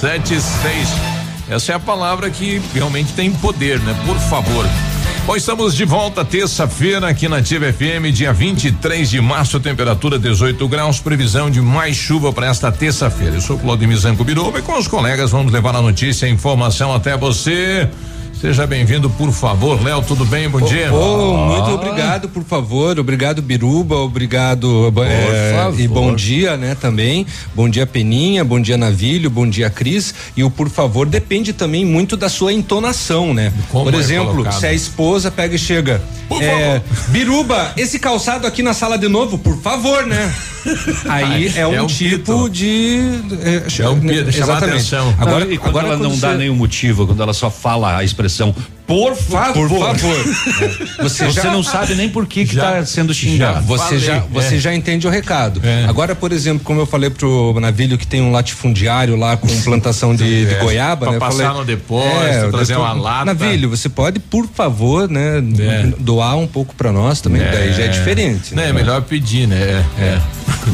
76. Essa é a palavra que realmente tem poder, né? Por favor. Bom, estamos de volta terça-feira aqui na TV FM, dia 23 de março, temperatura 18 graus, previsão de mais chuva para esta terça-feira. Eu sou Claudemir Zanco Biruba e com os colegas vamos levar a notícia e a informação até você. Seja bem-vindo, por favor. Léo, tudo bem? Bom oh, dia. Oh, muito obrigado, por favor. Obrigado, Biruba. Obrigado é, e bom dia, né, também. Bom dia, Peninha. Bom dia, Navilho. Bom dia, Cris. E o por favor depende também muito da sua entonação, né? Como por é exemplo, colocado? se a esposa pega e chega. Por é, Biruba, esse calçado aqui na sala de novo, por favor, né? Aí é um, É um tipo pito. de. É um pito, chamar atenção. Agora, e quando agora ela não quando dá você- nenhum motivo, quando ela só fala a expressão por favor. Por favor. Você, já- não sabe nem por que Já- está sendo xingado. Você Falei, já, você é. já entende o recado. É. Agora, por exemplo, como eu falei pro Navilho que tem um latifundiário lá com plantação de, de É, goiaba, pra né? Eu passar falei, no depósito, trazer uma lata. Navilho, você pode, por favor, né, É. doar um pouco pra nós também, daí já é diferente. Né, né? é melhor pedir, né? É.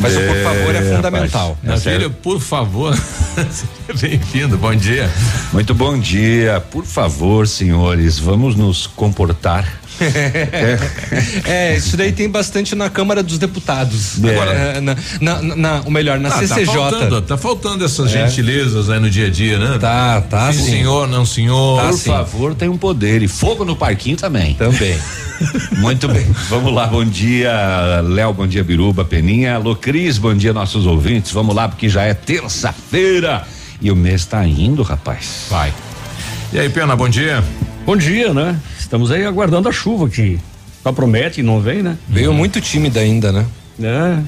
Mas o por favor é fundamental. Meu filho, por favor, seja bem-vindo, bom dia. Muito bom dia. Por favor, senhores, vamos nos comportar. É, isso daí tem bastante na Câmara dos Deputados. É. Agora, é, na, na, na- ou melhor, na Ah, CCJ. Tá faltando, tá faltando essas gentilezas aí no dia a dia, né? Tá, tá, Sim, sim. senhor, não senhor. Tá, Por sim. favor, tem um poder. E fogo no parquinho também. Também. Muito bem. Vamos lá, bom dia, Léo, bom dia, Biruba, Peninha. Alô, Cris, bom dia, nossos ouvintes. Vamos lá, porque já é terça-feira. E o mês tá indo, rapaz. Vai. E aí, Pena, bom dia. Bom dia, né? Estamos aí aguardando a chuva que só promete e não vem, né? Veio muito tímida ainda, né? É.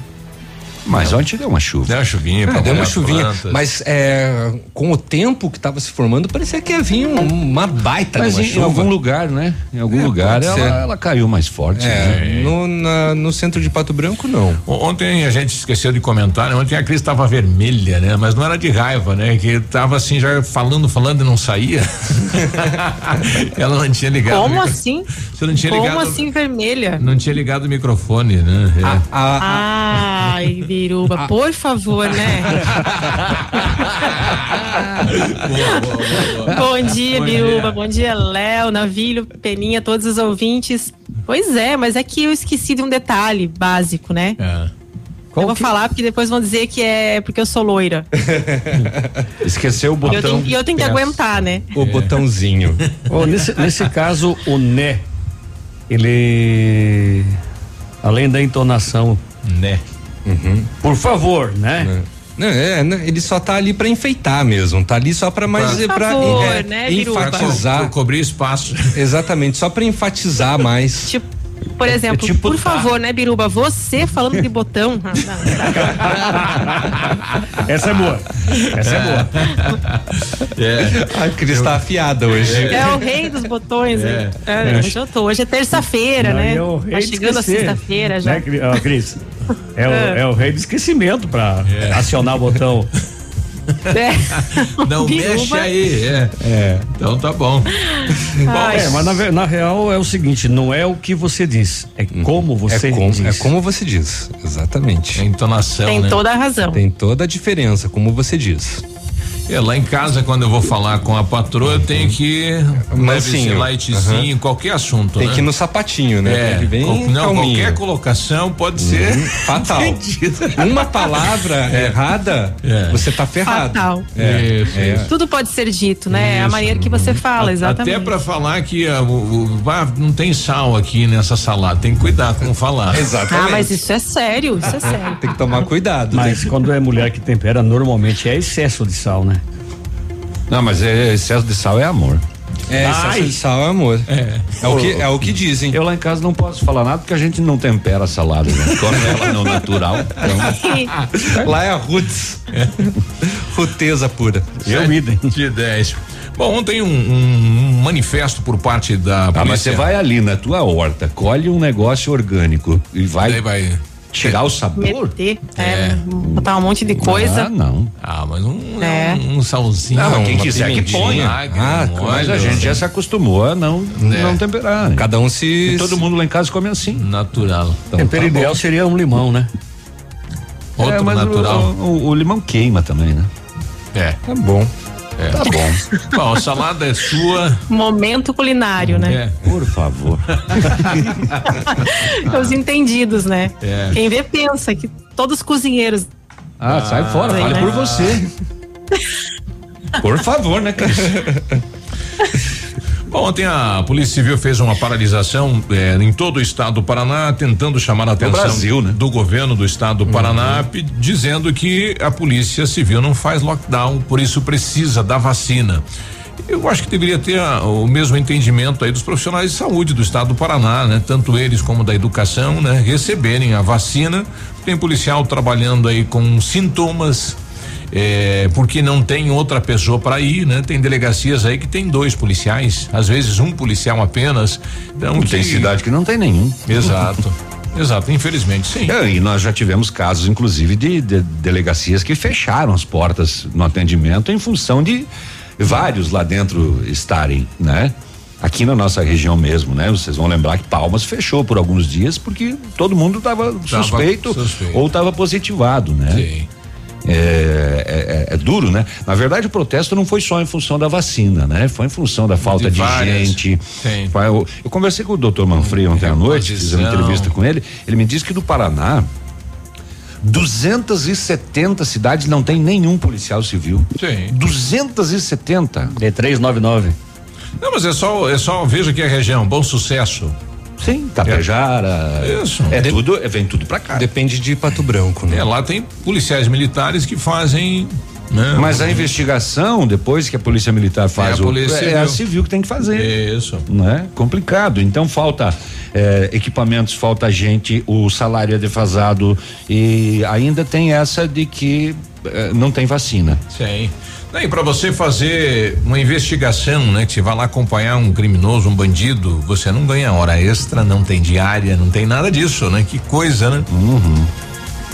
Mas ontem deu uma chuva. Deu uma chuvinha pra Ah, deu uma chuvinha, plantas. mas é, com o tempo que estava se formando, parecia que ia vir um- uma baita Mas de uma em, em chuva. algum lugar, né? Em algum É, lugar ela, ela caiu mais forte. né? É, no, na- no centro de Pato Branco, não. O- Ontem a gente esqueceu de comentar, né? Ontem a Cris estava vermelha, né? Mas não era de raiva, né? Que tava assim, já falando, falando e não saía. Ela não tinha ligado. Como assim? Você não tinha Como ligado. assim vermelha? Não tinha ligado o microfone, né? É. A- a- Ai, Biruba, por favor, né? Bom dia, Biruba. Bom dia, Léo, Navilho, Peninha, todos os ouvintes. Pois é, mas é que eu esqueci de um detalhe básico, né? É. eu vou falar porque depois vão dizer que é porque eu sou loira. Esqueceu o E eu botão. tenho, e eu tenho que aguentar, né? o botãozinho. Ô, nesse, nesse caso, o né, ele. Além da entonação, Né? Por favor, né? Não, é, né, ele só tá ali pra enfeitar mesmo, tá ali só pra mais Por pra, favor, é, né, enfatizar. Co cobrir espaço. Exatamente, só pra enfatizar mais. Tipo, por exemplo, tipo por tá. favor, né, Biruba? Você falando de botão. Ah, não, não. Essa é boa. Essa é boa. É. A Cris tá afiada hoje. É o rei dos botões, né? É, hoje eu tô. Hoje é terça-feira, né? É o rei Tá chegando a sexta-feira já. Né, Cri- ó, Cris? É o, é o rei do esquecimento pra acionar o botão. É. Não Biruba. mexe aí. É. Então tá bom. Ai, É, mas na, na real é o seguinte, não é o que você diz, é como você é, como, diz. é como você diz, exatamente. É entonação, tem né? toda a razão. Tem toda a diferença, como você diz. É, lá em casa, quando eu vou falar com a patroa, eu tenho que leve esse lightzinho, qualquer assunto. Tem né? que ir no sapatinho, né? É, Tem que bem qual- não, calminho. qualquer colocação pode ser Fatal. entendida. Uma palavra errada, É. você tá ferrado. Fatal. É, Isso, é. Tudo pode ser dito, né? É a Isso. maneira que você fala, exatamente. Até pra falar que ah, o- o- ah, não tem sal aqui nessa salada, tem que cuidar com falar. Exatamente. Ah, mas isso é sério, isso é sério. Tem que tomar cuidado. Mas quando é mulher que tempera, normalmente é excesso de sal, né? Não, mas é, excesso de sal é amor. É, excesso de sal é amor. É. É o que, é o que dizem. Eu lá em casa não posso falar nada porque a gente não tempera a salada, né? Come ela no natural. Então, Lá é a roots. Ruteza pura. Eu idem. De 10. Bom, ontem um, um manifesto por parte da ah, polícia. mas você vai ali na tua horta, colhe um negócio orgânico e vai, vai. Tirar o sabor. Meter, é, botar um monte de coisa. Ah, não. Ah, mas um, É. um, um salzinho. Não, quem quiser que ponha. Ah, um Mas a gente já se acostumou a não, não temperar. né? Cada um se. E todo mundo lá em casa come assim. Natural. Então, Tempero tá ideal seria um limão, né? Outro É, mas o- natural. O, o limão queima também, né? É. Tá bom. Tá bom. Bom, a salada é sua. Momento culinário, né? É. Por favor. Os entendidos, né? É. Quem vê pensa que todos os cozinheiros. Ah, sai fora, fale né? por você. Por favor, né, Cris? Bom, ontem a Polícia Civil fez uma paralisação eh, em todo o estado do Paraná, tentando chamar a atenção Brasil, né? do governo do estado do Paraná, pe- dizendo que a Polícia Civil não faz lockdown, por isso precisa da vacina. Eu acho que deveria ter a- o mesmo entendimento aí dos profissionais de saúde do estado do Paraná, né? Tanto eles como da educação, né? Receberem a vacina. Tem policial trabalhando aí com sintomas é, porque não tem outra pessoa para ir, né? Tem delegacias aí que tem dois policiais, às vezes um policial apenas. Então Tem que- cidade que não tem nenhum. Exato. Exato, infelizmente, sim. É, e nós já tivemos casos, inclusive, de, de delegacias que fecharam as portas no atendimento em função de vários lá dentro estarem, né? Aqui na nossa região mesmo, né? Vocês vão lembrar que Palmas fechou por alguns dias porque todo mundo estava suspeito, suspeito. ou estava positivado, né? Sim. É, é- é- é duro, né? Na verdade, o protesto não foi só em função da vacina, né? Foi em função da falta De de, gente. Sim. Eu, eu conversei com o doutor Manfredi ontem à noite, fiz uma entrevista com ele. Ele me disse que no Paraná, 270 cidades não tem nenhum policial civil. Sim. 270. D399. Não, mas é só, é só, veja que a região, bom sucesso. Sim, Tapejara. Isso. É De- tudo, é, vem tudo pra cá. Depende de Pato Branco, né? É, lá tem policiais militares que fazem, né? Mas a investigação, depois que a polícia militar faz É a o. polícia é a civil. civil que tem que fazer. Isso. né? Complicado. Então falta eh, equipamentos, falta gente, o salário é defasado e ainda tem essa de que eh, não tem vacina. Sim. E para você fazer uma investigação, né? Que você vai lá acompanhar um criminoso, um bandido, você não ganha hora extra, não tem diária, não tem nada disso, né? Que coisa, né?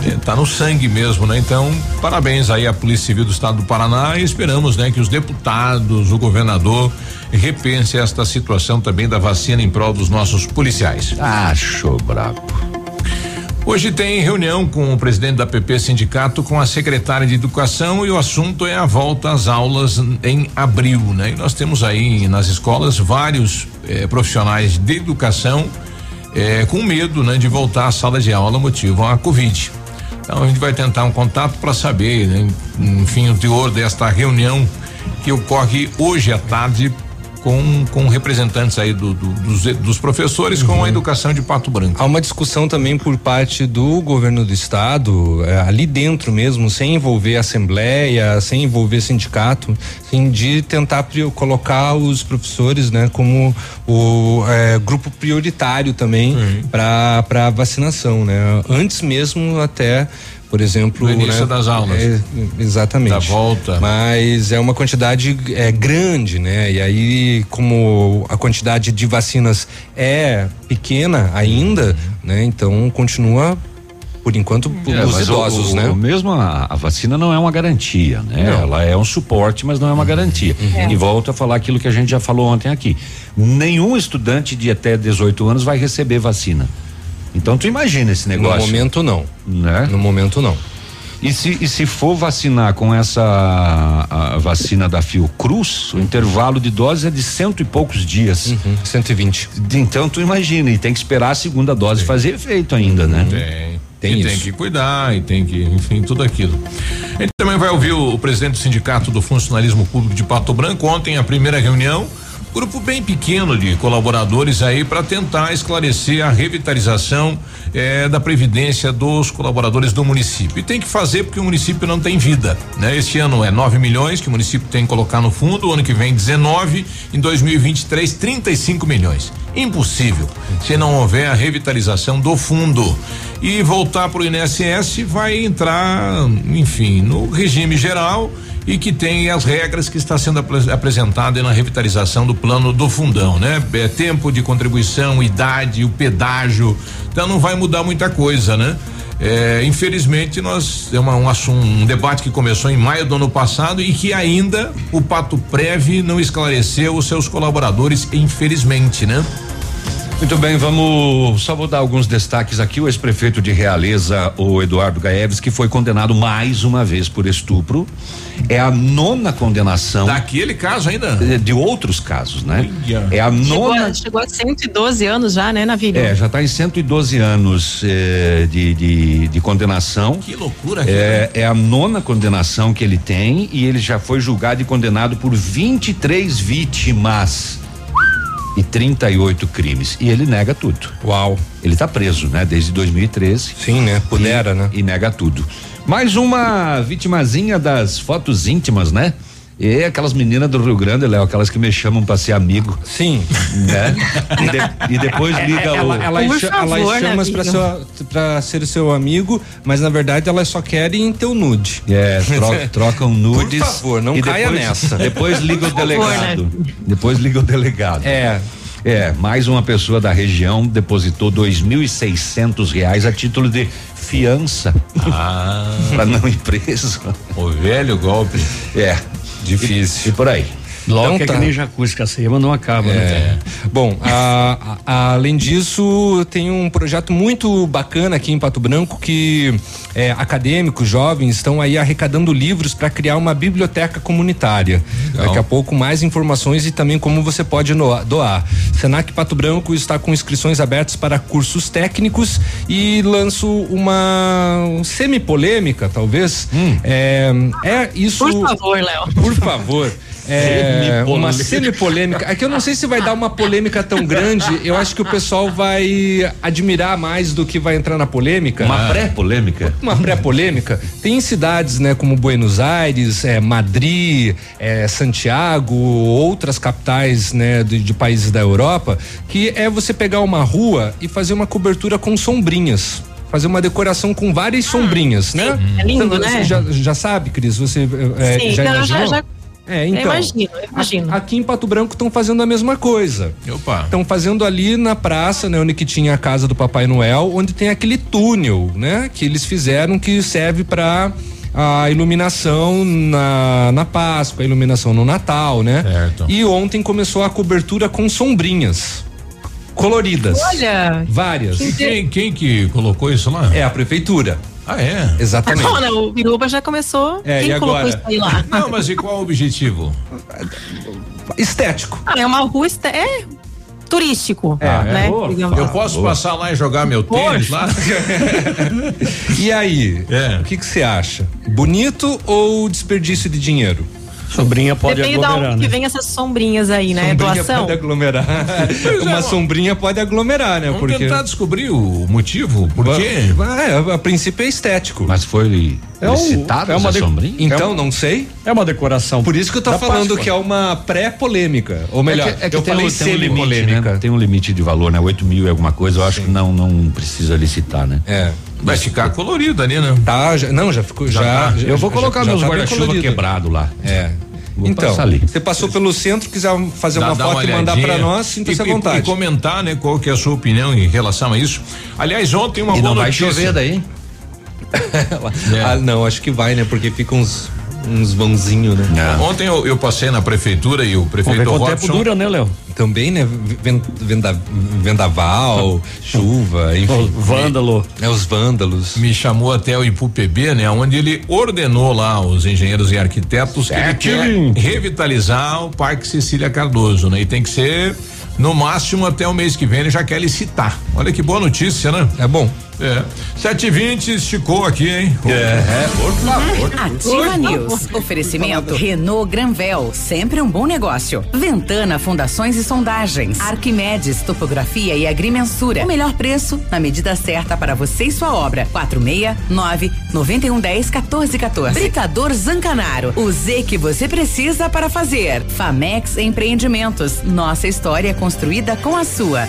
É, tá no sangue mesmo, né? Então, parabéns aí à Polícia Civil do Estado do Paraná e esperamos, né, que os deputados, o governador repense esta situação também da vacina em prol dos nossos policiais. Acho brabo. Hoje tem reunião com o presidente da PP Sindicato com a secretária de Educação e o assunto é a volta às aulas em abril, né? E nós temos aí nas escolas vários eh, profissionais de educação eh, com medo, né, de voltar à sala de aula motivo a Covid. Então a gente vai tentar um contato para saber, né, enfim, o teor desta reunião que ocorre hoje à tarde com com representantes aí do, do- dos, dos professores com a educação de Pato Branco. Há uma discussão também por parte do governo do estado, eh, ali dentro mesmo, sem envolver assembleia, sem envolver sindicato, assim, de tentar colocar os professores, né, como o eh, grupo prioritário também para para vacinação, né? Antes mesmo até por exemplo, Do início né, das aulas. é, exatamente. Da volta. Mas é uma quantidade é, grande, né? E aí, como a quantidade de vacinas é pequena ainda, né? Então continua, por enquanto, É, os idosos, o, né? O mesmo a, a vacina não é uma garantia, né? Ela é um suporte, mas não é uma garantia. E volto a falar aquilo que a gente já falou ontem aqui. Nenhum estudante de até 18 anos vai receber vacina. Então tu imagina esse No negócio, momento não. né? No momento não. E se, e se for vacinar com essa vacina da Fiocruz, o intervalo de dose é de cento e poucos dias. Uhum, 120. Então tu imagina, e tem que esperar a segunda dose fazer efeito ainda, né? Tem. Tem e tem isso. que cuidar e tem que, enfim, tudo aquilo. A gente também vai ouvir o, o presidente do Sindicato do Funcionalismo Público de Pato Branco ontem a primeira reunião, grupo bem pequeno de colaboradores aí para tentar esclarecer a revitalização eh, da previdência dos colaboradores do município. E tem que fazer porque o município não tem vida, né? Este ano é 9 milhões que o município tem que colocar no fundo, ano que vem 19, em 2023 35 milhões. Impossível se não houver a revitalização do fundo. E voltar para o INSS vai entrar, enfim, no regime geral e que tem as regras que está sendo apre- apresentada na revitalização do plano do fundão, né? É tempo de contribuição, idade, o pedágio, então não vai mudar muita coisa, né? É, infelizmente nós é uma, um assunto, um debate que começou em maio do ano passado e que ainda o Pato Prev não esclareceu os seus colaboradores, infelizmente, né? Muito bem, vamos. Só vou dar alguns destaques aqui. O ex-prefeito de Realeza, o Eduardo Gaeves, que foi condenado mais uma vez por estupro. É a nona condenação Daquele caso ainda. eh, de outros casos, né? Olha. É a Chegou, nona. a, chegou a 112 anos já, né, Navilho? É, já está em 112 anos eh, de, de, de condenação. Que loucura É, é a nona condenação que ele tem e ele já foi julgado e condenado por 23 vítimas e 38 crimes. E ele nega tudo. Uau. Ele está preso, né? Desde 2013. Sim, né? Pudera, e, né? E nega tudo. Mais uma vitimazinha das fotos íntimas, né? E aquelas meninas do Rio Grande, Léo, aquelas que me chamam pra ser amigo, Sim. né? e, de- e depois liga o. Ela, elas Por cha- favor, elas chamam Navilho. pra, seu- pra ser seu amigo, mas na verdade elas só querem teu nude. É, tro- trocam nudes. Por favor, não e caia depois, nessa. Depois liga o favor, delegado. Depois liga o delegado. É. É, mais uma pessoa da região depositou dois mil e seiscentos reais a título de fiança Ah, para não ir preso. o velho golpe. É, Difícil. e por aí. Logo Então que é tá. que nem jacuzzi, que a ceia não acaba, né? É. Bom, a- a- além disso, tem um projeto muito bacana aqui em Pato Branco que é, acadêmicos, jovens estão aí arrecadando livros para criar uma biblioteca comunitária. Legal. Daqui a pouco mais informações e também como você pode doar. Senac Pato Branco está com inscrições abertas para cursos técnicos e lanço uma semi-polêmica, talvez. É, é isso. Por favor, Léo. Por favor. É, Semi-polêmica. uma semi-polêmica. É que eu não sei se vai dar uma polêmica tão grande. Eu acho que o pessoal vai admirar mais do que vai entrar na polêmica. Uma pré-polêmica. Uma pré-polêmica. Tem cidades, né, como Buenos Aires, é, Madrid, é, Santiago, outras capitais, né, de, de países da Europa, que é você pegar uma rua e fazer uma cobertura com sombrinhas. Fazer uma decoração com várias sombrinhas, né? é lindo, Você né? Já, já sabe, Cris? Você é, Sim, já não, já- imaginou? já- É, então. eu imagino, eu imagino. Aqui em Pato Branco estão fazendo a mesma coisa. Opa. Estão fazendo ali na praça, né, onde que tinha a casa do Papai Noel, onde tem aquele túnel, né, que eles fizeram que serve para a iluminação na, na Páscoa, a iluminação no Natal, né? Certo. E ontem começou a cobertura com sombrinhas coloridas. Olha. Várias. E quem, quem que colocou isso lá? É a prefeitura. Ah, é? Exatamente. Né? O Biruba já começou. É, Quem e colocou agora? isso aí lá? Não, mas e qual o objetivo? Estético. Ah, é uma rua. este- É turístico. É, né? boa. digamos. Eu posso passar lá e jogar meu tênis lá? E aí? É. O que que você acha? Bonito ou desperdício de dinheiro? Sobrinha pode Depende da aglomerar, onde que né? vem essas sombrinhas aí, né? Sombrinha Doação. pode aglomerar. Uma mano. sombrinha pode aglomerar, né? Vamos Porque tentar descobrir o motivo. Por quê? Ah, é, a princípio é estético. Mas foi É um- licitado é uma essa de- sombrinha? Então, não sei. É uma decoração. Por isso que eu tô da falando Páscoa. que é uma pré-polêmica. Ou melhor, é que, é que eu tem, falei um- tem um limite, semi-polêmica. né? Tem um limite de valor, né? 8 mil e alguma coisa, eu acho que não, não precisa licitar, né? É. Vai ficar colorido ali, né? Tá, já, não, já ficou. Já, tá. já- Eu vou já- colocar já meus tá guarda-chuva quebrado lá. É. Vou então, você passou pelo centro, quiser fazer Dá- uma foto e mandar pra nós, sinta-se à vontade. E comentar, né, qual que é a sua opinião em relação a isso. Aliás, ontem uma E boa não vai notícia. chover daí? É. Ah, não, acho que vai, né? Porque fica uns uns vãozinhos, né? É. Ontem eu, eu, passei na prefeitura e o prefeito Robson. tempo dura, né, Léo? Também, né? Venda, vendaval, chuva, enfim. O vândalo. É, os vândalos. Me chamou até o IPUPB, né? Onde ele ordenou lá os engenheiros e arquitetos Sete. que ele quer revitalizar o Parque Cecília Cardoso, né? E tem que ser no máximo até o mês que vem ele já quer licitar. Olha que boa notícia, né? É bom. É. 720 esticou aqui, hein? É, é por favor. Ativa News. Oferecimento Renault Granvel, sempre um bom negócio. Ventana Fundações e Sondagens. Arquimedes Topografia e Agrimensura. O melhor preço na medida certa para você e sua obra. 469 9110 1414. Britador Zancanaro. O Z que você precisa para fazer. Famex Empreendimentos. Nossa história construída com a sua.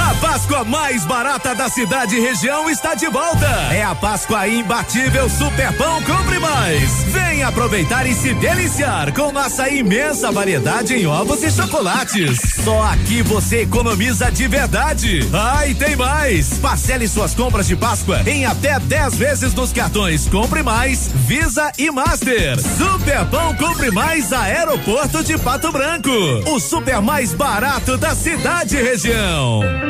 A Páscoa mais barata da cidade e região está de volta. É a Páscoa imbatível Superpão Compre Mais. Vem aproveitar e se deliciar com nossa imensa variedade em ovos e chocolates. Só aqui você economiza de verdade. Ah, tem mais. Parcele suas compras de Páscoa em até 10 vezes nos cartões Compre Mais, Visa e Master. Superpão Compre Mais Aeroporto de Pato Branco. O super mais barato da cidade e região.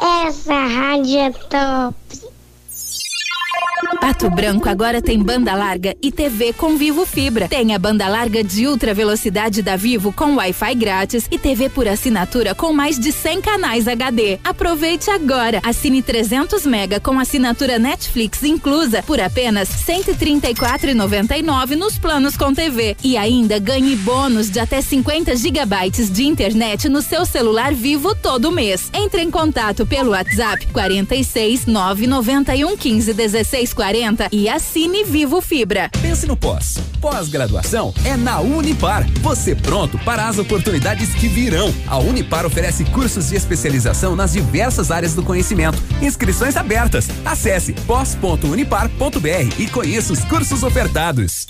essa rádio é top. Pato Branco agora tem banda larga e TV com Vivo Fibra. Tem a banda larga de ultra velocidade da Vivo com Wi-Fi grátis e TV por assinatura com mais de 100 canais HD. Aproveite agora. Assine 300 mega com assinatura Netflix inclusa por apenas 134,99 nos planos com TV e ainda ganhe bônus de até 50 gigabytes de internet no seu celular Vivo todo mês. Entre em contato pelo WhatsApp 46 991 15 16 40 e assine Vivo Fibra. Pense no pós. Pós-graduação é na Unipar. Você pronto para as oportunidades que virão. A Unipar oferece cursos de especialização nas diversas áreas do conhecimento. Inscrições abertas. Acesse pós.unipar.br e conheça os cursos ofertados.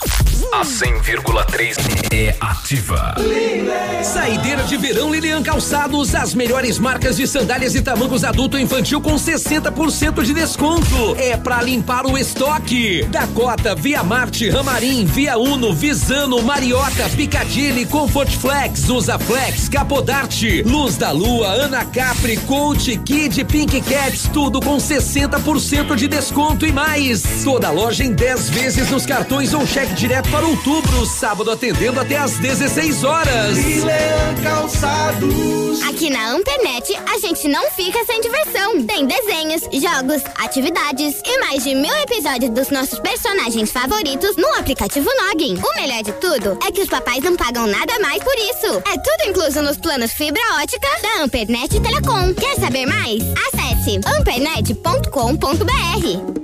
A 100,3 é ativa. Saideira de verão Lilian Calçados, as melhores marcas de sandálias e tamancos adulto e infantil com 60% de desconto. É para limpar o estoque. Dakota, Via Marte, Ramarim, Via Uno, Visano, Mariota, Picadilly, Comfort Flex, Usa Flex, Capodarte, Luz da Lua, Ana Capri, Coach, Kid, Pink Cats, tudo com 60% de desconto e mais. Toda loja em 10 vezes nos cartões ou cheque direto para outubro, sábado atendendo até às 16 horas. Milan Calçados. Aqui na Ampernet a gente não fica sem diversão. Tem desenhos, jogos, atividades e mais de mil episódios dos nossos personagens favoritos no aplicativo Login. O melhor de tudo é que os papais não pagam nada mais por isso. É tudo incluso nos planos fibra ótica da Ampernet Telecom. Quer saber mais? Acesse ampernet.com.br.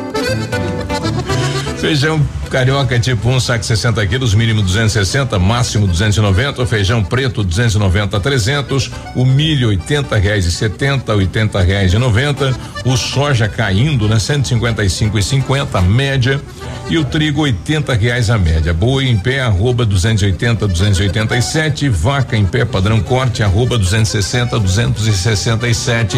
Feijão carioca tipo 1, um, saco 60 quilos, mínimo 260, máximo 290. Feijão preto 290 a 300. O milho 80 reais e 70, 80 reais e 90. O soja caindo, né? 155 e 50, média. E o trigo 80 reais a média. Boi em pé, arroba 280, 287. Vaca em pé, padrão corte, arroba 260, 267.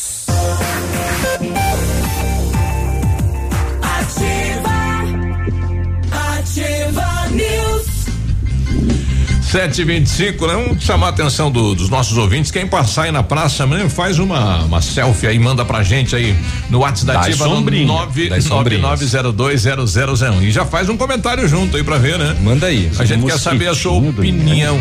Ativa. Ativa News. 725, né? Vamos chamar a atenção do- dos nossos ouvintes. Quem passar aí na praça mesmo, faz uma, uma selfie aí, manda pra gente aí no WhatsApp da Ativa no sombrinhas. 9 Das sombrinhas. 99020001. E já faz um comentário junto aí pra ver, né? Manda aí. A gente quer saber a sua opinião.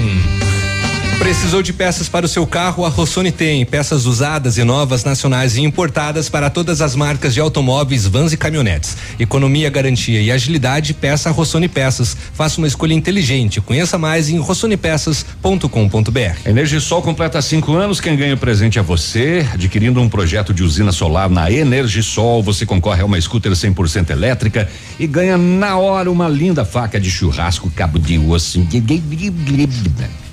Precisou de peças para o seu carro? A Rossoni tem peças usadas e novas, nacionais e importadas para todas as marcas de automóveis, vans e caminhonetes. Economia, garantia e agilidade, peça a Rossoni Peças. Faça uma escolha inteligente. Conheça mais em rossonipeças.com.br. Energisol completa cinco anos. Quem ganha o presente é você. Adquirindo um projeto de usina solar na Energisol, você concorre a uma scooter 100% elétrica e ganha na hora uma linda faca de churrasco, cabo de osso.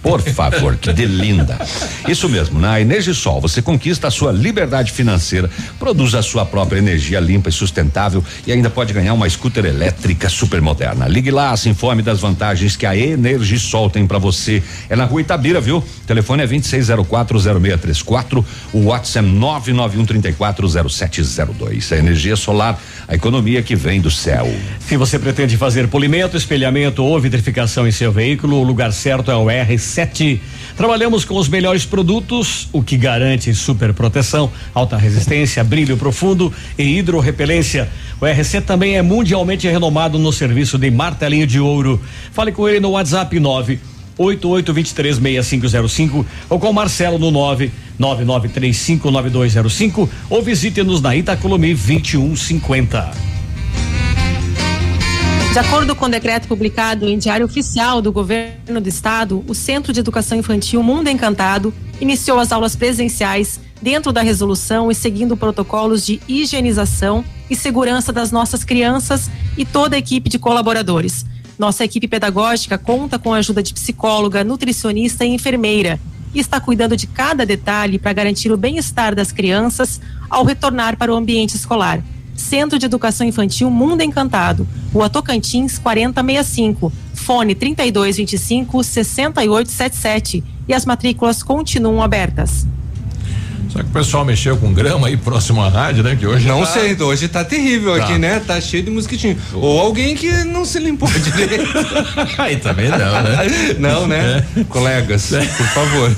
Por favor, que de linda. Isso mesmo, na Energisol você conquista a sua liberdade financeira, produz a sua própria energia limpa e sustentável e ainda pode ganhar uma scooter elétrica super moderna. Ligue lá, se informe das vantagens que a Energisol tem para você. É na rua Itabira, viu? O telefone é 26040634, o WhatsApp é 991340702. A energia solar, a economia que vem do céu. Se você pretende fazer polimento, espelhamento ou vitrificação em seu veículo, o lugar certo é o R7. Trabalhamos com os melhores produtos, o que garante super proteção, alta resistência, brilho profundo e hidrorrepelência. O RC também é mundialmente renomado no serviço de martelinho de ouro. Fale com ele no WhatsApp 9 88236505 ou com Marcelo no 9 99359205 ou visite-nos na Itacolomi 2150. De acordo com o decreto publicado em Diário Oficial do Governo do Estado, o Centro de Educação Infantil Mundo Encantado iniciou as aulas presenciais dentro da resolução e seguindo protocolos de higienização e segurança das nossas crianças e toda a equipe de colaboradores. Nossa equipe pedagógica conta com a ajuda de psicóloga, nutricionista e enfermeira e está cuidando de cada detalhe para garantir o bem-estar das crianças ao retornar para o ambiente escolar. Centro de Educação Infantil Mundo Encantado, Rua Tocantins 4065, fone 3225 6877 e as matrículas continuam abertas. Só que o pessoal mexeu com grama aí próximo à rádio, né? Que hoje Não tá- sei, hoje tá terrível Tá. aqui, né? Tá cheio de mosquitinho. Ou alguém que não se limpou direito. Aí também não, né? Não, né? Colegas, por favor.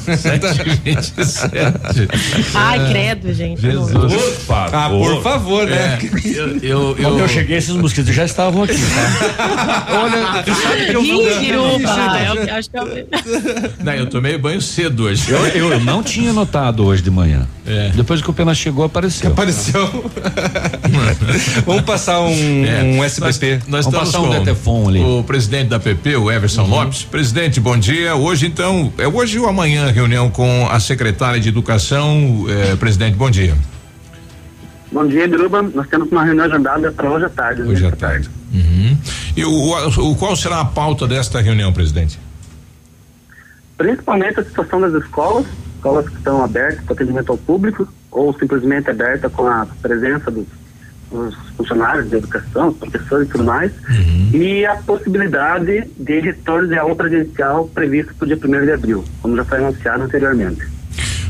Ai, credo, gente. Jesus. Por favor. Ah, por favor, né? Eu, eu, Quando eu cheguei, esses mosquitos já estavam aqui, tá? Olha, tu sabe que eu não. Giruba, eu acho que eu... Não, eu tomei banho cedo hoje. Eu, eu, eu não tinha notado hoje de manhã. É. Depois que o Pena chegou, apareceu. Apareceu. Vamos passar um, É, um nós- SBP. Nós, Vamos estamos passar um Detefon ali. o presidente da PP, o Everson Lopes. Presidente, bom dia. Hoje, então, é hoje ou amanhã reunião com a secretária de Educação. eh, presidente, bom dia. Bom dia, Biruba. Nós temos uma reunião agendada para hoje à tarde. Hoje né? à tarde. Uhum. E o, o- qual será a pauta desta reunião, presidente? Principalmente a situação das escolas, escolas que estão abertas para atendimento ao público ou simplesmente aberta com a presença dos, dos funcionários de educação, professores e tudo mais, e a possibilidade de retorno de aula presencial previsto para o dia 1 de abril, como já foi anunciado anteriormente.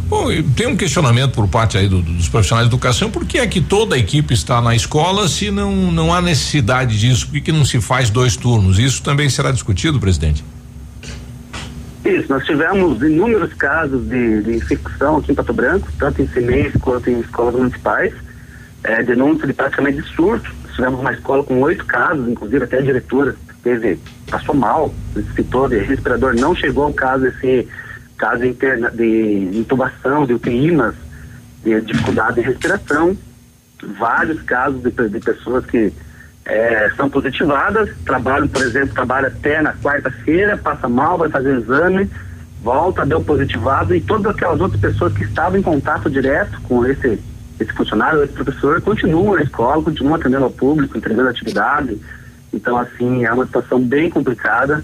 Bom, tem um questionamento por parte aí do- dos profissionais de educação, por que é que toda a equipe está na escola se não, não há necessidade disso? Por que, que não se faz dois turnos? Isso também será discutido, presidente? Isso, nós tivemos inúmeros casos de, de infecção aqui em Pato Branco, tanto em CIMEIs quanto em escolas municipais, é, denúncia de praticamente surto. Nós tivemos uma escola com oito casos, inclusive até a diretora teve, passou mal, citou de respirador, não chegou ao caso esse caso interna, de intubação, de UTIMAS, de dificuldade de respiração, vários casos de, de pessoas que é, são positivadas, trabalham, por exemplo, trabalha até na quarta-feira, passa mal, vai fazer o exame, volta, deu positivado, e todas aquelas outras pessoas que estavam em contato direto com esse esse funcionário, esse professor continua na escola, continua atendendo ao público, entregando atividade. Então, assim, é uma situação bem complicada.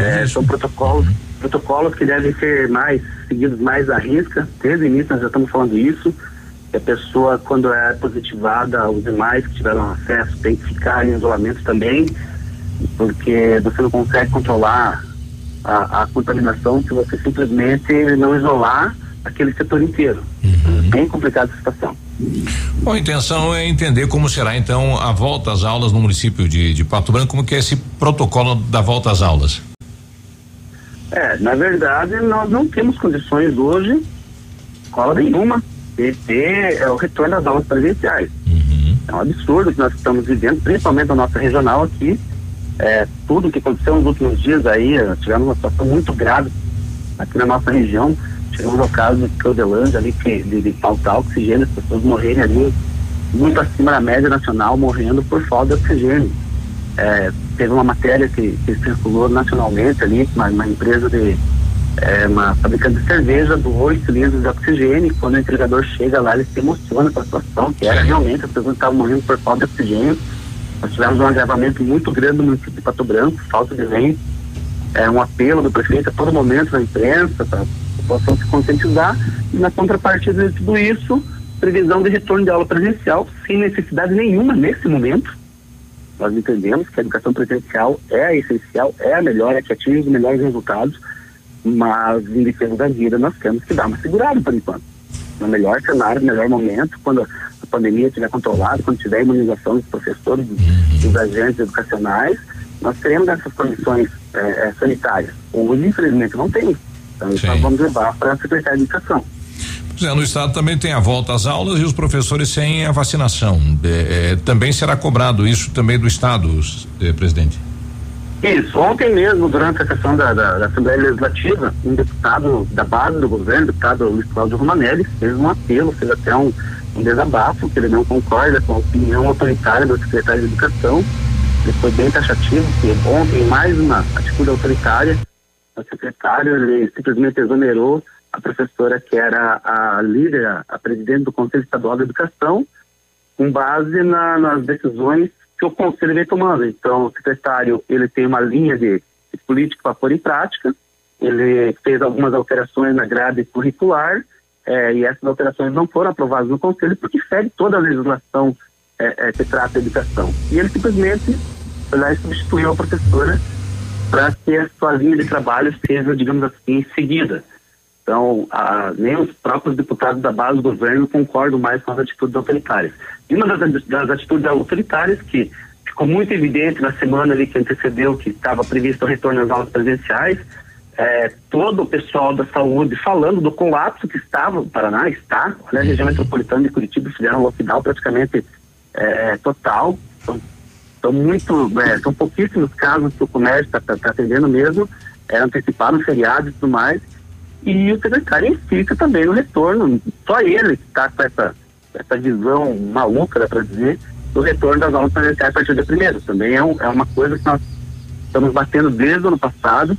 É, são protocolos, protocolos que devem ser mais seguidos mais à risca. Desde o início nós já estamos falando isso. A pessoa, quando é positivada, os demais que tiveram acesso têm que ficar em isolamento também, porque você não consegue controlar a, a contaminação se você simplesmente não isolar aquele setor inteiro. Uhum. Bem complicada a situação. Bom, a intenção é entender como será então a volta às aulas no município de, de Pato Branco, como que é esse protocolo da volta às aulas? É, na verdade, nós não temos condições hoje, escola nenhuma, ter é, o retorno às aulas presenciais. Uhum. É um absurdo que nós estamos vivendo, principalmente na nossa regional aqui. É, tudo que aconteceu nos últimos dias aí, tivemos uma situação muito grave aqui na nossa região Chegamos ao caso de Caudelândia ali, que, de, de faltar oxigênio, as pessoas morrerem ali muito acima da média nacional, morrendo por falta de oxigênio. É, teve uma matéria que, que circulou nacionalmente ali, uma, uma empresa de é, uma fabricante de cerveja doou cilindros de oxigênio. Quando o entregador chega lá, ele se emociona com a situação, que era realmente as pessoas estavam morrendo por falta de oxigênio. Nós tivemos um agravamento muito grande no município de Pato Branco, falta de leite. É um apelo do prefeito a todo momento na imprensa para população se conscientizar e na contrapartida de tudo isso, previsão de retorno de aula presencial sem necessidade nenhuma nesse momento. Nós entendemos que a educação presencial é a essencial, é a melhor, é que atinge os melhores resultados, mas em defesa da vida nós temos que dar uma segurada por enquanto. No melhor cenário, no melhor momento, quando a pandemia estiver controlada, quando tiver imunização dos professores, dos agentes educacionais, nós teremos essas condições é, sanitárias. Hoje, infelizmente, não tem. Então, isso nós vamos levar para a Secretaria de Educação. É, no estado também tem a volta às aulas e os professores sem a vacinação. É, é, também será cobrado isso também do estado, presidente? Isso. Ontem mesmo, durante a sessão da, da, da, Assembleia Legislativa, um deputado da base do governo, deputado Luiz Cláudio Romanelli, fez um apelo, fez até um, um desabafo, que ele não concorda com a opinião autoritária do secretário de Educação. Ele foi bem taxativo, que ontem mais uma atitude autoritária o secretário ele simplesmente exonerou a professora que era a líder, a presidente do Conselho Estadual de Educação, com base na, nas decisões que o Conselho vem tomando. Então, o secretário ele tem uma linha de, de política para pôr em prática, ele fez algumas alterações na grade curricular, é, e essas alterações não foram aprovadas no Conselho porque fere toda a legislação é, é, que trata a educação. E ele simplesmente foi lá e substituiu a professora para que a sua linha de trabalho seja, digamos assim, seguida. Então, a, nem os próprios deputados da base do governo concordam mais com as atitudes autoritárias. E uma das, das atitudes autoritárias que ficou muito evidente na semana ali que antecedeu, que estava previsto o retorno às aulas presenciais, é, todo o pessoal da saúde falando do colapso que estava no Paraná, está, né, a região metropolitana de Curitiba fizeram um lockdown praticamente é, total, então, são muito, é, são pouquíssimos casos que o comércio está tá, tá atendendo mesmo, é, anteciparam feriados e tudo mais. E o secretário insiste também no retorno. Só ele está com essa, essa visão maluca, dá para dizer, do retorno das aulas presenciais a partir do primeiro. Também é, um, é uma coisa que nós estamos batendo desde o ano passado,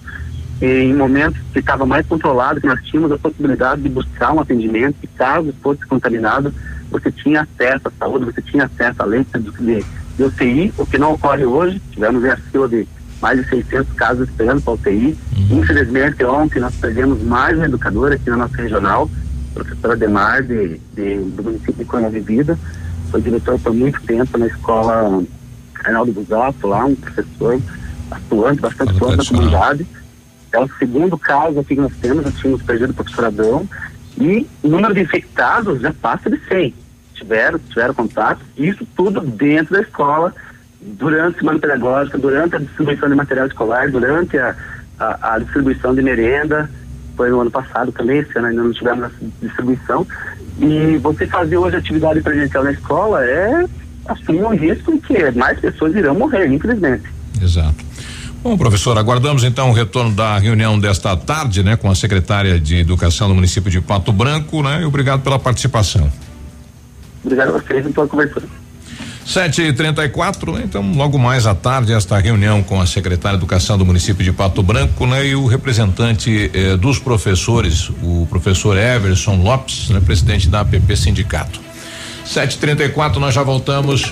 em momentos que estava mais controlado, que nós tínhamos a possibilidade de buscar um atendimento, que caso fosse contaminado, você tinha acesso à saúde, você tinha acesso a leite de, de UTI, o que não ocorre hoje. Tivemos a fila de mais de 600 casos esperando para UTI. Uhum. Infelizmente, ontem nós perdemos mais uma educadora aqui na nossa regional, a professora Demar, de, de, do município de Cunha Vivida. Foi diretor por muito tempo na escola Reinaldo Busato, lá, um professor atuante, bastante atuante na comunidade. É o segundo caso aqui que nós temos, nós tínhamos perdido o professor Adão, e o número de infectados já passa de 100 tiveram, tiveram contato, isso tudo dentro da escola, durante a semana pedagógica, durante a distribuição de material escolar, durante a, a, a distribuição de merenda, foi no ano passado também, esse ano ainda não tivemos essa distribuição. E você fazer hoje atividade presencial na escola é assumir um risco que mais pessoas irão morrer, infelizmente. Exato. Bom, professor, aguardamos então o retorno da reunião desta tarde, né, com a secretária de Educação do município de Pato Branco, né, e obrigado pela participação. Obrigado a vocês pela conversa. Sete e trinta e quatro, então logo mais à tarde esta reunião com a secretária de Educação do município de Pato Branco, né? E o representante eh, dos professores, o professor Everson Lopes, né? Presidente da APP Sindicato. 7h34, nós já voltamos.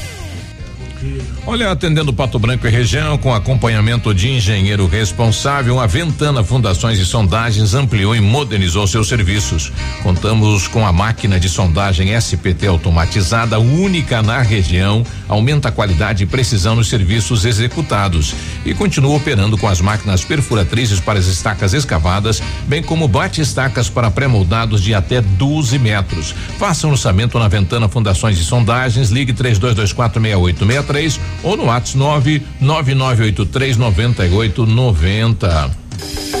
Olha, atendendo Pato Branco e região, com acompanhamento de engenheiro responsável, a Ventana Fundações e Sondagens ampliou e modernizou seus serviços. Contamos com a máquina de sondagem SPT automatizada, única na região, aumenta a qualidade e precisão nos serviços executados. E continua operando com as máquinas perfuratrizes para as estacas escavadas, bem como bate-estacas para pré-moldados de até 12 metros. Faça um orçamento na Ventana Fundações e Sondagens, ligue 32246863 ou no WhatsApp 99983 9890.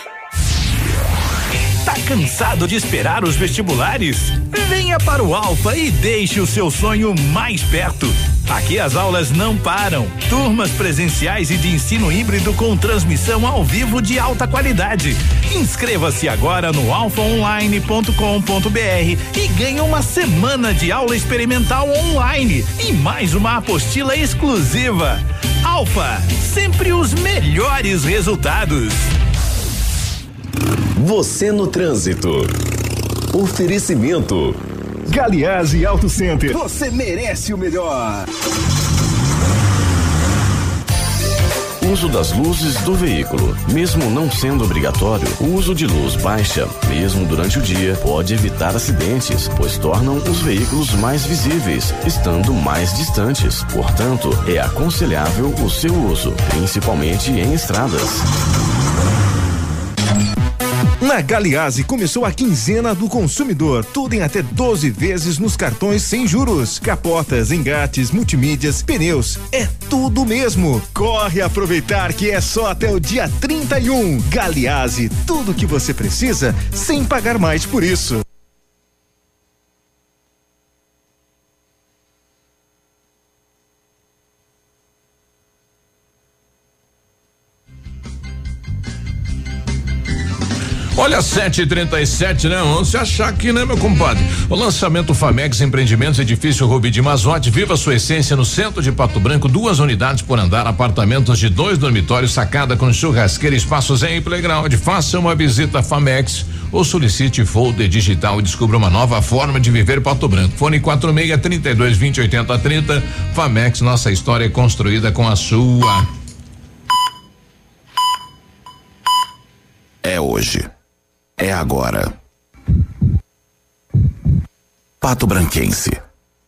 Cansado de esperar os vestibulares? Venha para o Alfa e deixe o seu sonho mais perto. Aqui as aulas não param. Turmas presenciais e de ensino híbrido com transmissão ao vivo de alta qualidade. Inscreva-se agora no alfaonline.com.br e ganhe uma semana de aula experimental online e mais uma apostila exclusiva. Alfa, sempre os melhores resultados. Você no trânsito. Oferecimento. Galiase Auto Center. Você merece o melhor. Uso das luzes do veículo. Mesmo não sendo obrigatório, o uso de luz baixa, mesmo durante o dia, pode evitar acidentes, pois tornam os veículos mais visíveis, estando mais distantes. Portanto, é aconselhável o seu uso, principalmente em estradas. Na Galiase começou a quinzena do consumidor, tudo em até 12 vezes nos cartões sem juros. Capotas, engates, multimídias, pneus, é tudo mesmo. Corre aproveitar que é só até o dia 31. Galiase, tudo que você precisa sem pagar mais por isso. Olha, 737, né? Vamos se achar aqui, né, meu compadre? O lançamento Famex Empreendimentos Edifício Rubi de Mazote, viva sua essência no centro de Pato Branco, duas unidades por andar, apartamentos de dois dormitórios, sacada com churrasqueira, espaços em playground. Faça uma visita Famex ou solicite folder digital e descubra uma nova forma de viver Pato Branco. Fone 46 32 20 80 30. Famex, nossa história é construída com a sua. É hoje. É agora. Pato Branquense.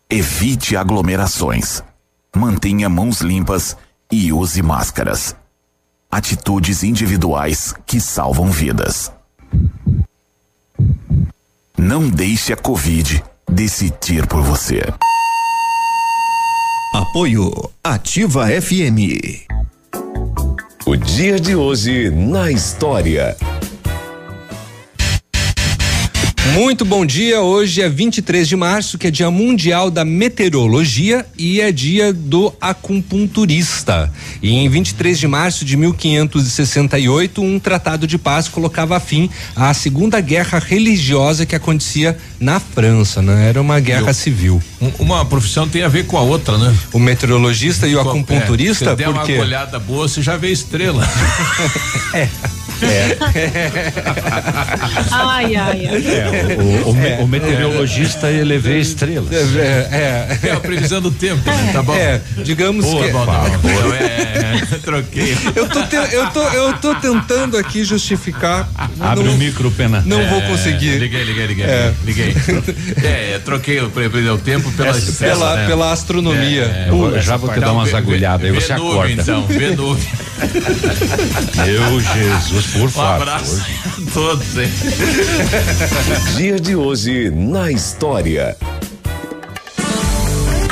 Evite aglomerações. Mantenha mãos limpas e use máscaras. Atitudes individuais que salvam vidas. Não deixe a Covid decidir por você. Apoio Ativa FM. O dia de hoje na história. Muito bom dia. Hoje é 23 de março, que é Dia Mundial da Meteorologia e é dia do acupunturista. E em 23 de março de 1568, um tratado de paz colocava fim à Segunda Guerra Religiosa que acontecia na França, né? Era uma guerra Eu- civil. Um- uma profissão tem a ver com a outra, né? O meteorologista e o Com- acupunturista, é, você der porque uma olhada boa, você já vê estrela. É. É. ai, ai, ai. É, o, o, é, o, meteorologista é, ele vê estrelas. É, é, a previsão do tempo, né? Tá bom. É, digamos Boa, que. Bom, tá bom. É, troquei. Eu tô, te, eu, tô, eu tô tentando aqui justificar. Abre não, o micro, pena. Não vou conseguir. Liguei, liguei, liguei. Liguei. É, troquei o, o tempo pela, pela, né? pela astronomia. Já vou te dar umas agulhadas, aí você acorda. Então, vê nuvem. Meu Jesus, por Um favor. abraço a todos, hein? Dia de hoje na história.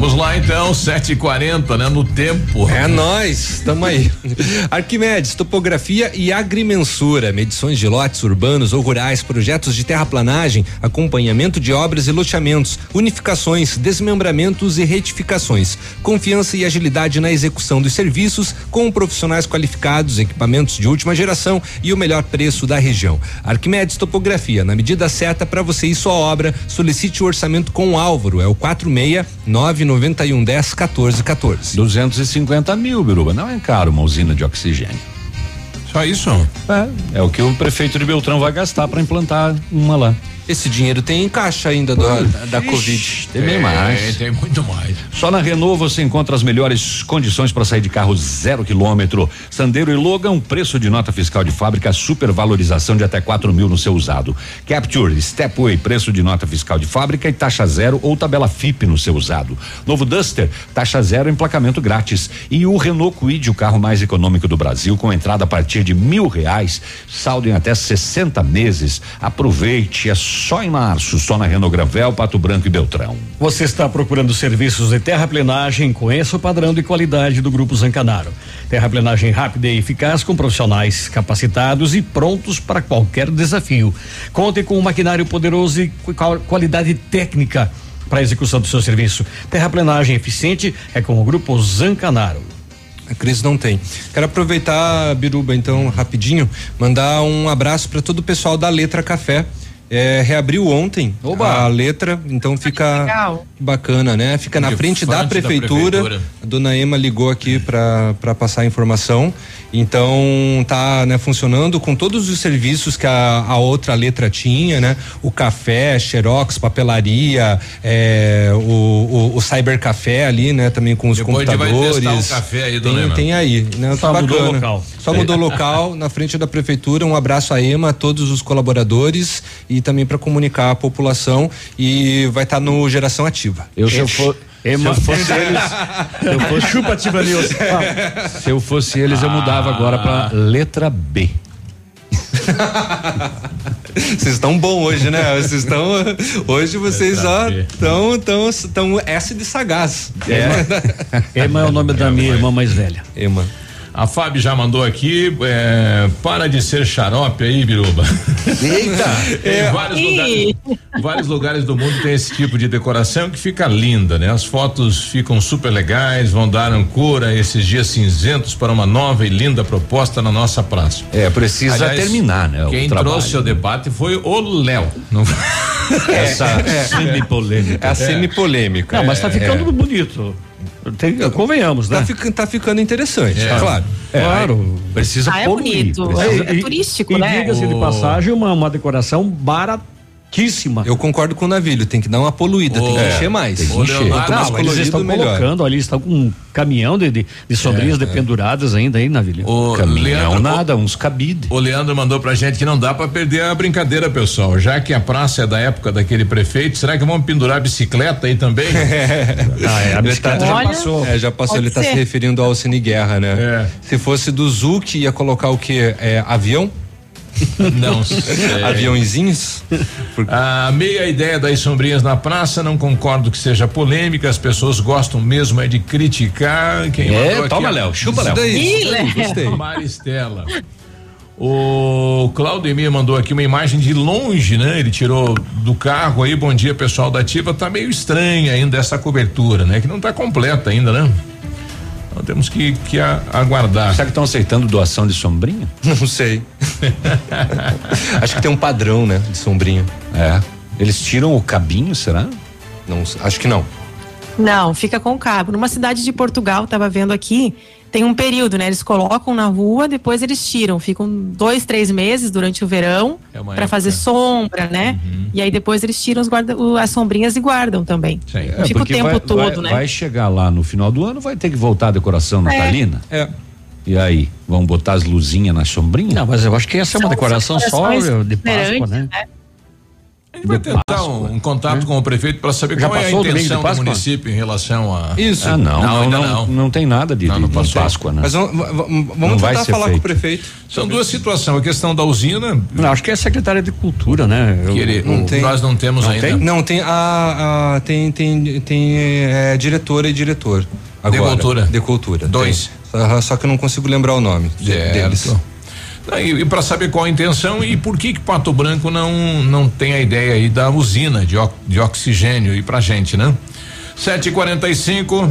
Vamos lá então, 7h40, né? No tempo. É nós, tamo aí. Arquimedes, topografia e agrimensura, medições de lotes urbanos ou rurais, projetos de terraplanagem, acompanhamento de obras e loteamentos, unificações, desmembramentos e retificações. Confiança e agilidade na execução dos serviços com profissionais qualificados, equipamentos de última geração e o melhor preço da região. Arquimedes Topografia, na medida certa para você e sua obra, solicite o orçamento com o Álvaro, é o 46 991 10 14 14. 250 mil, Biruba. Não é caro uma usina de oxigênio. Só isso? É, é o que o prefeito de Beltrão vai gastar para implantar uma lá. Esse dinheiro tem em caixa ainda do, da, da Covid. Tem bem mais. Tem muito mais. Só na Renault você encontra as melhores condições para sair de carro zero quilômetro. Sandero e Logan, preço de nota fiscal de fábrica, supervalorização de até 4 mil no seu usado. Capture, Stepway, preço de nota fiscal de fábrica e taxa zero ou tabela FIP no seu usado. Novo Duster, taxa zero, emplacamento grátis. E o Renault Kwid, o carro mais econômico do Brasil, com entrada a partir de mil reais, saldo em até 60 meses. Aproveite, é só em março, só na Renault Gravel, Pato Branco e Beltrão. Você está procurando serviços de terraplenagem? Conheça o padrão de qualidade do Grupo Zancanaro. Terraplenagem rápida e eficaz com profissionais capacitados e prontos para qualquer desafio. Conte com um maquinário poderoso e qual- qualidade técnica para a execução do seu serviço. Terraplenagem eficiente é com o Grupo Zancanaro. A Cris não tem. Quero aproveitar, Biruba, então, rapidinho, mandar um abraço para todo o pessoal da Letra Café. É, reabriu ontem a letra, então fica legal. bacana, né? Fica na frente da frente da prefeitura. prefeitura. A dona Ema ligou aqui para passar a informação. Então tá, né, funcionando com todos os serviços que a, a outra letra tinha, né? O café, xerox, papelaria, é, o, o, o cybercafé ali, né? Também com os Depois a vai computadores. testar o café aí, dona tem, tem aí, né? Só Tá mudou o local. Só mudou o local na frente da prefeitura. Um abraço à EMA, a todos os colaboradores e também para comunicar a população e vai estar no Geração Ativa. Eu se eu for se eu fosse eles, se eu fosse, Chupa, News. se eu fosse eles, eu mudava agora para letra B. Vocês estão bom hoje, né? Vocês estão hoje vocês estão tão tão S de sagaz. Ema é o nome da minha irmã mais velha. Ema. A Fábio já mandou aqui, é, para de ser xarope aí, Biruba. Eita! Em vários lugares, vários lugares do mundo tem esse tipo de decoração que fica linda, né? As fotos ficam super legais, vão dar cor a esses dias cinzentos para uma nova e linda proposta na nossa praça. É, precisa Aliás, terminar, né? Quem trabalho. trouxe o debate foi o Léo. Não- essa semi-polêmica. É a semi-polêmica. Não, mas tá É, ficando é. bonito. Tem, convenhamos, né? Tá, fica- tá ficando interessante, É. claro. É, Claro. Precisa Ah, é poluir, bonito. precisa- É, é turístico, e, né? E diga-se de passagem, uma, uma decoração Eu concordo com o Navilho, tem que dar uma poluída, tem que É. encher mais. Tem que que encher. Leonardo, Quanto mais Não, eles colorido, estão melhor. colocando ali, estão com um caminhão de, de, de sombrinhas dependuradas ainda aí, Navilha. O Caminhão Leandro, nada, uns cabide. O Leandro mandou pra gente que não dá pra perder a brincadeira, pessoal. Já que a praça é da época daquele prefeito, será que vamos pendurar a bicicleta aí também? Ah, é, a bicicleta já passou. É, já passou, Pode ele tá ser. se referindo ao Cine Guerra, né? É. Se fosse do Zuc, ia colocar o quê? É, avião? Não sei. Aviãozinhos? A meia ideia das sombrinhas na praça, não concordo que seja polêmica, as pessoas gostam mesmo é de criticar. Quem É, aqui toma, a- Léo, chupa, Léo. daí, Ih, gostei. Maristela. O Claudemir mandou aqui uma imagem de longe, né? Ele tirou do carro aí, bom dia pessoal da Ativa, tá meio estranha ainda essa cobertura, né? Que não tá completa ainda, né? Então temos que, que a- aguardar. Será que estão aceitando doação de sombrinha? Não sei. acho que tem um padrão, né? De sombrinha. É. Eles tiram o cabinho, será? Não, acho que não. Não, fica com cabo. Numa cidade de Portugal, tava vendo aqui, tem um período, né? Eles colocam na rua, depois eles tiram. Ficam dois, três meses durante o verão É para fazer sombra, né? E aí depois eles tiram os guarda, as sombrinhas e guardam também. Sim. Não fica o tempo vai, todo, vai- né? Vai chegar lá no final do ano, vai ter que voltar a decoração natalina. É. E aí, vão botar as luzinhas na sombrinha? Não, mas eu acho que essa é uma São- decoração só de Páscoa, diferentes, né? A gente vai tentar um, um contato com o prefeito para saber Já qual é a o de intenção do Páscoa? município em relação a. Isso. Ah, não, não, ainda não, não, tem nada de, Não, não de- de. Páscoa, né? Mas vamos, Não tentar falar feito. com o prefeito. São duas situações. A questão da usina, Não, acho que é a secretária de cultura, né? Eu- que ele- Não tem. nós não temos Não ainda. tem? Não, tem a, a- tem, tem, tem é, diretora e diretor. Agora, cultura. De cultura. Dois. tem. Só que eu não consigo lembrar o nome de- deles. Não, E, para saber qual a intenção e por que que Pato Branco não não tem a ideia aí da usina de, de oxigênio e pra gente, né? 7h45.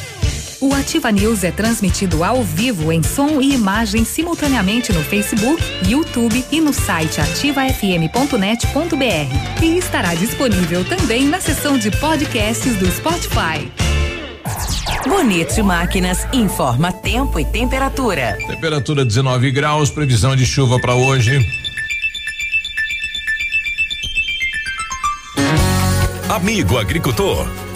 O Ativa News é transmitido ao vivo em som e imagem simultaneamente no Facebook, YouTube e no site ativafm.net.br. E estará disponível também na seção de podcasts do Spotify. Bonito Máquinas informa tempo e temperatura. Temperatura 19 graus, previsão de chuva para hoje. Amigo agricultor,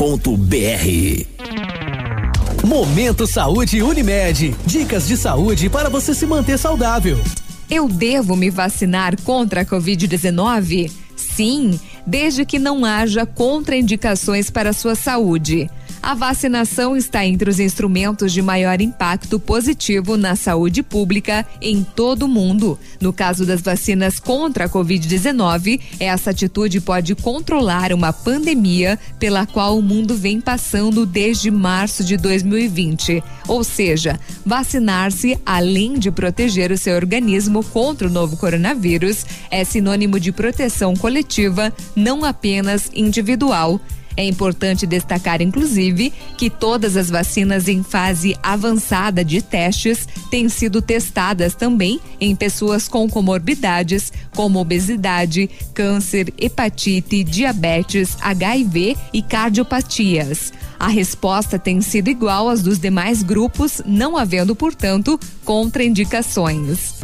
www.ativafm.net.br Momento Saúde Unimed. Dicas de saúde para você se manter saudável. Eu devo me vacinar contra a Covid-19? Sim, desde que não haja contraindicações para a sua saúde. A vacinação está entre os instrumentos de maior impacto positivo na saúde pública em todo o mundo. No caso das vacinas contra a Covid-19, essa atitude pode controlar uma pandemia pela qual o mundo vem passando desde março de 2020. Ou seja, vacinar-se, além de proteger o seu organismo contra o novo coronavírus, é sinônimo de proteção coletiva, não apenas individual. É importante destacar, inclusive, que todas as vacinas em fase avançada de testes têm sido testadas também em pessoas com comorbidades, como obesidade, câncer, hepatite, diabetes, HIV e cardiopatias. A resposta tem sido igual às dos demais grupos, não havendo, portanto, contraindicações.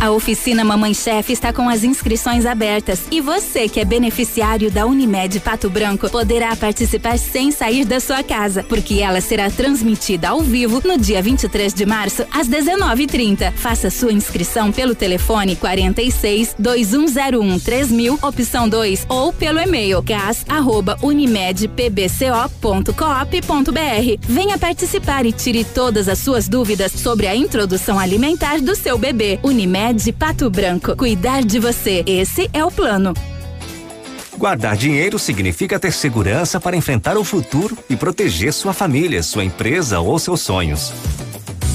A oficina Mamãe Chef está com as inscrições abertas e você que é beneficiário da Unimed Pato Branco poderá participar sem sair da sua casa, porque ela será transmitida ao vivo no dia 23 de março às 19:30. Faça sua inscrição pelo telefone 46 2101 3000 opção 2 ou pelo e-mail gas@unimedpbco.coop.br. Venha participar e tire todas as suas dúvidas sobre a introdução alimentar do seu bebê. Unimed Pato Branco. Cuidar de você. Esse é o plano. Guardar dinheiro significa ter segurança para enfrentar o futuro e proteger sua família, sua empresa ou seus sonhos.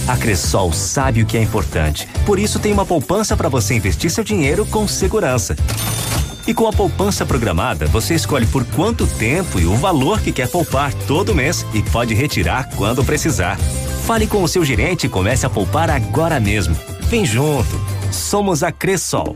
A Cressol sabe o que é importante, por isso tem uma poupança para você investir seu dinheiro com segurança. E com a poupança programada, você escolhe por quanto tempo e o valor que quer poupar todo mês e pode retirar quando precisar. Fale com o seu gerente e comece a poupar agora mesmo. Vem junto. Somos a Cressol.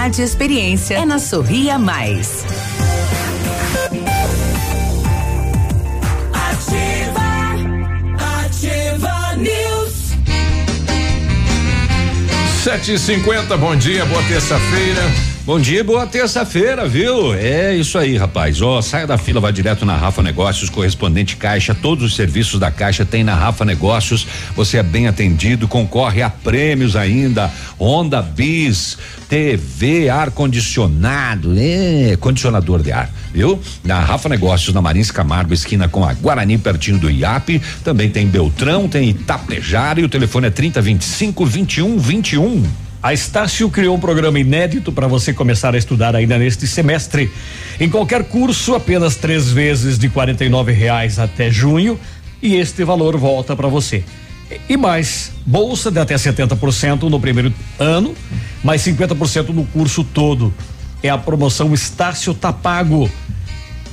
e experiência. É na Sorria Mais. Ativa, ativa News. Sete e cinquenta, bom dia, boa terça-feira. Bom dia, boa terça-feira, viu? É isso aí, rapaz. Ó, saia da fila, vá direto na Rafa Negócios, correspondente Caixa. Todos os serviços da Caixa tem na Rafa Negócios. Você é bem atendido, concorre a prêmios ainda. Honda Bis, TV, ar condicionado, é, condicionador de ar, viu? Na Rafa Negócios, na Marins Camargo, esquina com a Guarani, pertinho do IAP. Também tem Beltrão, tem Itapejara e o telefone é 3025 2121. A Estácio criou um programa inédito para você começar a estudar ainda neste semestre. Em qualquer curso, apenas três vezes de R$ reais até junho e este valor volta para você. E mais, bolsa de até 70% no primeiro ano, mais 50% no curso todo. É a promoção Estácio Tapago.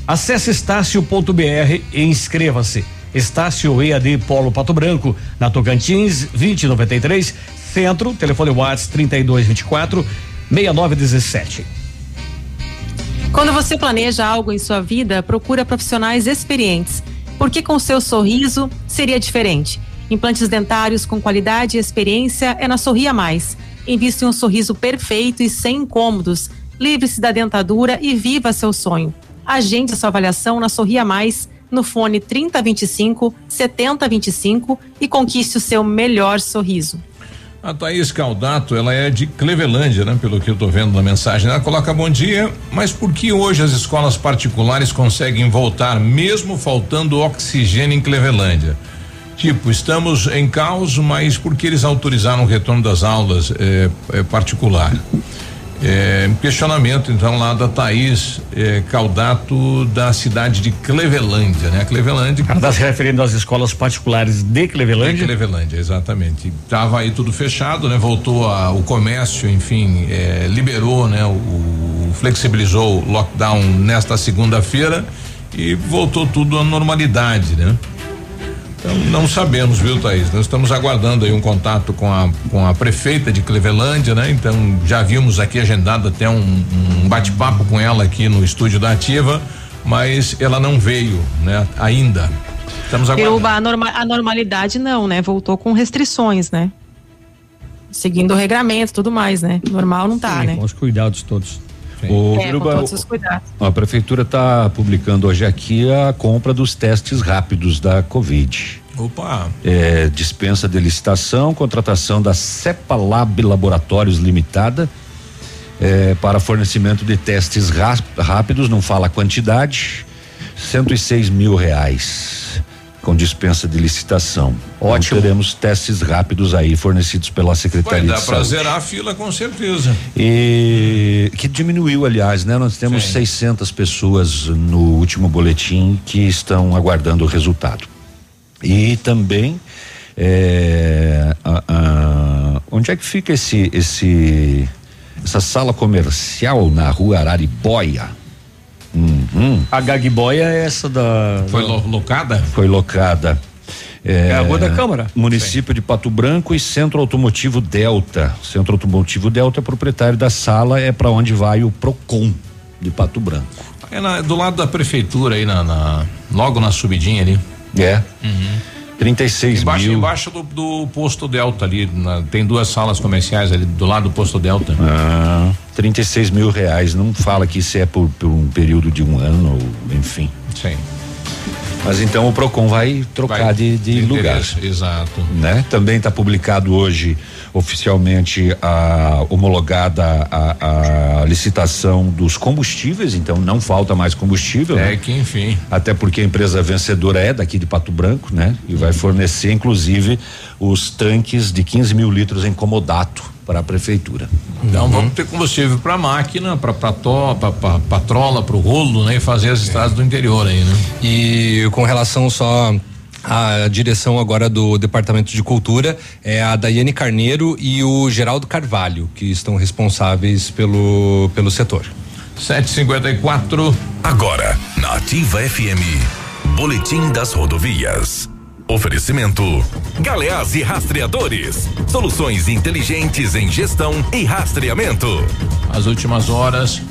Acesse estácio.br e inscreva-se. Estácio EAD Polo Pato Branco, na Tocantins, 2093, Centro, telefone WhatsApp 3224 6917. Quando você planeja algo em sua vida, procura profissionais experientes, porque com seu sorriso seria diferente. Implantes dentários com qualidade e experiência é na Sorria Mais. Invista em um sorriso perfeito e sem incômodos. Livre-se da dentadura e viva seu sonho. Agende sua avaliação na Sorria Mais, no fone 3025 7025 e conquiste o seu melhor sorriso. A Thaís Caldato, ela é de Clevelândia, né? Pelo que eu tô vendo na mensagem. Ela coloca bom dia, mas por que hoje as escolas particulares conseguem voltar mesmo faltando oxigênio em Clevelândia? Tipo, estamos em caos, mas por que eles autorizaram o retorno das aulas é, é particular? É, questionamento então lá da Thaís é, Caldato da cidade de Clevelândia, né? Clevelândia. Ela está se referindo às escolas particulares de Clevelândia? De Clevelândia, exatamente. Tava aí tudo fechado, né? Voltou a, o comércio, enfim, é, liberou, né? O, o, flexibilizou o lockdown nesta segunda-feira e voltou tudo à normalidade, né? Então, não sabemos, viu, Thaís? Nós estamos aguardando aí um contato com a, com a prefeita de Clevelândia, né? Então, já vimos aqui agendado até um, um bate-papo com ela aqui no estúdio da Ativa, mas ela não veio, né? Ainda. Estamos aguardando. Peruba, a, norma, a normalidade não, né? Voltou com restrições, né? Seguindo o regramento, tudo mais, né? Normal não tá, Sim, né? Com os cuidados todos. O É, com Biruba, todos os cuidados. a prefeitura está publicando hoje aqui a compra dos testes rápidos da Covid. Opa! É, dispensa de licitação, contratação da Cepalab Laboratórios Limitada é, para fornecimento de testes rá- rápidos, não fala a quantidade, 106 mil reais com dispensa de licitação. Ótimo. Então, teremos testes rápidos aí fornecidos pela Vai Secretaria dar de para Saúde. zerar a fila com certeza. E que diminuiu, aliás, né? Nós temos 600 pessoas no último boletim que estão aguardando o resultado. E também é, a- a- onde é que fica esse esse essa sala comercial na rua Araribóia? Uhum. A Gagboia é essa da. Foi lo- locada? Foi locada. É, É a Rua da Câmara. Município de Pato Branco e Centro Automotivo Delta. Centro Automotivo Delta é proprietário da sala, é para onde vai o Procon de Pato Branco. É na- do lado da prefeitura aí na, na- logo na subidinha ali. É. 36 Embaixo, mil. embaixo do, do posto Delta ali, na- tem duas salas comerciais ali do lado do posto Delta. Ah, 36 mil reais. Não fala que isso é por, por um período de um ano, ou enfim. Sim. Mas então o Procon vai trocar Vai de, de lugar. Exato. né? Também está publicado hoje oficialmente a homologada a, a licitação dos combustíveis, então não falta mais combustível. É né? que enfim. Até porque a empresa vencedora é daqui de Pato Branco, né? E vai fornecer, inclusive, os tanques de 15 mil litros em comodato para a prefeitura. Então vamos ter combustível para máquina, para patrola, para o rolo, né? E fazer as estradas do interior aí, né? E com relação só à direção agora do Departamento de Cultura, é a Daiane Carneiro e o Geraldo Carvalho, que estão responsáveis pelo, pelo setor. 754. Agora, na Ativa FM, Boletim das Rodovias. Oferecimento: Galeás e Rastreadores. Soluções inteligentes em gestão e rastreamento. As últimas horas.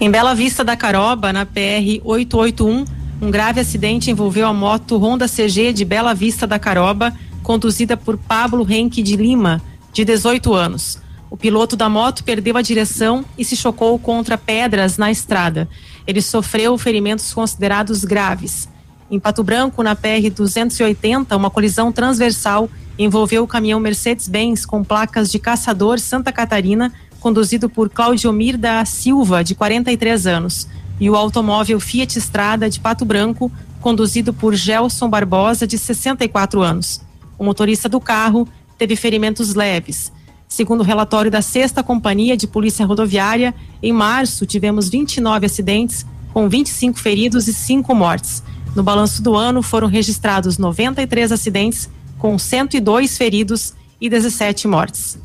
Em Bela Vista da Caroba, na PR 881, um grave acidente envolveu a moto Honda CG de Bela Vista da Caroba, conduzida por Pablo Henke de Lima, de 18 anos. O piloto da moto perdeu a direção e se chocou contra pedras na estrada. Ele sofreu ferimentos considerados graves. Em Pato Branco, na PR 280, uma colisão transversal envolveu o caminhão Mercedes-Benz com placas de Caçador Santa Catarina, conduzido por Claudiomir da Silva, de 43 anos, e o automóvel Fiat Strada de Pato Branco, conduzido por Gelson Barbosa, de 64 anos. O motorista do carro teve ferimentos leves. Segundo o relatório da Sexta Companhia de Polícia Rodoviária, em março tivemos 29 acidentes, com 25 feridos e 5 mortes. No balanço do ano foram registrados 93 acidentes, com 102 feridos e 17 mortes.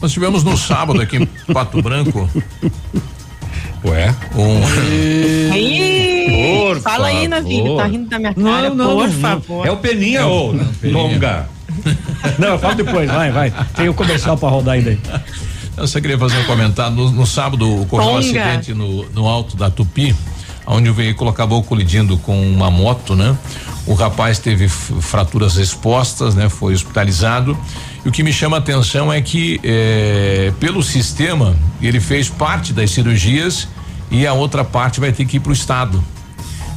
Nós tivemos no sábado aqui em Pato Branco. Ué? Um. Por fala aí, Navilho, favor. tá rindo da minha cara, por favor. É o Peninha ou Longa? Não, eu falo depois, vai, vai. Tem o comercial pra rodar ainda aí. Eu só queria fazer um comentário. No, no sábado ocorreu um acidente no, no alto da Tupi, onde o veículo acabou colidindo com uma moto, né? O rapaz teve fraturas expostas, né? Foi hospitalizado. E o que me chama a atenção é que, eh, pelo sistema, ele fez parte das cirurgias e a outra parte vai ter que ir para o Estado.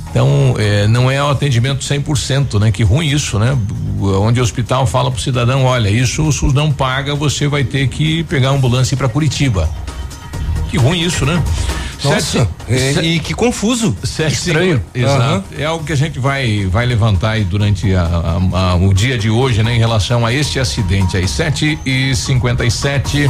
Então, eh, não é o atendimento 100%, né? Que ruim isso, né? Onde o hospital fala pro cidadão, olha, isso o SUS não paga, você vai ter que pegar a ambulância e ir para Curitiba. Que ruim isso, né? Nossa, é, e que confuso. Sete, Estranho. cinco- Exato. É algo que a gente vai vai levantar aí durante a- a- a- o dia de hoje, né, em relação a este acidente aí. 7 e 57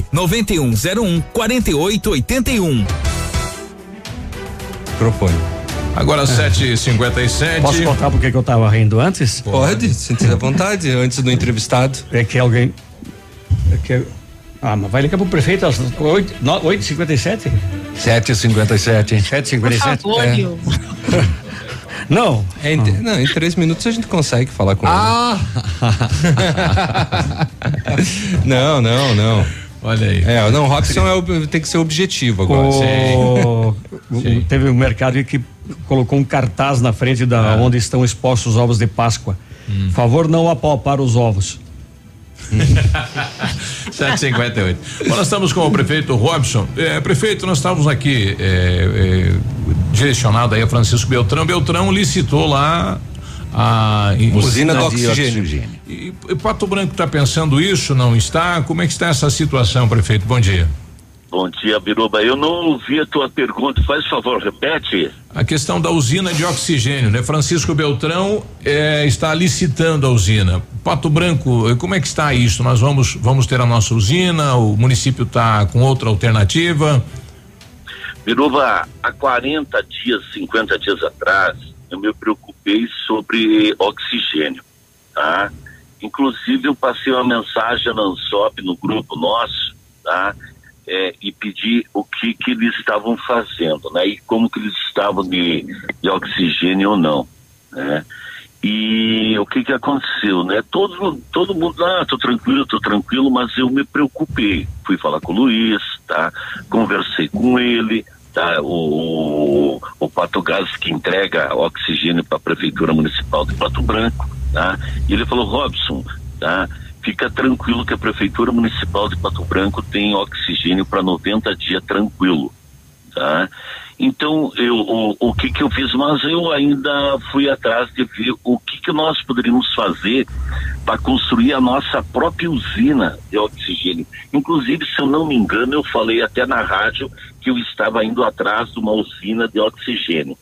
99101 4881. Propõe. Agora 7 e 57 Posso contar por que que eu tava rindo antes? Pode, sinta à vontade, antes do entrevistado. É que alguém. É que, ah, mas vai ligar pro prefeito às 8h57? 7h57, hein? 7h57? É. Viu? Não. É, em, não, em três minutos a gente consegue falar com Ah! ele. não, não, não. Olha aí. É, não, o Robson é tem que ser objetivo agora. O, o- teve um mercado que colocou um cartaz na frente da onde estão expostos os ovos de Páscoa. Favor não apalpar os ovos. 758. Bom, nós estamos com o prefeito Robson. É, prefeito, nós estávamos aqui é, é, direcionado aí a Francisco Beltrão. Beltrão licitou lá a Usina do de oxigênio. E, e Pato Branco está pensando isso? Não está? Como é que está essa situação, prefeito? Bom dia. Bom dia, Biruba. Eu não ouvi a tua pergunta. Faz favor, repete. A questão da usina de oxigênio, né? Francisco Beltrão eh, está licitando a usina. Pato Branco, como é que está isso? Nós vamos vamos ter a nossa usina? O município está com outra alternativa? Biruba, há 40 dias, 50 dias atrás, eu me preocupei sobre oxigênio, tá? Inclusive, eu passei uma mensagem na ANSOP, no grupo nosso, tá? é, e pedir o que que eles estavam fazendo, né? E como que eles estavam de, de oxigênio ou não, né? E o que que aconteceu, né? Todo, todo mundo, ah, tô tranquilo, tô tranquilo, mas eu me preocupei. Fui falar com o Luiz, tá? Conversei com ele, tá? O, o Pato Gás que entrega oxigênio para a Prefeitura Municipal de Pato Branco, tá? E ele falou, Robson, tá? Fica tranquilo que a Prefeitura Municipal de Pato Branco tem oxigênio para 90 dias tranquilo, tá? Então, eu, o, o que que eu fiz? Mas eu ainda fui atrás de ver o que que nós poderíamos fazer para construir a nossa própria usina de oxigênio. Inclusive, se eu não me engano, eu falei até na rádio que eu estava indo atrás de uma usina de oxigênio.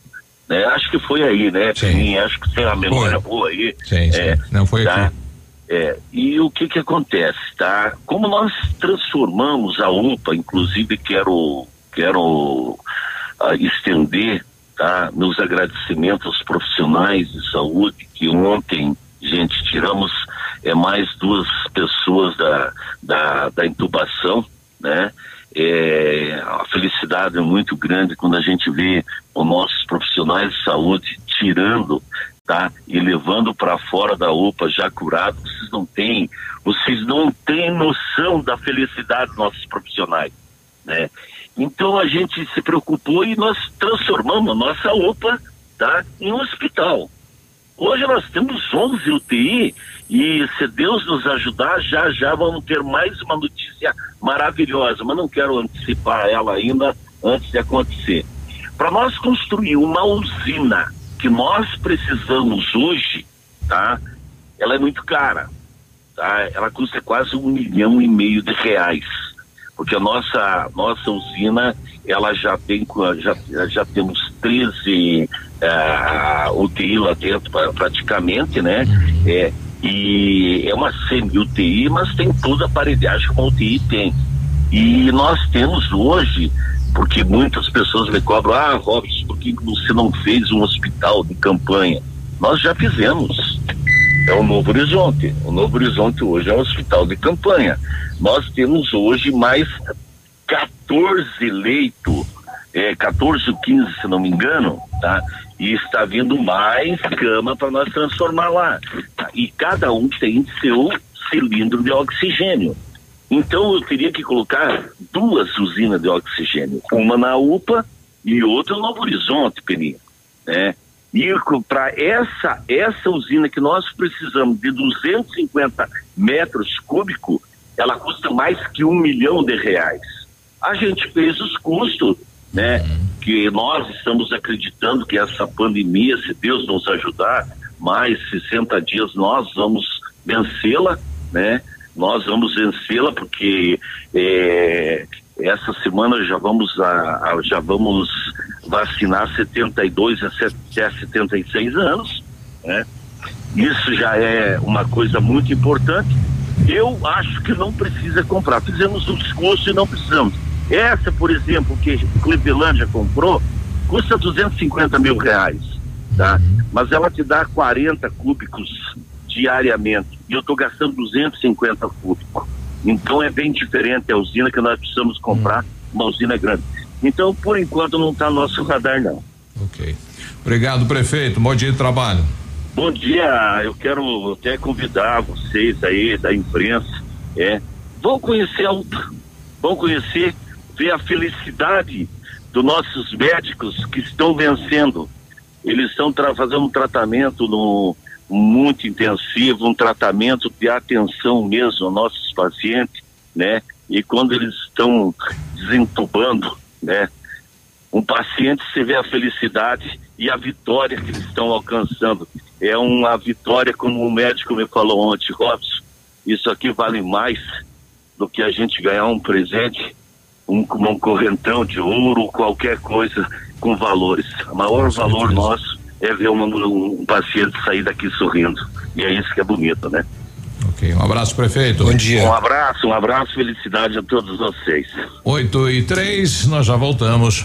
Né? Acho que foi aí, né? Sim. Acho que tem a memória Foi. boa aí. Sim, sim. É, Não foi tá? aqui. É, e o que que acontece, tá? Como nós transformamos a UPA, inclusive quero quero ah, estender, tá? Meus agradecimentos aos profissionais de saúde que ontem, gente, tiramos é mais duas pessoas da da, da intubação, né? É, a felicidade é muito grande quando a gente vê os nossos profissionais de saúde tirando tá? E levando para fora da UPA já curado, vocês não têm, vocês não têm noção da felicidade dos nossos profissionais, né? Então a gente se preocupou e nós transformamos a nossa UPA, tá? Em um hospital. Hoje nós temos 11 UTI e se Deus nos ajudar, já já vamos ter mais uma notícia maravilhosa, mas não quero antecipar ela ainda antes de acontecer. Para nós construir uma usina que nós precisamos hoje, tá? Ela é muito cara, tá? Ela custa quase um milhão e meio de reais, porque a nossa nossa usina ela já tem já já temos 13 ah, UTI lá dentro pra- praticamente, né? É e é uma semi UTI, mas tem toda a uma UTI tem. E nós temos hoje, porque muitas pessoas me cobram, ah, Robson, por que você não fez um hospital de campanha? Nós já fizemos. É o Novo Horizonte. O Novo Horizonte hoje é um hospital de campanha. Nós temos hoje mais 14 leitos, é, 14 ou 15, se não me engano, tá? E está vindo mais cama para nós transformar lá. tá? E cada um tem seu cilindro de oxigênio. Então eu teria que colocar duas usinas de oxigênio, uma na UPA e outra no Novo Horizonte, Peninha, né? E para essa essa usina que nós precisamos de 250 metros cúbicos, ela custa mais que um milhão de reais. A gente fez os custos, né? Que nós estamos acreditando que essa pandemia, se Deus nos ajudar, mais 60 dias nós vamos vencê-la, né? Nós vamos vencê-la porque eh, essa semana já vamos a, a- já vamos vacinar 72 a se- até 76 anos, né? Isso já é uma coisa muito importante. Eu acho que não precisa comprar. Fizemos os custos e não precisamos. Essa, por exemplo, que Clevelândia comprou, custa 250 mil reais, tá? Mas ela te dá 40 cúbicos diariamente. E eu estou gastando 250 cúbicos. Então é bem diferente a usina que nós precisamos comprar, uma usina grande. Então, por enquanto, não está no nosso radar, não. Ok. Obrigado, prefeito. Bom dia de trabalho. Bom dia, eu quero até convidar vocês aí da imprensa, é, vão conhecer a UPA, vão conhecer, ver a felicidade dos nossos médicos que estão vencendo. Eles estão fazendo um tratamento no, muito intensivo, um tratamento de atenção mesmo aos nossos pacientes, né? E quando eles estão desentubando, né? um paciente você vê a felicidade e a vitória que eles estão alcançando. É uma vitória, como o médico me falou ontem, Robson, isso aqui vale mais do que a gente ganhar um presente, um, um correntão de ouro, qualquer coisa com valores. O maior valor nosso é ver um, um paciente sair daqui sorrindo. E é isso que é bonito, né? Ok. Um abraço, prefeito. Bom dia. Um abraço, um abraço, felicidade a todos vocês. 8 e 3, nós já voltamos.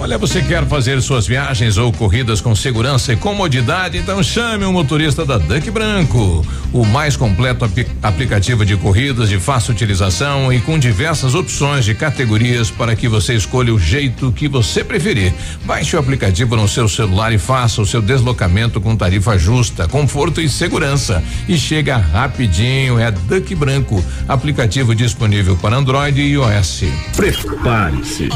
Olha, você quer fazer suas viagens ou corridas com segurança e comodidade? Então chame o motorista da Duck Branco. O mais completo apli aplicativo de corridas de fácil utilização e com diversas opções de categorias para que você escolha o jeito que você preferir. Baixe o aplicativo no seu celular e faça o seu deslocamento com tarifa justa, conforto e segurança. E chega rapidinho, é Duck Branco. Aplicativo disponível para Android e iOS. Prepare-se.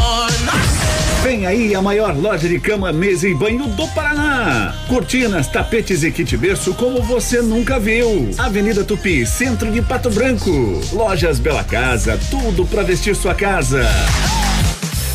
Vem aí a maior loja de cama, mesa e banho do Paraná. Cortinas, tapetes e kit berço como você nunca viu. Avenida Tupi, centro de Pato Branco. Lojas Bela Casa, tudo para vestir sua casa.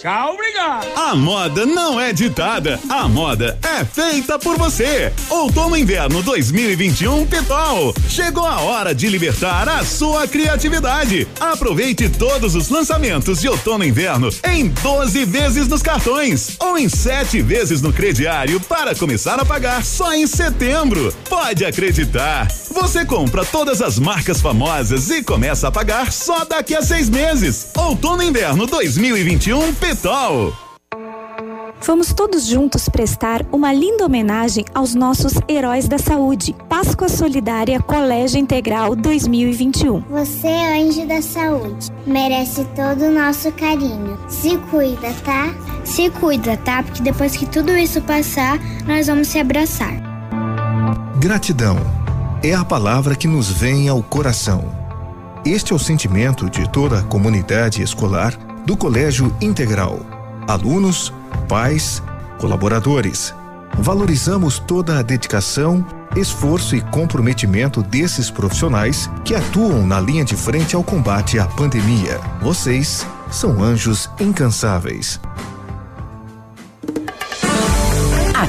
Tchau, obrigado. A moda não é ditada, a moda é feita por você. Outono Inverno 2021 Pitol. Chegou a hora de libertar a sua criatividade. Aproveite todos os lançamentos de outono inverno em 12 vezes nos cartões ou em 7 vezes no crediário para começar a pagar só em setembro. Pode acreditar. Você compra todas as marcas famosas e começa a pagar só daqui a seis meses. Outono Inverno 2021 Pitol. Vamos todos juntos prestar uma linda homenagem aos nossos heróis da saúde. Páscoa Solidária Colégio Integral 2021. Você é anjo da saúde, merece todo o nosso carinho. Se cuida, tá? Se cuida, tá? Porque depois que tudo isso passar, nós vamos se abraçar. Gratidão é a palavra que nos vem ao coração. Este é o sentimento de toda a comunidade escolar do Colégio Integral. Alunos, pais, colaboradores. Valorizamos toda a dedicação, esforço e comprometimento desses profissionais que atuam na linha de frente ao combate à pandemia. Vocês são anjos incansáveis.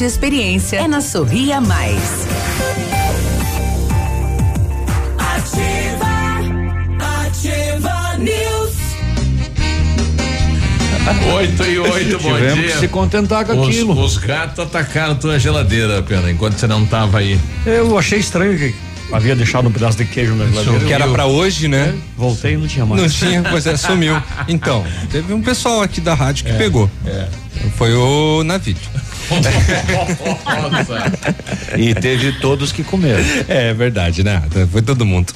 e experiência é na Sorria Mais. Ativa, ativa news. Oito e oito, bom Tivemos dia. que se contentar com Os- aquilo. Os gatos atacaram tua geladeira, pena, enquanto você não tava aí. Eu achei estranho que havia deixado um pedaço de queijo na geladeira. Que era pra hoje, né? Voltei e não tinha mais. Não tinha, pois é, sumiu. Então, teve um pessoal aqui da rádio que pegou. Foi o E teve todos que comeram. É verdade, né? Foi todo mundo.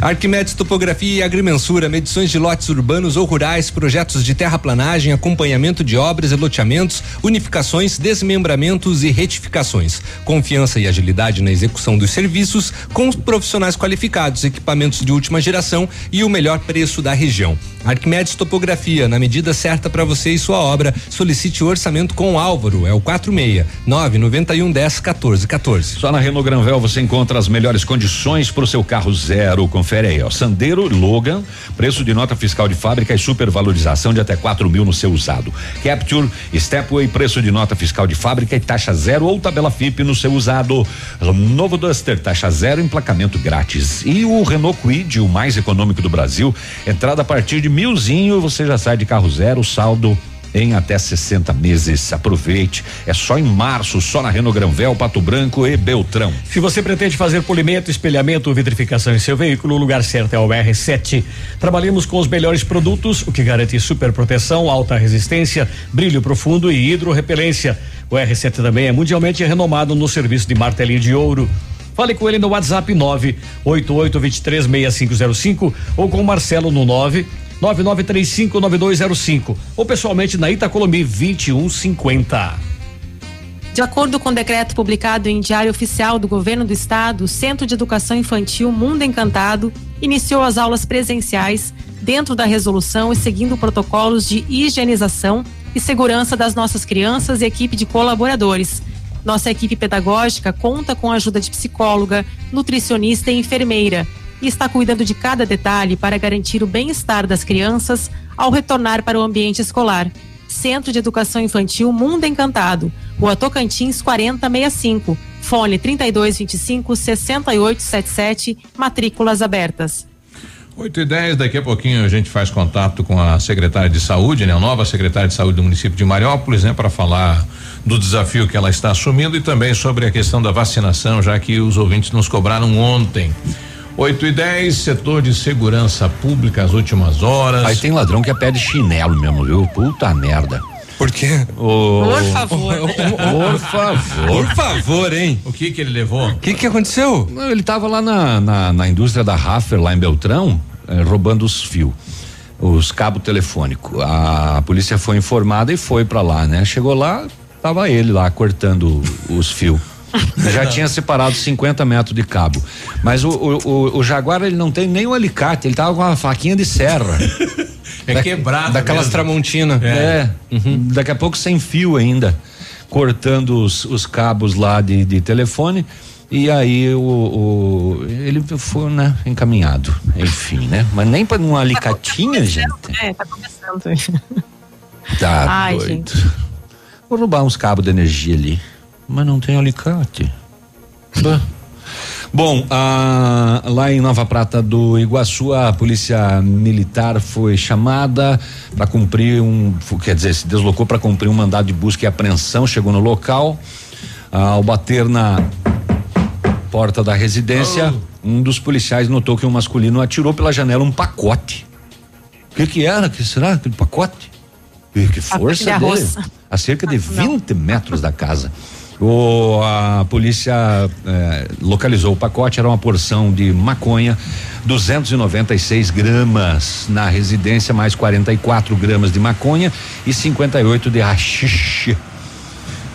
Arquimedes Topografia e Agrimensura, medições de lotes urbanos ou rurais, projetos de terraplanagem, acompanhamento de obras e loteamentos, unificações, desmembramentos e retificações. Confiança e agilidade na execução dos serviços com profissionais qualificados, equipamentos de última geração e o melhor preço da região. Arquimedes Topografia, na medida certa para você e sua obra. Solicite o orçamento com o Álvaro, é o 46 991 10 14 14. Só na Renault Granvel você encontra as melhores condições para o seu carro zero. Confere aí, ó. Sandero Logan, preço de nota fiscal de fábrica e supervalorização de até 4 mil no seu usado. Capture, Stepway, preço de nota fiscal de fábrica e taxa zero ou tabela FIP no seu usado. Novo Duster, taxa zero, emplacamento grátis. E o Renault Quid, o mais econômico do Brasil, entrada a partir de milzinho, você já sai de carro zero, saldo em até 60 meses. Aproveite. É só em março, só na Renault Granvel, Pato Branco e Beltrão. Se você pretende fazer polimento, espelhamento vitrificação em seu veículo, o lugar certo é o R7. Trabalhamos com os melhores produtos, o que garante super proteção, alta resistência, brilho profundo e hidrorrepelência. O R7 também é mundialmente renomado no serviço de martelinho de ouro. Fale com ele no WhatsApp 988236505 ou com o Marcelo no 9 99359205 ou pessoalmente na Itacolomi 2150. De acordo com o decreto publicado em Diário Oficial do Governo do Estado, o Centro de Educação Infantil Mundo Encantado iniciou as aulas presenciais dentro da resolução e seguindo protocolos de higienização e segurança das nossas crianças e equipe de colaboradores. Nossa equipe pedagógica conta com a ajuda de psicóloga, nutricionista e enfermeira e está cuidando de cada detalhe para garantir o bem-estar das crianças ao retornar para o ambiente escolar. Centro de Educação Infantil Mundo Encantado, Rua Tocantins 4065, fone 3225 6877, matrículas abertas. 8 e 10, daqui a pouquinho a gente faz contato com a secretária de saúde, né? A nova secretária de saúde do município de Mariópolis, né? Para falar do desafio que ela está assumindo e também sobre a questão da vacinação, já que os ouvintes nos cobraram ontem. 8 e 10, setor de segurança pública, as últimas horas. Aí tem ladrão que é pé de chinelo mesmo, viu? Puta merda. Por quê? O... Por favor. Por favor. Por favor, hein? O que que ele levou? O que que aconteceu? Não, Ele tava lá na, na, na indústria da Raffer, lá em Beltrão, eh, roubando os fios, os cabos telefônicos. A polícia foi informada e foi pra lá, né? Chegou lá, tava ele lá cortando os fios. Já tinha separado 50 metros de cabo. Mas o, o, o, o Jaguar, ele não tem nem o alicate, ele tava com uma faquinha de serra. É quebrado. Daquelas mesmo. tramontina. É. Daqui a pouco sem fio ainda. Cortando os, os cabos lá de, de telefone. E aí o, o- ele foi, né, encaminhado. Enfim, né? Mas nem para um alicatinha, gente. É, tá começando. Tá Ai, doido. gente. Vou roubar uns cabos de energia ali. Mas não tem alicate. Bom, ah, lá em Nova Prata do Iguaçu, a polícia militar foi chamada para cumprir um, quer dizer, se deslocou para cumprir um mandado de busca e apreensão, chegou no local, ah, ao bater na porta da residência, um dos policiais notou que um masculino atirou pela janela um pacote. O que que era? Que será aquele pacote? E que força de dele. A cerca de 20 metros da casa. O, a polícia eh, localizou o pacote, era uma porção de maconha, 296 gramas na residência, mais 44 gramas de maconha e 58 de haxixe.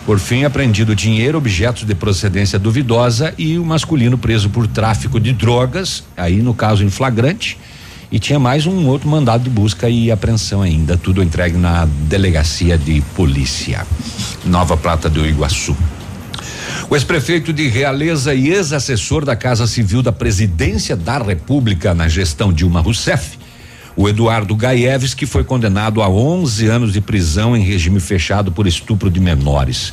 Por fim, apreendido dinheiro, objetos de procedência duvidosa e o masculino preso por tráfico de drogas, aí no caso em flagrante. E tinha mais um outro mandado de busca e apreensão ainda, tudo entregue na delegacia de polícia. Nova Prata do Iguaçu. O ex-prefeito de Realeza e ex-assessor da Casa Civil da Presidência da República na gestão Dilma Rousseff, o Eduardo Gaieves, que foi condenado a 11 anos de prisão em regime fechado por estupro de menores.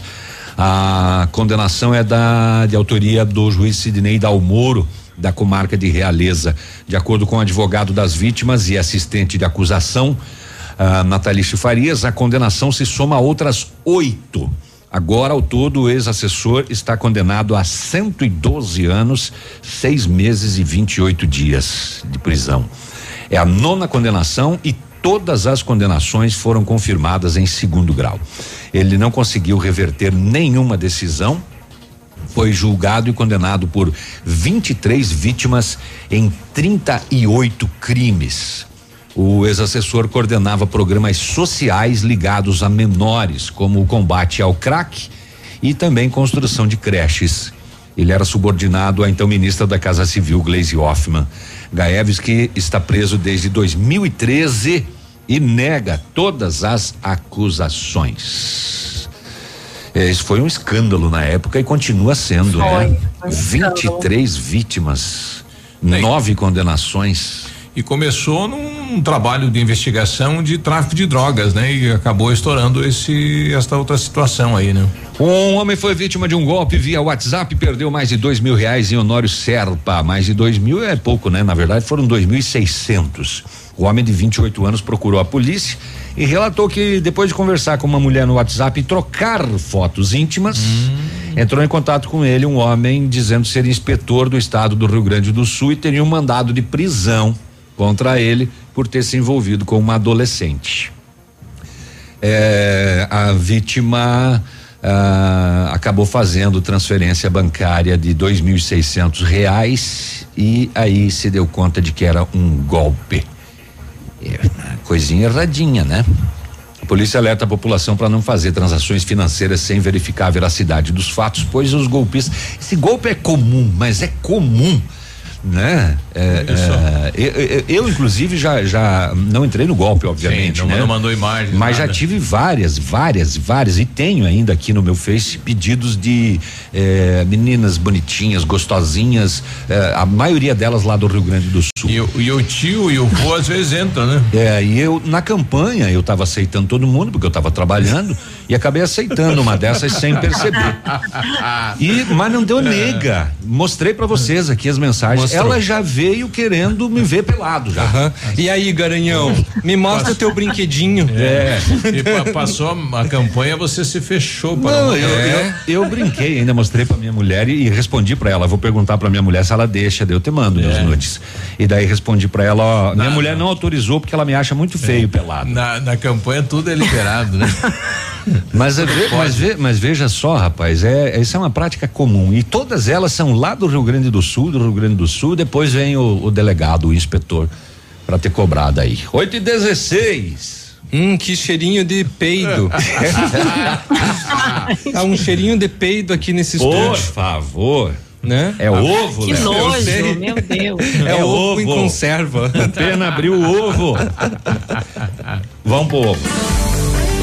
A condenação é da de autoria do juiz Sidney Dalmoro, da comarca de Realeza. De acordo com o advogado das vítimas e assistente de acusação, ah, Natalício Farias, a condenação se soma a outras oito. Agora, ao todo, o ex-assessor está condenado a 112 anos, seis meses e 28 dias de prisão. É a nona condenação e todas as condenações foram confirmadas em segundo grau. Ele não conseguiu reverter nenhuma decisão foi julgado e condenado por 23 vítimas em 38 crimes. O ex-assessor coordenava programas sociais ligados a menores, como o combate ao crack e também construção de creches. Ele era subordinado à então ministra da Casa Civil, Gleisi Hoffmann. Gaeves, que está preso desde 2013 e nega todas as acusações. É, isso foi um escândalo na época e continua sendo, Foi, né? foi um 23 vítimas, nove condenações. E começou num trabalho de investigação de tráfico de drogas, né? E acabou estourando esse esta outra situação aí, né? Um homem foi vítima de um golpe via WhatsApp e perdeu mais de dois mil reais em Honório Serpa. Mais de dois mil é pouco, né? Na verdade, foram dois mil e seiscentos. O homem de 28 anos procurou a polícia e relatou que depois de conversar com uma mulher no WhatsApp e trocar fotos íntimas, entrou em contato com ele um homem dizendo ser inspetor do estado do Rio Grande do Sul e teria um mandado de prisão contra ele por ter se envolvido com uma adolescente. É, a vítima ah, acabou fazendo transferência bancária de dois mil e seiscentos reais e aí se deu conta de que era um golpe. É, coisinha erradinha, né? A polícia alerta a população para não fazer transações financeiras sem verificar a veracidade dos fatos, pois os golpistas. Esse golpe é comum, mas é comum. Né? É, é, eu, eu- eu, inclusive, já, já não entrei no golpe, obviamente. não- né? não mandou imagens, Mas já nada. tive várias, várias, várias, e tenho ainda aqui no meu Face pedidos de eh, meninas bonitinhas, gostosinhas, eh, a maioria delas lá do Rio Grande do Sul. E, o- e o tio e o vô às vezes entram, né? É, e eu, na campanha, eu estava aceitando todo mundo, porque eu estava trabalhando, e acabei aceitando uma dessas sem perceber. E, mas não deu nega. Mostrei para vocês aqui as mensagens. Mostrou. Ela já veio querendo me ver pelado já. Aham. E aí, Garanhão, me mostra o teu brinquedinho. É. E pa- passou a campanha, você se fechou para Não, eu, É. eu, eu brinquei, ainda mostrei pra minha mulher e, e respondi pra ela. Vou perguntar pra minha mulher se ela deixa, daí eu te mando meus É. nudes. E daí respondi pra ela, ó, minha mulher não autorizou porque ela me acha muito feio pelado. Na, na campanha tudo é liberado, né? Mas, é ve- mas, ve- mas veja só, rapaz, é, isso é uma prática comum. E todas elas são lá do Rio Grande do Sul, do Rio Grande do Sul, depois vem o, o delegado, o inspetor, pra ter cobrado aí. 8 e 16 Hum, que cheirinho de peido. Há um cheirinho de peido aqui nesse Por estúdio. favor. Né? É ovo, Que Léo. nojo, meu Deus. É, ovo, em conserva. Pena abriu o ovo. Vamos pro ovo.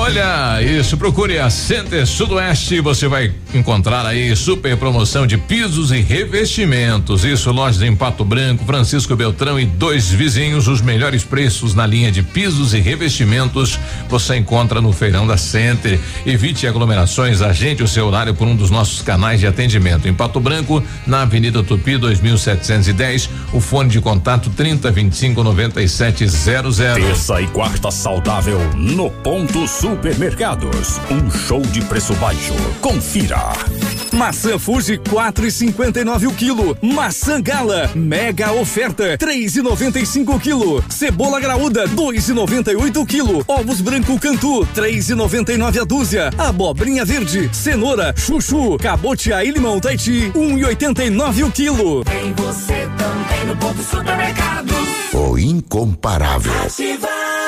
Olha isso, procure a Center Sudoeste, você vai encontrar aí super promoção de pisos e revestimentos. Isso, lojas em Pato Branco, Francisco Beltrão e dois vizinhos, os melhores preços na linha de pisos e revestimentos você encontra no Feirão da Center. Evite aglomerações, agende o seu horário por um dos nossos canais de atendimento. Em Pato Branco, na Avenida Tupi 2710, o fone de contato 3025 9700. Terça e quarta saudável no Ponto Supermercados. Um show de preço baixo. Confira. Maçã Fuji 4,59 o quilo. Maçã Gala mega oferta 3,95 o quilo. Cebola graúda 2,98 o quilo. Ovos branco Cantu 3,99 a dúzia. Abobrinha verde, cenoura, chuchu, cabotiá e limão Taiti 1,89 o quilo. Tem você também no ponto supermercado. O incomparável. Ativa.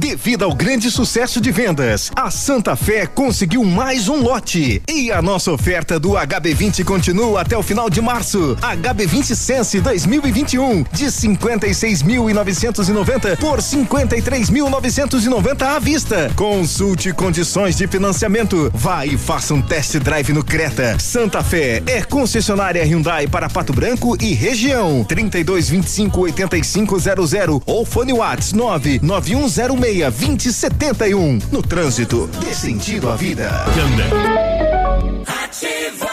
Devido ao grande sucesso de vendas, a Santa Fé conseguiu mais um lote. E a nossa oferta do HB20 continua até o final de março. HB20 Sense 2021 de 56.990 por 53.990 à vista. Consulte condições de financiamento. Vá e faça um test drive no Creta. Santa Fé é concessionária Hyundai para Pato Branco e região. 3225 8500 ou fone Whats 99106 2071. No trânsito, dê sentido à vida. Ativa!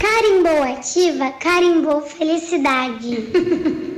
Carimbou ativa, carimbou felicidade.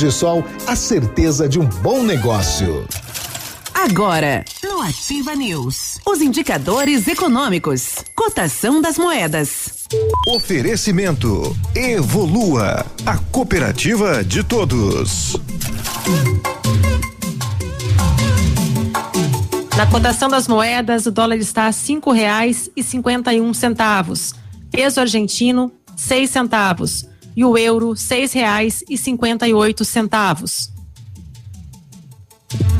Energisol, a certeza de um bom negócio. Agora, no Ativa News, os indicadores econômicos, cotação das moedas. Oferecimento Evolua, a cooperativa de todos. Na cotação das moedas, o dólar está a cinco reais e cinquenta e um centavos. Peso argentino, seis centavos e o euro R$ 6,58.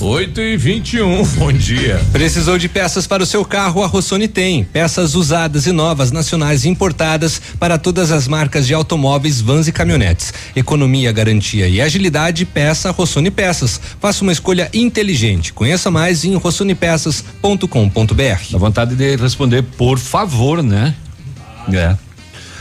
8 e 21 bom dia. Precisou de peças para o seu carro? A Rossoni tem. Peças usadas e novas, nacionais e importadas para todas as marcas de automóveis, vans e caminhonetes. Economia, garantia e agilidade, peça Rossoni Peças. Faça uma escolha inteligente. Conheça mais em rossonipeças.com.br. Dá vontade de responder, por favor, né? É.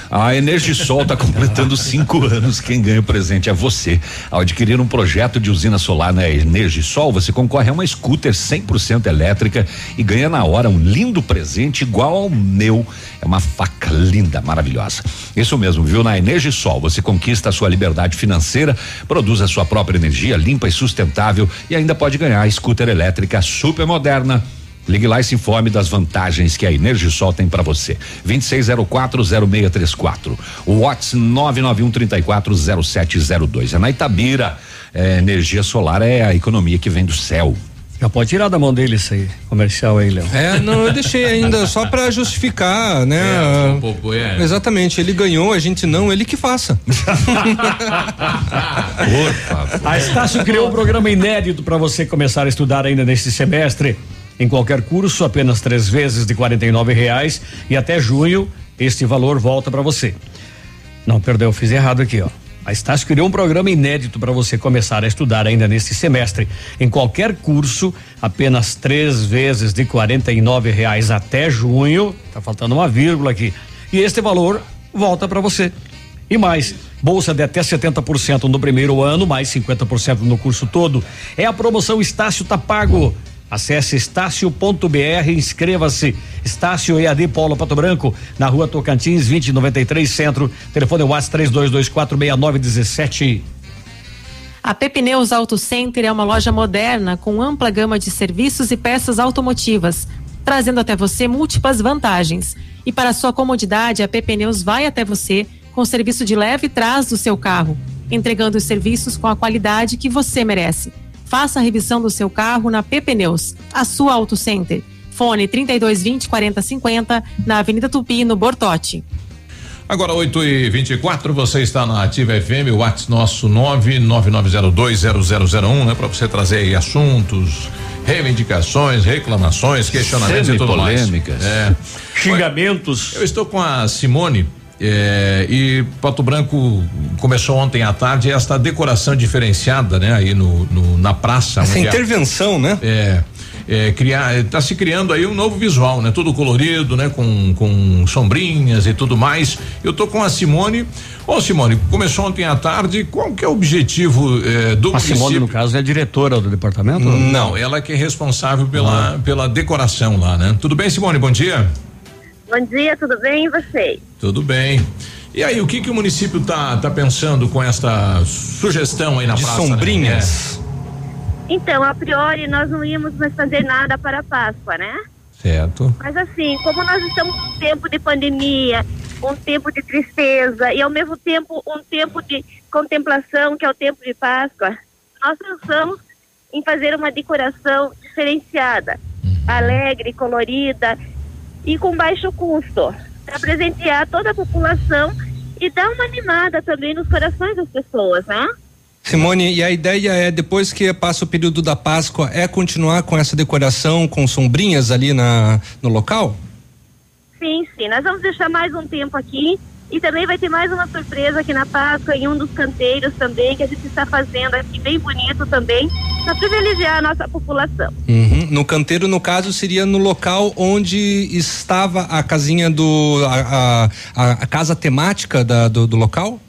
A Energisol está completando cinco anos. Quem ganha o presente é você. Ao adquirir um projeto de usina solar na Energisol, você concorre a uma scooter 100% elétrica e ganha na hora um lindo presente igual ao meu. É uma faca linda, maravilhosa. Isso mesmo, viu? Na Energisol você conquista a sua liberdade financeira, produz a sua própria energia limpa e sustentável e ainda pode ganhar a scooter elétrica super moderna Ligue lá e se informe das vantagens que a Energisol tem para você. 26040634. O WhatsApp 991340702. É na Itabira. É, energia solar é a economia que vem do céu. Já pode tirar da mão dele isso aí, comercial aí, Léo. É, não, eu deixei ainda só para justificar, né? É, um pouco, é. Exatamente, ele ganhou, a gente não, ele que faça. Por favor. A Estácio criou um programa inédito para você começar a estudar ainda neste semestre. Em qualquer curso, apenas três vezes de R$ reais e até junho este valor volta para você. Não, perdão, eu fiz errado aqui, ó. A Estácio criou um programa inédito para você começar a estudar ainda neste semestre. Em qualquer curso, apenas três vezes de nove reais até junho. Tá faltando uma vírgula aqui. E este valor volta para você. E mais, bolsa de até 70% no primeiro ano, mais 50% no curso todo. É a promoção Estácio Tá Pago. Acesse estácio.br, inscreva-se. Estácio EAD Paulo Pato Branco, na rua Tocantins, 2093 Centro. Telefone WhatsApp 32246917. A Pepineus Auto Center é uma loja moderna com ampla gama de serviços e peças automotivas, trazendo até você múltiplas vantagens. E para sua comodidade, a Pepineus vai até você com serviço de leve e trás do seu carro, entregando os serviços com a qualidade que você merece. Faça a revisão do seu carro na PP Pneus, a sua Auto Center. Fone 3220 4050 na Avenida Tupi, no Bortote. Agora 8 e 24 você está na Ativa FM, o WhatsApp nosso 999020001, né? Para você trazer aí assuntos, reivindicações, reclamações, questionamentos e tudo polêmicas. mais. É. Xingamentos. Eu estou com a Simone é, e Pato Branco começou ontem à tarde esta decoração diferenciada, né? Aí no, no na praça. Essa intervenção, né? É. É, criar, está se criando aí um novo visual, né? Tudo colorido, né? Com, com sombrinhas e tudo mais. Eu tô com a Simone. Ô Simone, começou ontem à tarde. Qual que é o objetivo é, do a município? Simone, no caso, é diretora do departamento? Não, ela que é responsável pela, Ah. pela decoração lá, né? Tudo bem, Simone? Bom dia. Bom dia, tudo bem e vocês? Tudo bem. E aí, o que que o município tá tá pensando com esta sugestão aí na De praça? né? sombrinhas. Então, a priori, nós não íamos mais fazer nada para a Páscoa, né? Certo. Mas assim, como nós estamos num tempo de pandemia, um tempo de tristeza e ao mesmo tempo um tempo de contemplação, que é o tempo de Páscoa, nós pensamos em fazer uma decoração diferenciada, alegre, colorida e com baixo custo, para presentear toda a população e dar uma animada também nos corações das pessoas, né? Simone, e a ideia é, depois que passa o período da Páscoa, é continuar com essa decoração com sombrinhas ali na, no local? Sim, sim. Nós vamos deixar mais um tempo aqui e também vai ter mais uma surpresa aqui na Páscoa em um dos canteiros também que a gente está fazendo aqui bem bonito também para privilegiar a nossa população. Uhum. No canteiro, no caso, seria no local onde estava a casinha do. a, a, a casa temática da, do, do local?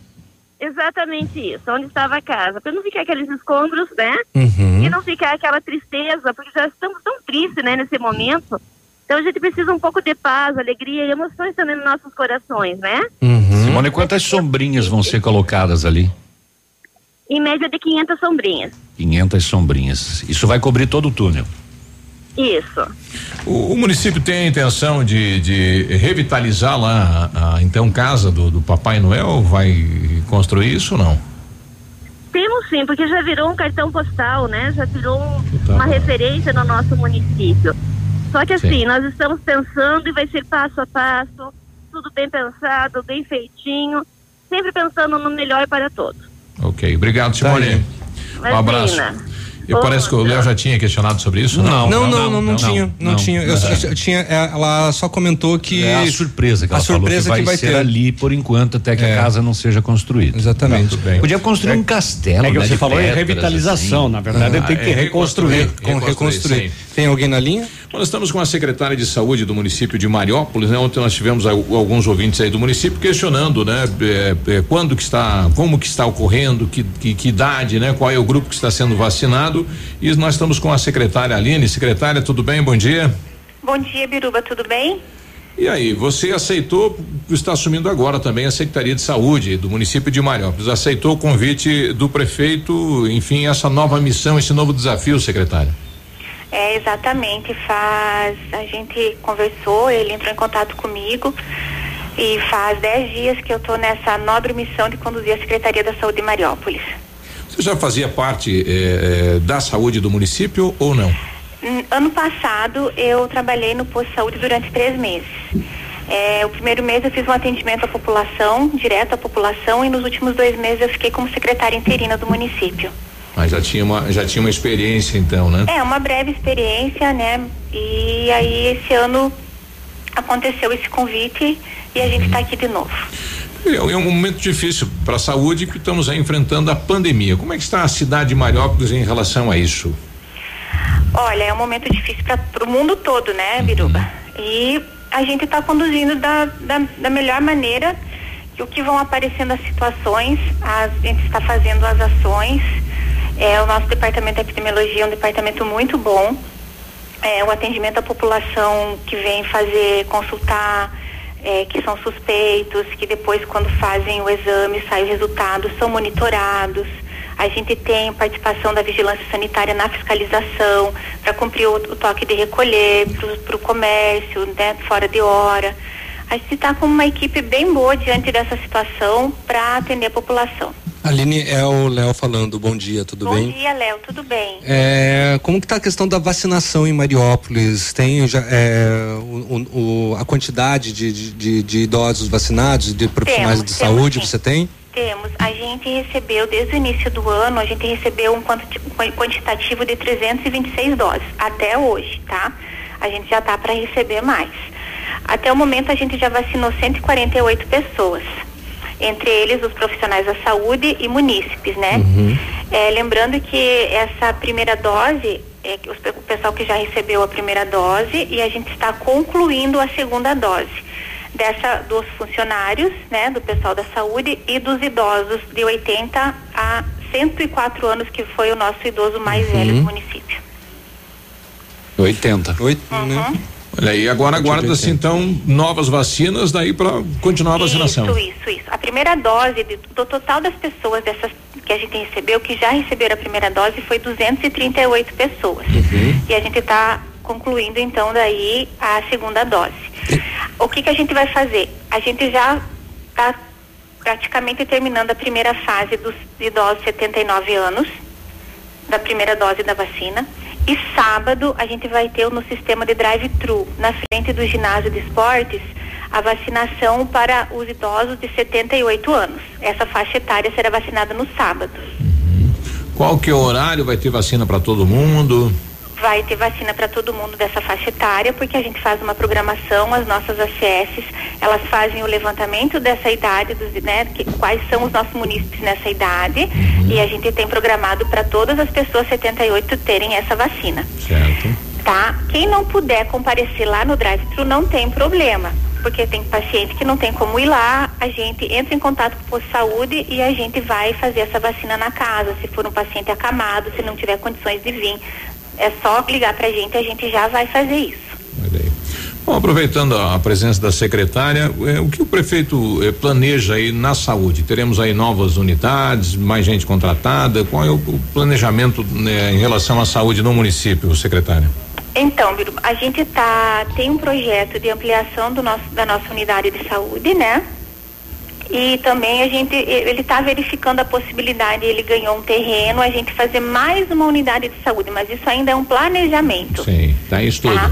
Exatamente isso, onde estava a casa, para não ficar aqueles escombros, né? Uhum. E não ficar aquela tristeza, porque já estamos tão tristes, né, nesse momento. Então a gente precisa um pouco de paz, alegria e emoções também nos nossos corações, né? Simone, quantas sombrinhas vão ser colocadas ali? Em média de 500 sombrinhas. 500 sombrinhas. Isso vai cobrir todo o túnel. Isso. O, o município tem a intenção de, de revitalizar lá a, a, então casa do, do Papai Noel? Vai construir isso ou não? Temos sim, porque já virou um cartão postal, né? Já virou um- uma bom. referência no nosso município. Só que assim, Sim. nós estamos pensando e vai ser passo a passo, tudo bem pensado, bem feitinho, sempre pensando no melhor para todos. Ok, obrigado, Simone. um abraço. Imagina. E parece que o Léo já tinha questionado sobre isso? Não, não, não, não, não tinha, não, tinha. Eu, só- eu tinha, é, ela só comentou que É a surpresa que a ela surpresa falou que vai, que vai ser ter. ali por enquanto até que É. a casa não seja construída. Exatamente. Tudo bem. Podia construir um castelo. É que né, você falou em revitalização, assim. na verdade Ah, tem que é reconstruir. reconstruir, Com reconstruir. Tem alguém na linha? Nós estamos com a secretária de saúde do município de Mariópolis, né? Ontem nós tivemos al- alguns ouvintes aí do município questionando, né? é, é, quando que está, como que está ocorrendo, que, que, que idade, né? Qual é o grupo que está sendo vacinado e nós estamos com a secretária Aline. Secretária, tudo bem? Bom dia. Bom dia, Biruba, tudo bem? E aí, você aceitou, está assumindo agora também a Secretaria de Saúde do município de Mariópolis, aceitou o convite do prefeito, enfim, essa nova missão, esse novo desafio, secretária? É, exatamente. Faz. A gente conversou, ele entrou em contato comigo e faz dez dias que eu estou nessa nobre missão de conduzir a Secretaria da Saúde de Mariópolis. Você já fazia parte eh, eh, da saúde do município ou não? Hum, Ano passado eu trabalhei no posto de saúde durante três meses. É, o primeiro mês eu fiz um atendimento à população, direto à população, e nos últimos dois meses eu fiquei como secretária interina do município. Mas já tinha uma, já tinha uma experiência então, né? É, uma breve experiência, né? E aí esse ano aconteceu esse convite e a gente está aqui de novo. É, é um momento difícil para a saúde que estamos aí enfrentando a pandemia. Como é que está a cidade de Mariópolis em relação a isso? Olha, é um momento difícil para o mundo todo, né, Biruba? Uhum. E a gente está conduzindo da, da, da, melhor maneira o que vão aparecendo as situações, a gente está fazendo as ações. É, o nosso departamento de epidemiologia é um departamento muito bom. É, o atendimento à população que vem fazer, consultar, é, que são suspeitos, que depois, quando fazem o exame, sai o resultado, são monitorados. A gente tem participação da vigilância sanitária na fiscalização, para cumprir o, o, toque de recolher, para o comércio, né, fora de hora. A gente está com uma equipe bem boa diante dessa situação para atender a população. Aline, é o Léo falando. Bom dia, tudo Bom bem? Bom dia, Léo, tudo bem? É, como que está a questão da vacinação em Mariópolis? Tem já é, o, o, a quantidade de, de, de, idosos vacinados, de profissionais temos, de temos saúde, sim. você tem? Temos. A gente recebeu, desde o início do ano, a gente recebeu um quantitativo de 326 doses, até hoje, tá? A gente já está para receber mais. Até o momento, a gente já vacinou 148 pessoas entre eles os profissionais da saúde e munícipes, né? Uhum. É, lembrando que essa primeira dose é o pessoal que já recebeu a primeira dose e a gente está concluindo a segunda dose dessa dos funcionários, né, do pessoal da saúde e dos idosos de 80 a 104 anos que foi o nosso idoso mais uhum. velho do município. 80. Oito, uhum. né? Olha aí, agora aguarda-se então novas vacinas daí para continuar a vacinação. Isso, isso, isso. A primeira dose de, do total das pessoas dessas que a gente recebeu, que já receberam a primeira dose, foi 238 pessoas. Uhum. E a gente está concluindo então daí a segunda dose. O que que a gente vai fazer? A gente já está praticamente terminando a primeira fase dos idosos 79 anos da primeira dose da vacina. E sábado a gente vai ter no sistema de drive-thru, na frente do ginásio de esportes, a vacinação para os idosos de 78 anos. Essa faixa etária será vacinada no sábado. Uhum. Qual que é o horário? Vai ter vacina para todo mundo? Vai ter vacina para todo mundo dessa faixa etária, porque a gente faz uma programação, as nossas ACS, elas fazem o levantamento dessa idade, dos, né, que, quais são os nossos munícipes nessa idade, uhum. e a gente tem programado para todas as pessoas 78 terem essa vacina. Certo. Tá? Quem não puder comparecer lá no drive-thru não tem problema porque tem paciente que não tem como ir lá, a gente entra em contato com o posto de saúde e a gente vai fazer essa vacina na casa, se for um paciente acamado, se não tiver condições de vir é só ligar para a gente, a gente já vai fazer isso. Bom, aproveitando a presença da secretária, eh, o que o prefeito eh, planeja aí na saúde? Teremos aí novas unidades, mais gente contratada? Qual é o, o planejamento né, em relação à saúde no município, secretária? Então, a gente tá tem um projeto de ampliação do nosso da nossa unidade de saúde, né? E também a gente ele está verificando a possibilidade ele ganhou um terreno a gente fazer mais uma unidade de saúde mas isso ainda é um planejamento sim está em estudo tá?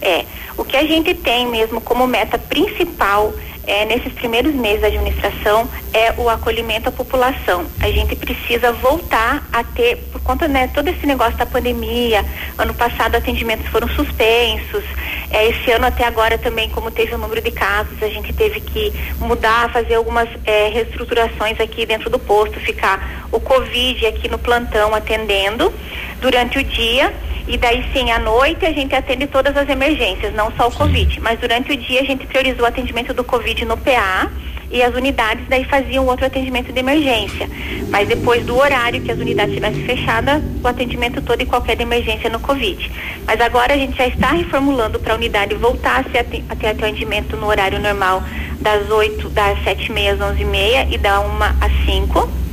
é o que a gente tem mesmo como meta principal é, nesses primeiros meses da administração é o acolhimento à população. A gente precisa voltar a ter, por conta né, todo esse negócio da pandemia, ano passado atendimentos foram suspensos, é, esse ano até agora também, como teve o número de casos, a gente teve que mudar, fazer algumas é, reestruturações aqui dentro do posto, ficar o Covid aqui no plantão atendendo durante o dia e daí sim, à noite a gente atende todas as emergências, não só o Covid. Mas durante o dia a gente priorizou o atendimento do Covid no PA e as unidades daí faziam outro atendimento de emergência. Mas depois do horário que as unidades estivessem fechadas, o atendimento todo e qualquer emergência no Covid. Mas agora a gente já está reformulando para a unidade voltar a, ter atendimento no horário normal das 8, das 7 e meia às 11 e meia e da 1 às 5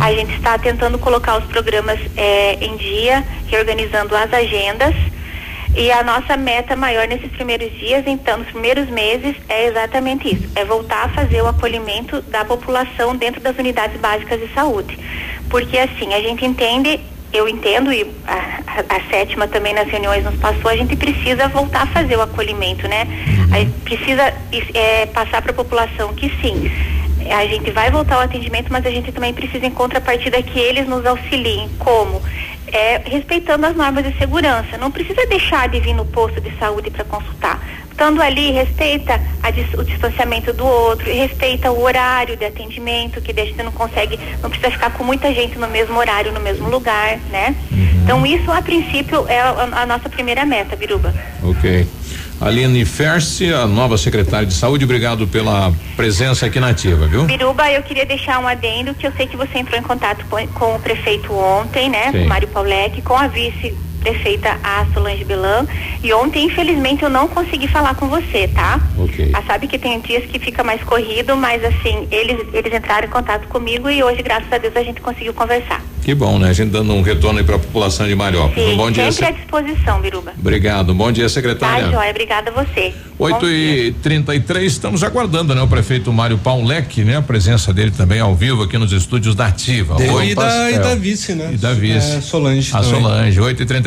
a gente está tentando colocar os programas é, em dia, reorganizando as agendas. E a nossa meta maior nesses primeiros dias, então, nos primeiros meses, é exatamente isso: é voltar a fazer o acolhimento da população dentro das unidades básicas de saúde. Porque, assim, a gente entende, eu entendo, e a, a, a sétima também nas reuniões nos passou, a gente precisa voltar a fazer o acolhimento, né? A gente precisa é, passar para a população que sim a gente vai voltar ao atendimento, mas a gente também precisa em contrapartida que eles nos auxiliem. Como? É, respeitando as normas de segurança. Não precisa deixar de vir no posto de saúde para consultar. estando ali, respeita dis, o distanciamento do outro, respeita o horário de atendimento, que a gente não consegue, não precisa ficar com muita gente no mesmo horário, no mesmo lugar, né? Uhum. Então isso a princípio é a, a nossa primeira meta, Biruba. Ok. Aline Ferse, a nova secretária de saúde, obrigado pela presença aqui na ativa, viu? Biruba, eu queria deixar um adendo que eu sei que você entrou em contato com, com o prefeito ontem, né? Sim. Mário Paulec, com a vice prefeita a Solange Belan e ontem infelizmente eu não consegui falar com você, tá? Ok. A sabe que tem dias que fica mais corrido, mas assim, eles eles entraram em contato comigo e hoje graças a Deus a gente conseguiu conversar. Que bom, né? A gente dando um retorno aí para a população de Mariópolis. Sim, um bom dia. Sempre à disposição, Biruba. Obrigado. Bom dia, secretária. Tá, joia. Obrigada a você. 8 e 33 estamos aguardando, né? O prefeito Mário Paulec, né? A presença dele também ao vivo aqui nos estúdios da Ativa. Oi, e, da, e da vice, né? E da vice. É, Solange. A também. Solange, 8 e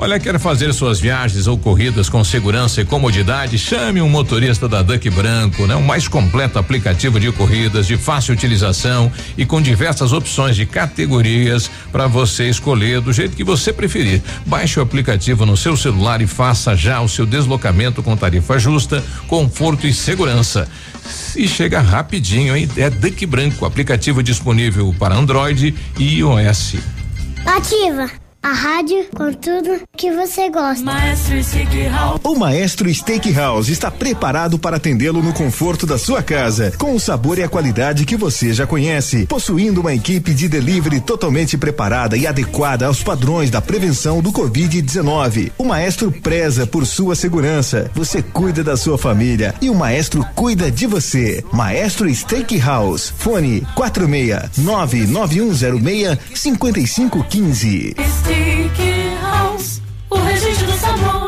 Olha, quer fazer suas viagens ou corridas com segurança e comodidade? Chame um motorista da Duck Branco, né? O mais completo aplicativo de corridas, de fácil utilização e com diversas opções de categorias para você escolher do jeito que você preferir. Baixe o aplicativo no seu celular e faça já o seu deslocamento com tarifa justa, conforto e segurança. E chega rapidinho, hein? É Duck Branco, aplicativo disponível para Android e iOS. Ativa. A rádio com tudo que você gosta. Maestro Steakhouse. O Maestro Steakhouse está preparado para atendê-lo no conforto da sua casa, com o sabor e a qualidade que você já conhece, possuindo uma equipe de delivery totalmente preparada e adequada aos padrões da prevenção do Covid-19. O Maestro preza por sua segurança. Você cuida da sua família e o Maestro cuida de você. Maestro Steakhouse. Fone 46 99106 5515. Steakhouse, o registro do sabor.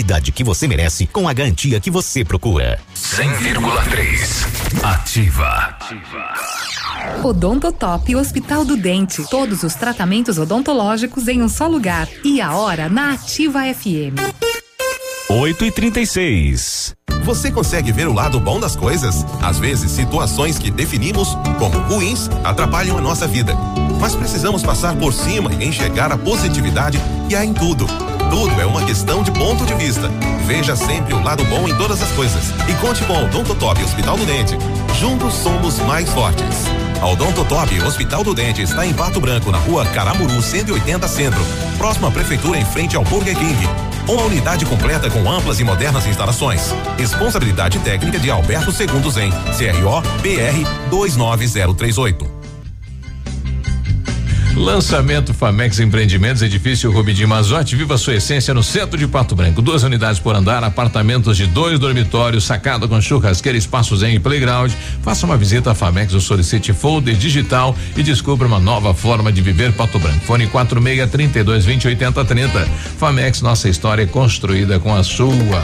que você merece com a garantia que você procura. 100,3 Ativa. Odontotop Hospital do Dente. Todos os tratamentos odontológicos em um só lugar. E a hora na Ativa FM. 8 e 36 Você consegue ver o lado bom das coisas? Às vezes, situações que definimos como ruins atrapalham a nossa vida. Mas precisamos passar por cima e enxergar a positividade que há em tudo. Tudo é uma questão de ponto de vista. Veja sempre o lado bom em todas as coisas. E conte com o Odontotop Hospital do Dente. Juntos somos mais fortes. A Odontotop Hospital do Dente está em Pato Branco, na rua Caramuru 180 Centro, próxima à prefeitura em frente ao Burger King. Uma unidade completa com amplas e modernas instalações. Responsabilidade técnica de Alberto Segundos em CRO PR 29038. Lançamento Famex Empreendimentos, edifício Rubidinho Mazotti, viva sua essência no centro de Pato Branco. Duas unidades por andar, apartamentos de dois dormitórios, sacada com churrasqueira, espaços em playground. Faça uma visita à Famex ou solicite folder digital e descubra uma nova forma de viver Pato Branco. Fone 46 32 20 80 30. Famex, nossa história é construída com a sua.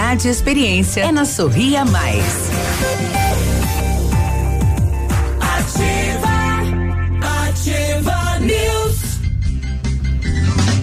e experiência é na Sorria Mais. Ativa, ativa News.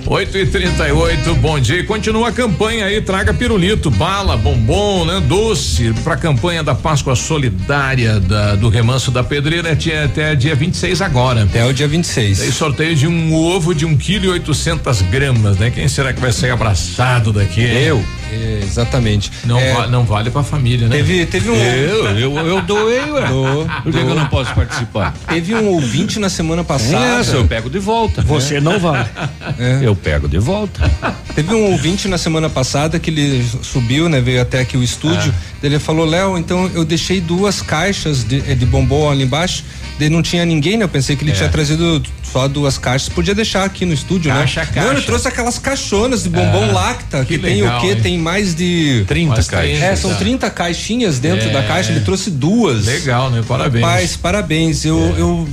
8 e 38 bom dia. Continua a campanha aí, traga pirulito, bala, bombom, né? Doce pra campanha da Páscoa Solidária da, do Remanso da Pedreira até, até dia 26 agora. Até o dia 26. Tem sorteio de um ovo de um quilo e oitocentas gramas, né? Quem será que vai ser abraçado daqui? hein? Eu. É, exatamente. Não, É, va- não vale pra família, né? Teve, teve um. Eu, eu, eu doei, ué. Dou, Por que, que eu não posso participar? Teve um ouvinte na semana passada. Essa, eu pego de volta. Você não vale. É. Eu pego de volta. Teve um ouvinte na semana passada que ele subiu, né? Veio até aqui o estúdio. daí Ele falou, Léo, então eu deixei duas caixas de, de bombom ali embaixo. Daí não tinha ninguém, né? Eu pensei que ele É. tinha trazido só duas caixas. Podia deixar aqui no estúdio, Caixa né? caixa. Não, ele trouxe aquelas caixonas de bombom É. lacta, que, Que tem legal, o quê? hein? Tem mais de 30 Umas caixas. É, são tá. 30 caixinhas dentro É. da caixa. Ele trouxe duas. Legal, né? Parabéns. Rapaz, parabéns. Eu, eu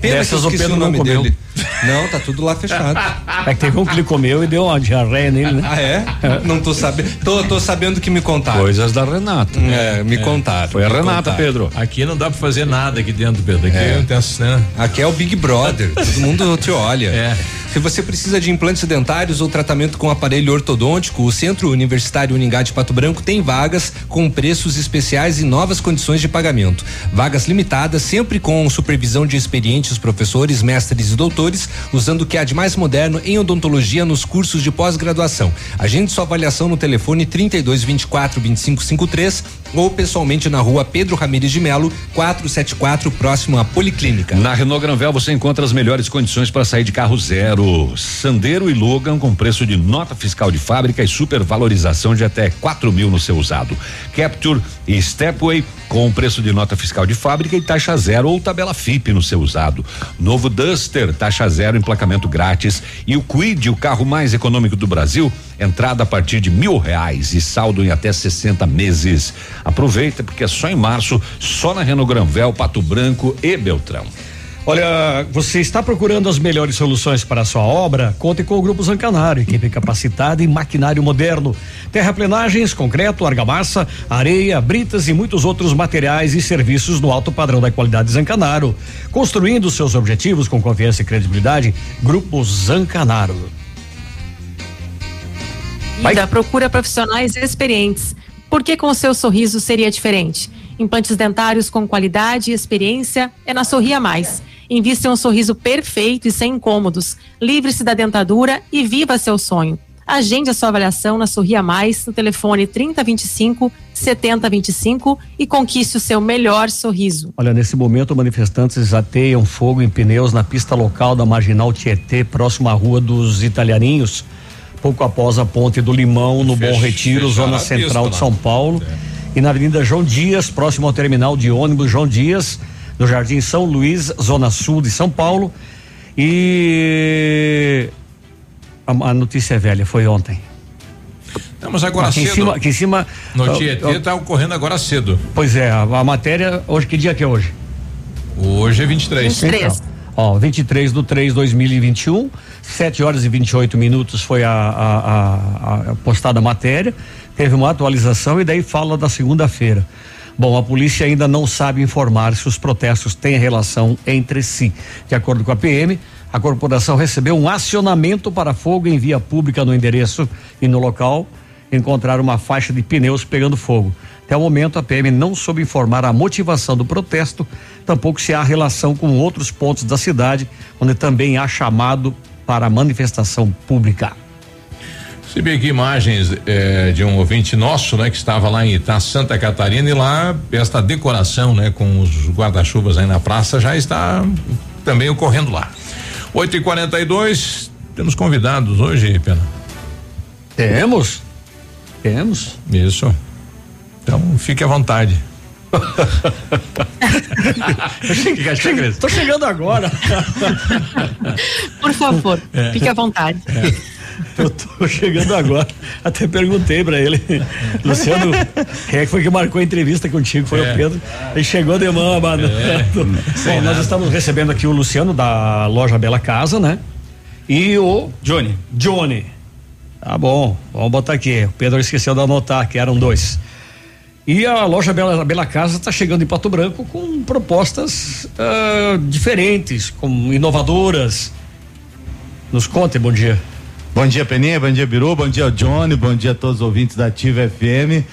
pena que Dessas eu o esqueci Pedro o não nome comeu. dele. Não, tá tudo lá fechado. É que teve um que ele comeu e deu uma diarreia nele, né? Ah, é? Não tô sabendo. Tô, tô sabendo que me contaram. Coisas da Renata. É, me contaram. Foi a Renata, contaram. Pedro. Aqui não dá pra fazer nada aqui dentro, Pedro. Aqui É. né? Aqui é o Big Brother, todo mundo te olha. É. Se você precisa de implantes dentários ou tratamento com aparelho ortodôntico, o Centro Universitário Uningá de Pato Branco tem vagas com preços especiais e novas condições de pagamento. Vagas limitadas, sempre com supervisão de experientes professores, mestres e doutores, usando o que há de mais moderno em odontologia nos cursos de pós-graduação. Agende sua avaliação no telefone 32 24 25 53 ou pessoalmente na rua Pedro Ramires de Melo, 474, próximo à Policlínica. Na Renault Granvel você encontra as melhores condições para sair de carro zero. Sandero e Logan com preço de nota fiscal de fábrica e supervalorização de até 4 mil no seu usado. Capture e Stepway com preço de nota fiscal de fábrica e taxa zero ou tabela FIP no seu usado. Novo Duster, taxa zero, emplacamento grátis. E o Quid, o carro mais econômico do Brasil, entrada a partir de mil reais e saldo em até 60 meses. Aproveita porque é só em março, só na Renault Granvel, Pato Branco e Beltrão. Olha, você está procurando as melhores soluções para a sua obra? Conte com o Grupo Zancanaro, equipe capacitada e maquinário moderno. Terraplenagens, concreto, argamassa, areia, britas e muitos outros materiais e serviços no alto padrão da qualidade Zancanaro. Construindo seus objetivos com confiança e credibilidade, Grupo Zancanaro. Ainda procura profissionais experientes. Por que com o seu sorriso seria diferente? Implantes dentários com qualidade e experiência é na Sorria Mais. Invista em um sorriso perfeito e sem incômodos. Livre-se da dentadura e viva seu sonho. Agende a sua avaliação na Sorria Mais no telefone 3025 7025 e conquiste o seu melhor sorriso. Olha, nesse momento, manifestantes ateiam fogo em pneus na pista local da Marginal Tietê, próximo à Rua dos Italianinhos, pouco após a Ponte do Limão, no Bom Retiro, zona a pista central de. São Paulo. E na Avenida João Dias, próximo ao terminal de ônibus João Dias, no Jardim São Luís, zona sul de São Paulo. E a, a notícia é velha, foi ontem. Estamos agora aqui cedo. Em cima, aqui em cima. No Tietê ah, tá ocorrendo agora cedo. Pois é, a, a matéria, hoje que dia que é hoje? Hoje é 23. 23. Então, ó, 23 do 3 2021, 7 horas e 28 minutos foi a, a, a- a postada a matéria, teve uma atualização e daí fala da segunda-feira. Bom, a polícia ainda não sabe informar se os protestos têm relação entre si. De acordo com a PM, a corporação recebeu um acionamento para fogo em via pública no endereço e no local encontraram uma faixa de pneus pegando fogo. Até o momento, a PM não soube informar a motivação do protesto, tampouco se há relação com outros pontos da cidade, onde também há chamado para manifestação pública. Recebi aqui imagens eh, de um ouvinte nosso, né, que estava lá em Itá, Santa Catarina, e lá esta decoração, né, com os guarda-chuvas aí na praça já está também ocorrendo lá. 8 e 42 temos convidados hoje, Pena. Temos? Temos. Isso. Então fique à vontade. Chega, chega, tô chegando agora. Por favor, É. fique à vontade. Eu tô chegando agora. Até perguntei pra ele, Luciano, quem é que foi que marcou a entrevista contigo? Foi É. o Pedro. Ele chegou de mão abanando. Sem Bom, nós estamos recebendo aqui o Luciano da loja Bela Casa, né? E o Johnny. Johnny. Tá bom, vamos botar aqui. O Pedro esqueceu de anotar que eram dois. E a loja Bela, Bela Casa está chegando em Pato Branco com propostas ah, diferentes, com inovadoras. Nos conte, bom dia. Bom dia, Peninha, bom dia, Biru, bom dia, Johnny, bom dia a todos os ouvintes da Ativa FM.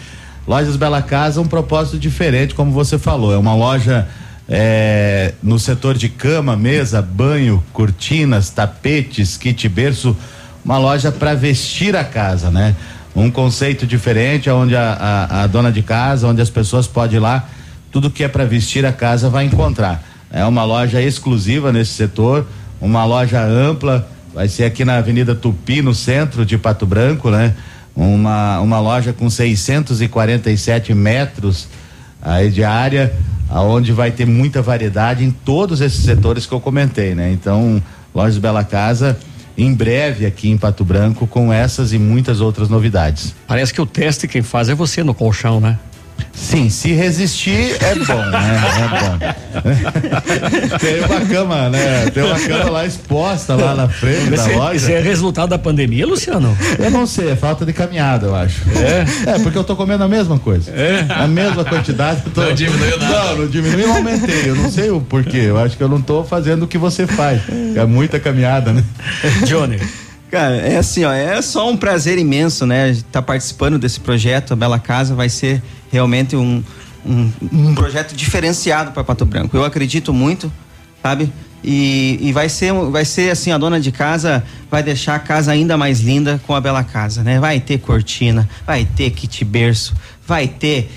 Lojas Bela Casa, um propósito diferente, como você falou. É uma loja é, no setor de cama, mesa, banho, cortinas, tapetes, kit berço, uma loja para vestir a casa, né? Um conceito diferente, onde a, a, a, dona de casa, onde as pessoas podem ir lá, tudo que é para vestir a casa vai encontrar. É uma loja exclusiva nesse setor, uma loja ampla, vai ser aqui na Avenida Tupi, no centro de Pato Branco, né? Uma, uma loja com 647 metros aí de área, aonde vai ter muita variedade em todos esses setores que eu comentei, né? Então, Lojas Bela Casa em breve aqui em Pato Branco com essas e muitas outras novidades. Parece que o teste quem faz é você no colchão, né? Sim, se resistir é bom, né? É bom. Tem uma cama, né? Tem uma cama lá exposta lá na frente da loja. Isso é resultado da pandemia, Luciano? Eu não sei, é falta de caminhada, eu acho. É? É, porque eu tô comendo a mesma coisa. É? A mesma quantidade. Tô... Não diminuiu nada. Não, não diminuiu, eu aumentei. Eu não sei o porquê. Eu acho que eu não tô fazendo o que você faz. É muita caminhada, né? Johnny. Cara, é assim, ó, é só um prazer imenso, né? Estar tá participando desse projeto, a Bela Casa vai ser realmente um, um, um projeto diferenciado para Pato Branco. Eu acredito muito, sabe? E, e, vai ser vai ser assim a dona de casa vai deixar a casa ainda mais linda com a bela casa né vai ter cortina vai ter kit berço vai ter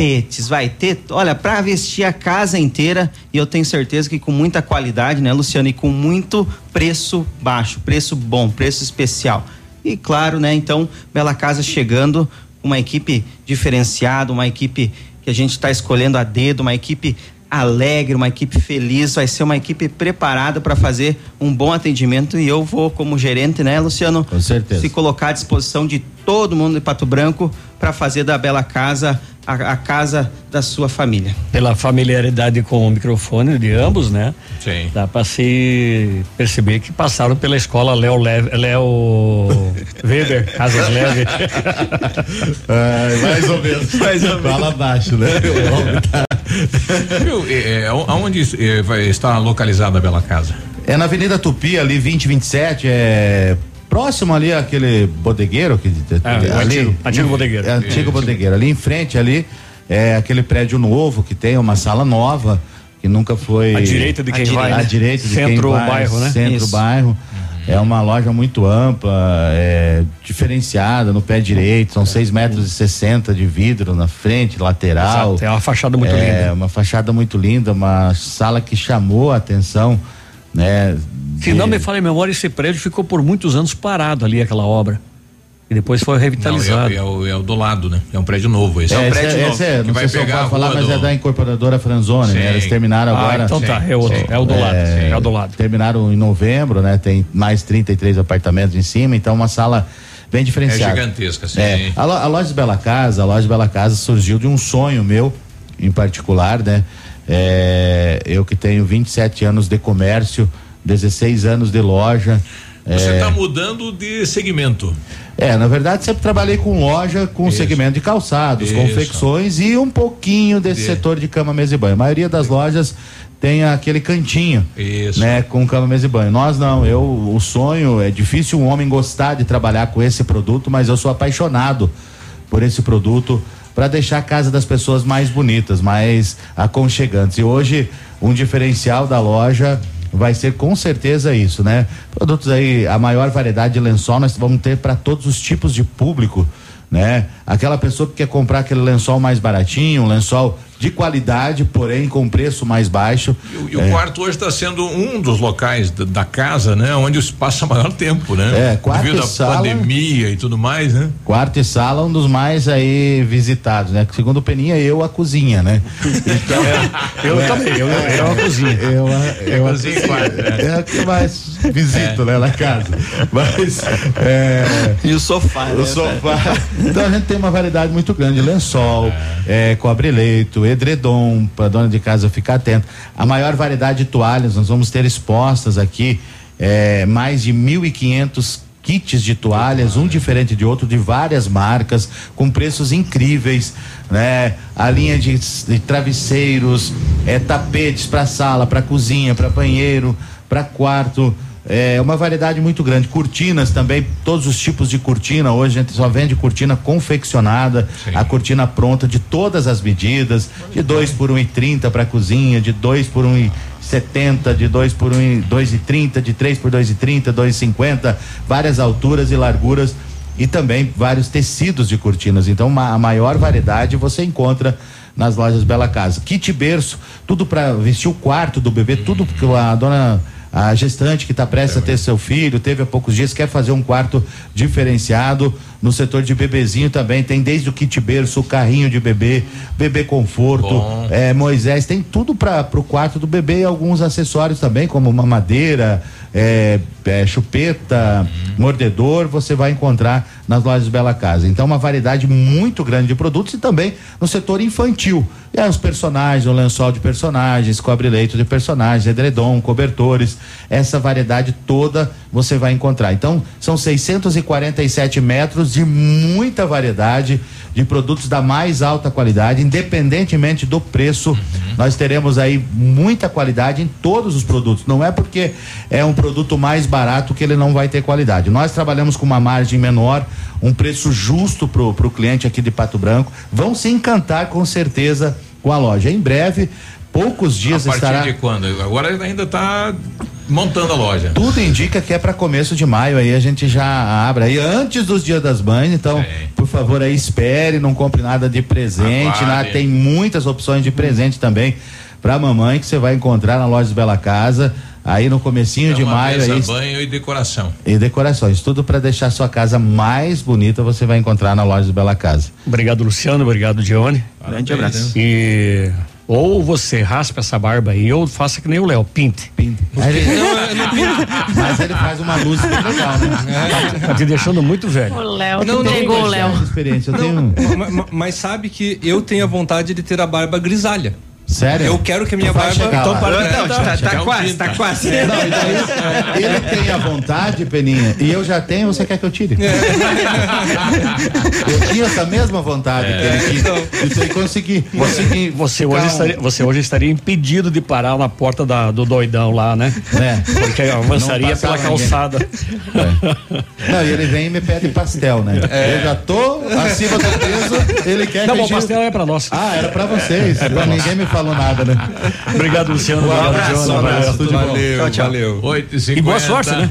tapetes vai ter olha para vestir a casa inteira e eu tenho certeza que com muita qualidade né Luciano e com muito preço baixo preço bom preço especial e claro né então bela casa chegando uma equipe diferenciada, uma equipe que a gente está escolhendo a dedo, uma equipe alegre, uma equipe feliz, vai ser uma equipe preparada para fazer um bom atendimento e eu vou como gerente, né, Luciano? Com certeza. Se colocar à disposição de todo mundo de Pato Branco para fazer da Bela Casa a, a, casa da sua família. Pela familiaridade com o microfone de ambos, né? Sim. Dá para se perceber que passaram pela escola Léo Léo Weber, Casas Leve. é, mais ou menos. Mais ou menos. Fala baixo, né? Viu, é, aonde é, vai estar localizada a Bela Casa? É na Avenida Tupi, ali 2027, é próximo ali aquele bodegueiro que é, ali, antigo, antigo bodegueiro. É, antigo Isso. bodegueiro. Ali em frente ali é aquele prédio novo que tem uma sala nova que nunca foi à direita de quem a vai, à direita de centro quem vai, bairro, né? Centro Isso. bairro. É uma loja muito ampla, é, diferenciada no pé direito, são 6 metros e 60 de vidro na frente, lateral. Exato, é uma fachada muito é, linda. É, uma fachada muito linda, uma sala que chamou a atenção, né? Se não me falha a memória, esse prédio ficou por muitos anos parado ali, aquela obra. E depois foi revitalizado. Não, é, é, o, é, o, do lado, né? É um prédio novo esse. É, um esse prédio é, novo. Esse é, que não vai sei pegar se eu falar, mas do... é da incorporadora Franzone, né? Eles terminaram ah, agora. então tá, é outro, é o do lado, é, o do lado. Terminaram em novembro, né? Tem mais 33 apartamentos em cima, então uma sala bem diferenciada. É gigantesca, sim. É, a, a loja Bela Casa, a loja Bela Casa surgiu de um sonho meu, em particular, né? É, eu que tenho 27 anos de comércio, 16 anos de loja. Você está é... mudando de segmento. É, na verdade sempre trabalhei com loja, com Isso. segmento de calçados, Isso. confecções e um pouquinho desse de... setor de cama, mesa e banho. A maioria das lojas tem aquele cantinho, Isso. né, com cama, mesa e banho. Nós não, eu o sonho é difícil um homem gostar de trabalhar com esse produto, mas eu sou apaixonado por esse produto para deixar a casa das pessoas mais bonitas, mais aconchegantes. E hoje um diferencial da loja vai ser com certeza isso, né? Produtos aí, a maior variedade de lençol nós vamos ter para todos os tipos de público, né? Aquela pessoa que quer comprar aquele lençol mais baratinho, um lençol de qualidade, porém com preço mais baixo. E, e é. o quarto hoje está sendo um dos locais da, da, casa, né? Onde se passa maior tempo, né? É, quarto Devido e sala, pandemia e tudo mais, né? Quarto e sala, um dos mais aí visitados, né? Segundo o Peninha, eu a cozinha, né? Então, é, eu é, também, eu, eu, eu a cozinha. Eu, eu, eu a cozinha e quarto. É. é a que mais visito, né? Na casa. Mas, é, e o sofá, O né? sofá. Então a gente tem uma variedade muito grande, lençol, é, cobre-leito, edredom, para dona de casa ficar atenta. A maior variedade de toalhas, nós vamos ter expostas aqui, é, mais de 1.500 kits de toalhas, um diferente de outro, de várias marcas, com preços incríveis, né? A linha de, de travesseiros, é, tapetes para sala, para cozinha, para banheiro, para quarto, É uma variedade muito grande. Cortinas também, todos os tipos de cortina. Hoje a gente só vende cortina confeccionada, a cortina pronta de todas as medidas, de 2 por 1,30 um para cozinha, de 2 por 1,70, um de 2 por 2,30, um, de 3 por 2,30, 2,50, várias alturas e larguras e também vários tecidos de cortinas. Então, uma, a maior variedade você encontra nas lojas Bela Casa. Kit berço, tudo para vestir o quarto do bebê, tudo que a dona a gestante que está prestes a ter seu filho, teve há poucos dias, quer fazer um quarto diferenciado. No setor de bebezinho também tem desde o kit berço, o carrinho de bebê, bebê conforto, é, Moisés, tem tudo para o quarto do bebê e alguns acessórios também, como mamadeira, é, é, chupeta, uhum. mordedor, você vai encontrar nas lojas Bela Casa. Então, uma variedade muito grande de produtos e também no setor infantil. E aí, os personagens, o lençol de personagens, cobre-leito de personagens, edredom, cobertores, essa variedade toda você vai encontrar. Então, são 647 metros de muita variedade de produtos da mais alta qualidade, independentemente do preço. Uhum. Nós teremos aí muita qualidade em todos os produtos. Não é porque é um produto mais barato que ele não vai ter qualidade. Nós trabalhamos com uma margem menor, um preço justo pro, pro cliente aqui de Pato Branco. Vão se encantar com certeza com a loja. Em breve, poucos dias a partir estará. de quando? Agora ainda está montando a loja. Tudo indica que é para começo de maio aí a gente já abre aí antes dos dias das mães, então Sim. por favor aí espere, não compre nada de presente, tem muitas opções de presente também para mamãe que você vai encontrar na loja Bela Casa. Aí no comecinho é de maio mesa, aí, banho e decoração. E decorações, tudo para deixar sua casa mais bonita, você vai encontrar na loja Bela Casa. Obrigado Luciano, obrigado Dione. Grande abraço. E ou você raspa essa barba aí, ou faça que nem o Léo, pinte. Pinte. Ele, mas ele faz uma luz bem legal, né? É. Tá te deixando muito velho. O Léo, não, não pegou o Léo. Experiência, eu não, tenho... mas, mas sabe que eu tenho a vontade de ter a barba grisalha. Sério? Eu quero que a minha barba. Então, para, não, tá, tá quase, tá quase. É, não, então, ele tem a vontade, Peninha, e eu já tenho, você quer que eu tire? É. eu tinha essa mesma vontade é. que ele tinha. Então, isso aí consegui. Você, você, hoje estaria, você hoje estaria impedido de parar na porta da, do doidão lá, né? É. Porque avançaria pela calçada. É. Não, e ele vem e me pede pastel, né? É. Eu já tô acima do peso, ele quer não, que. Não, o pastel é pra nós. Ah, era pra vocês. É pra ninguém me falou nada, né? Obrigado, Luciano. Um abraço, Joana, abraço, tudo valeu, bom. Tchau, tchau. Valeu. 8 e, e boa sorte, né?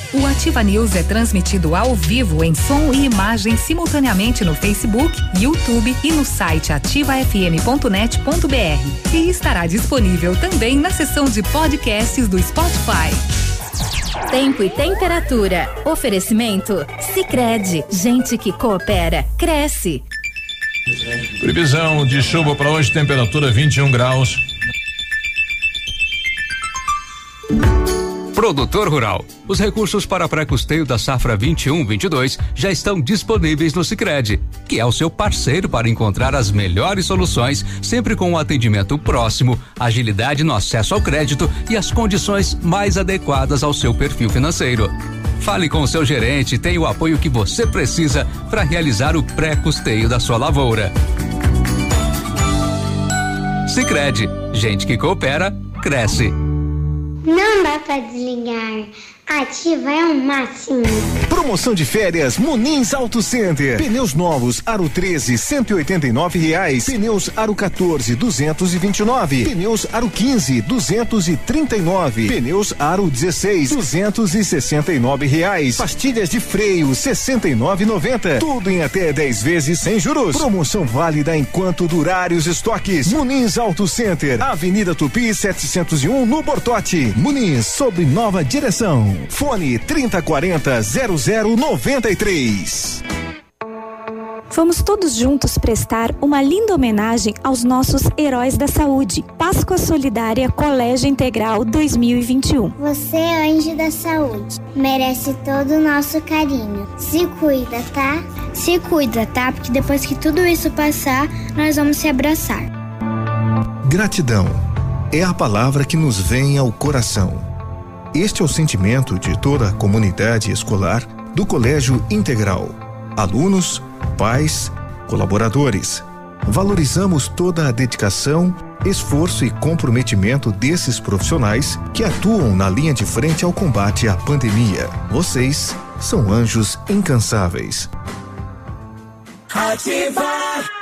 O Ativa News é transmitido ao vivo em som e imagem simultaneamente no Facebook, YouTube e no site ativafm.net.br. E estará disponível também na seção de podcasts do Spotify. Tempo e temperatura. Oferecimento? Sicredi Gente que coopera, cresce. Previsão de chuva para hoje, temperatura 21 graus. Produtor Rural. Os recursos para pré-custeio da safra 21-22 já estão disponíveis no Sicredi, que é o seu parceiro para encontrar as melhores soluções, sempre com um atendimento próximo, agilidade no acesso ao crédito e as condições mais adequadas ao seu perfil financeiro. Fale com o seu gerente e tenha o apoio que você precisa para realizar o pré-custeio da sua lavoura. Sicredi, gente que coopera, cresce. Não dá pra desligar. Ativa é o máximo. Promoção de férias Munins Auto Center. Pneus novos Aro 13 189 reais. Pneus Aro 14 229. Pneus Aro 15 239. Pneus Aro 16 269 reais. Pastilhas de freio 69,90. Tudo em até 10 vezes sem juros. Promoção válida enquanto durar os estoques. Munins Auto Center. Avenida Tupi 701 no Bortote. Muniz sob nova direção. Fone 3040 0093. Vamos todos juntos prestar uma linda homenagem aos nossos heróis da saúde. Páscoa Solidária Colégio Integral 2021. Você é anjo da saúde, merece todo o nosso carinho. Se cuida, tá? Se cuida, tá? Porque depois que tudo isso passar, nós vamos se abraçar. Gratidão é a palavra que nos vem ao coração. Este é o sentimento de toda a comunidade escolar do Colégio Integral. Alunos, pais, colaboradores. Valorizamos toda a dedicação, esforço e comprometimento desses profissionais que atuam na linha de frente ao combate à pandemia. Vocês são anjos incansáveis. Ativar.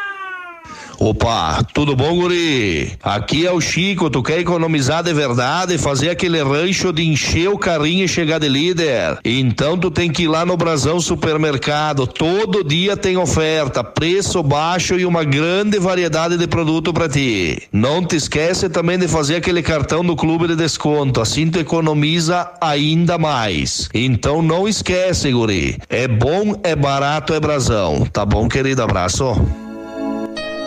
Opa, tudo bom, guri? Aqui é o Chico, tu quer economizar de verdade, fazer aquele rancho de encher o carrinho e chegar de líder? Então tu tem que ir lá no Brasão Supermercado, todo dia tem oferta, preço baixo e uma grande variedade de produto para ti. Não te esquece também de fazer aquele cartão do clube de desconto, assim tu economiza ainda mais. Então não esquece, guri. É bom, é barato, é Brasão. Tá bom, querido? Abraço.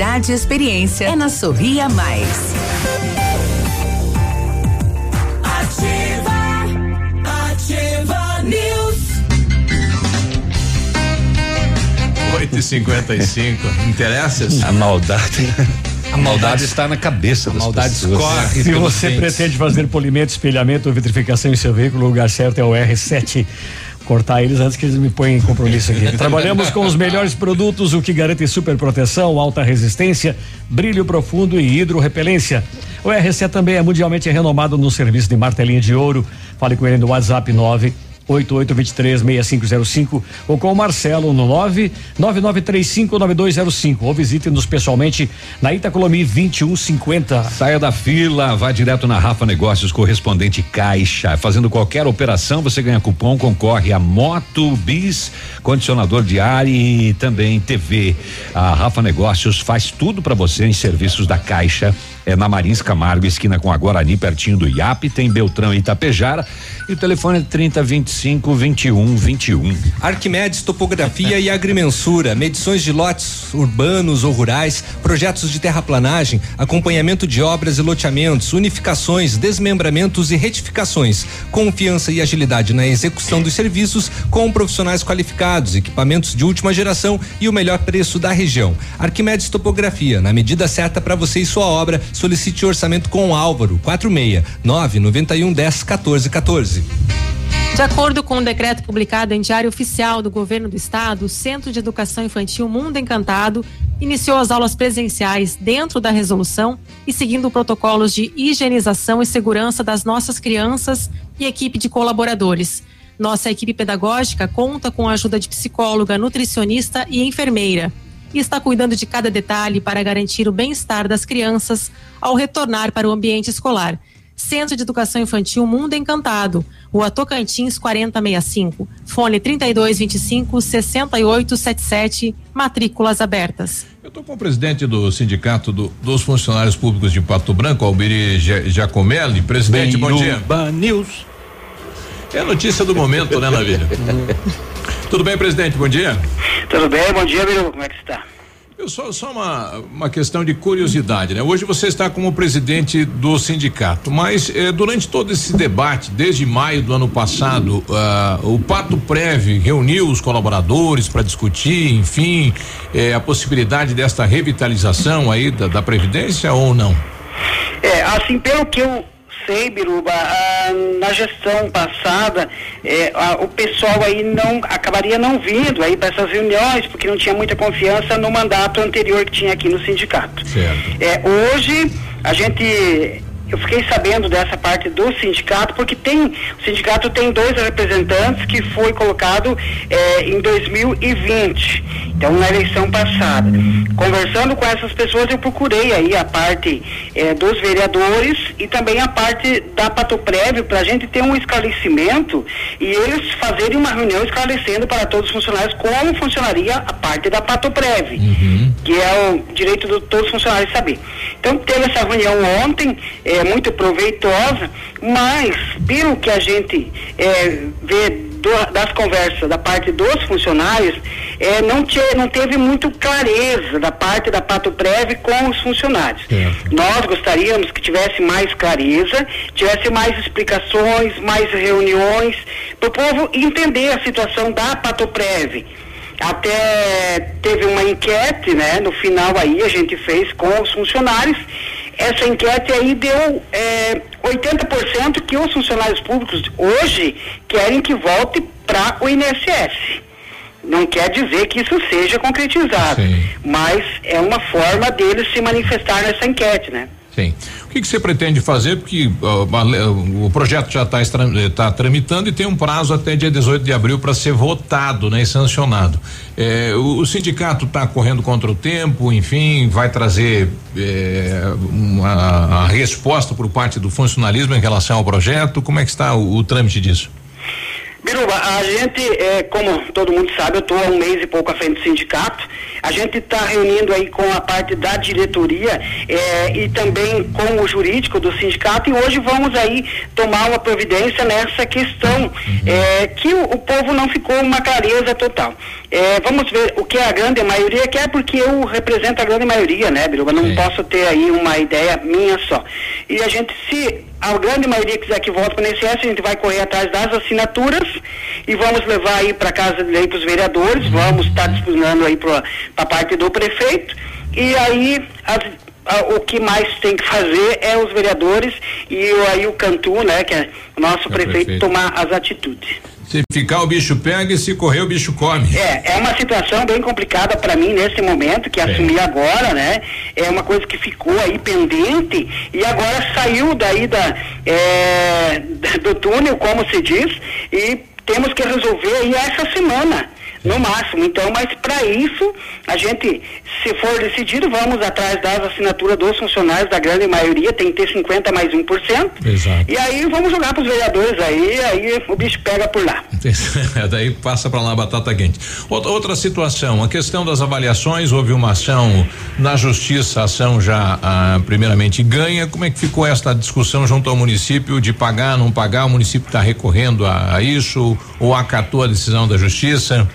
e experiência é na Sorria Mais. Ativa, ativa News. 8 e 55 Interesses? A maldade. A maldade está na cabeça das maldade pessoas. escorre. Se você pretende fazer polimento, espelhamento ou vitrificação em seu veículo, o lugar certo é o R7 cortar eles antes que eles me ponham em compromisso aqui. Trabalhamos com os melhores produtos, o que garante super proteção, alta resistência, brilho profundo e hidrorrepelência. O RC também é mundialmente renomado no serviço de martelinha de ouro. Fale com ele no WhatsApp 9 88236505 ou com o Marcelo no 999359205 ou visite-nos pessoalmente na Itacolomi 2150. Saia da fila, vá direto na Rafa Negócios correspondente Caixa. Fazendo qualquer operação, você ganha cupom, concorre a moto, bis, condicionador de ar e também TV. A Rafa Negócios faz tudo para você em serviços da Caixa. É na Marins Camargo, esquina com a Guarani, pertinho do IAP, tem Beltrão e Itapejara. E o telefone é 30 25 21 21. Arquimedes Topografia e Agrimensura, medições de lotes urbanos ou rurais, projetos de terraplanagem, acompanhamento de obras e loteamentos, unificações, desmembramentos e retificações. Confiança e agilidade na execução dos serviços com profissionais qualificados, equipamentos de última geração e o melhor preço da região. Arquimedes Topografia, na medida certa para você e sua obra, solicite orçamento com o Álvaro, 46 991 10 14 14. De acordo com o um decreto publicado em Diário Oficial do Governo do Estado, o Centro de Educação Infantil Mundo Encantado iniciou as aulas presenciais dentro da resolução e seguindo protocolos de higienização e segurança das nossas crianças e equipe de colaboradores. Nossa equipe pedagógica conta com a ajuda de psicóloga, nutricionista e enfermeira e está cuidando de cada detalhe para garantir o bem-estar das crianças ao retornar para o ambiente escolar. Centro de Educação Infantil Mundo Encantado, Rua Tocantins 4065, fone 3225 6877, matrículas abertas. Eu estou com o presidente do Sindicato do, dos Funcionários Públicos de Pato Branco, Albiri Giacomelli. Presidente, bom dia. News. É a notícia do momento, né, Navilha? Tudo bem, presidente? Bom dia. Tudo bem, bom dia, Biru. Como é que está? Eu só, só uma, uma questão de curiosidade, né? Hoje você está como presidente do sindicato, mas eh, durante todo esse debate, desde maio do ano passado, ah, o Pato Prev reuniu os colaboradores para discutir, enfim, eh, a possibilidade desta revitalização aí da, da Previdência ou não? É, assim, pelo que eu sei, Biruba, ah, na gestão passada, eh, ah, o pessoal aí não acabaria não vindo aí para essas reuniões, porque não tinha muita confiança no mandato anterior que tinha aqui no sindicato. Certo. É, hoje a gente eu fiquei sabendo dessa parte do sindicato porque tem o sindicato tem dois representantes que foi colocado eh, em 2020 então na eleição passada. Conversando com essas pessoas eu procurei aí a parte eh, dos vereadores e também a parte da Patoprev para a gente ter um esclarecimento e eles fazerem uma reunião esclarecendo para todos os funcionários como funcionaria a parte da Patoprev que é o direito de todos os funcionários saber. Então teve essa reunião ontem é muito proveitosa, mas pelo que a gente é, vê do- das conversas da parte dos funcionários, é, não, te, não teve muito clareza da parte da Pato Prev com os funcionários. Nós gostaríamos que tivesse mais clareza, tivesse mais explicações, mais reuniões, para o povo entender a situação da Patoprev. Até teve uma enquete, né? No final aí a gente fez com os funcionários. Essa enquete aí deu é, 80% que os funcionários públicos hoje querem que volte para o INSS. Não quer dizer que isso seja concretizado, mas é uma forma deles se manifestar nessa enquete, né? Sim. O que, que você pretende fazer? Porque le- o projeto já está tramitando e tem um prazo até dia 18 de abril para ser votado né, e sancionado. É, o, o sindicato está correndo contra o tempo, enfim, vai trazer é, uma, a resposta por parte do funcionalismo em relação ao projeto. Como é que está o, o trâmite disso? Biruba, a gente, é, como todo mundo sabe, eu estou há um mês e pouco à frente do sindicato. A gente está reunindo aí com a parte da diretoria é, e também com o jurídico do sindicato e hoje vamos aí tomar uma providência nessa questão é, que o, o povo não ficou uma clareza total. É, vamos ver o que a grande maioria quer, porque eu represento a grande maioria, né, Biruba? Não posso ter aí uma ideia minha só. E a gente, se a grande maioria quiser que volte para o INSS, a gente vai correr atrás das assinaturas e vamos levar aí para a Casa de Lei para os vereadores, vamos estar disponível aí para a parte do prefeito e aí as- a- o que mais tem que fazer é os vereadores e aí o Cantu, né, que é o nosso prefeito, prefeito. tomar as atitudes. Se ficar o bicho pega e se correr o bicho come. É, é uma situação bem complicada para mim nesse momento, que assumi agora, né? É uma coisa que ficou aí pendente e agora saiu daí da, é, do túnel, como se diz, e temos que resolver aí essa semana. No máximo, então, mas para isso, a gente, se for decidido, vamos atrás das assinaturas dos funcionários, da grande maioria, tem que ter 50 mais 1%. Exato. E aí vamos jogar para os vereadores aí, aí o bicho pega por lá. Daí passa para lá a batata quente. Outra, situação, a questão das avaliações, houve uma ação na justiça, a ação já ah, primeiramente ganha. Como é que ficou esta discussão junto ao município de pagar, não pagar? O município está recorrendo a, a isso ou acatou a decisão da justiça?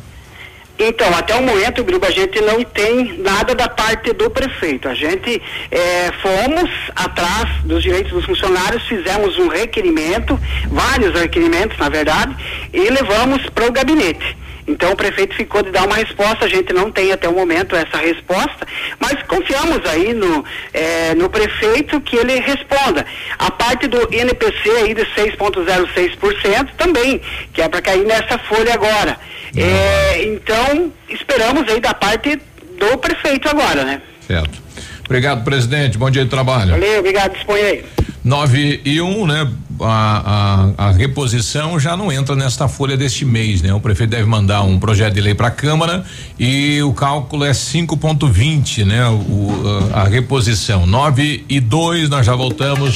Então, até o momento, Biruba, a gente não tem nada da parte do prefeito. A gente eh, fomos atrás dos direitos dos funcionários, fizemos um requerimento, vários requerimentos, na verdade, e levamos para o gabinete. Então o prefeito ficou de dar uma resposta, a gente não tem até o momento essa resposta, mas confiamos aí no, eh, no prefeito que ele responda. A parte do INPC aí de 6,06% também, que é para cair nessa folha agora. Eh, então, esperamos aí da parte do prefeito agora, né? Certo. Obrigado, presidente. Bom dia de trabalho. Valeu, obrigado, dispõe aí. 9 e 1, um, né? A, a, a reposição já não entra nesta folha deste mês, né? O prefeito deve mandar um projeto de lei para a Câmara e o cálculo é 5,20, né? O, a, a reposição. 9 e 2, nós já voltamos.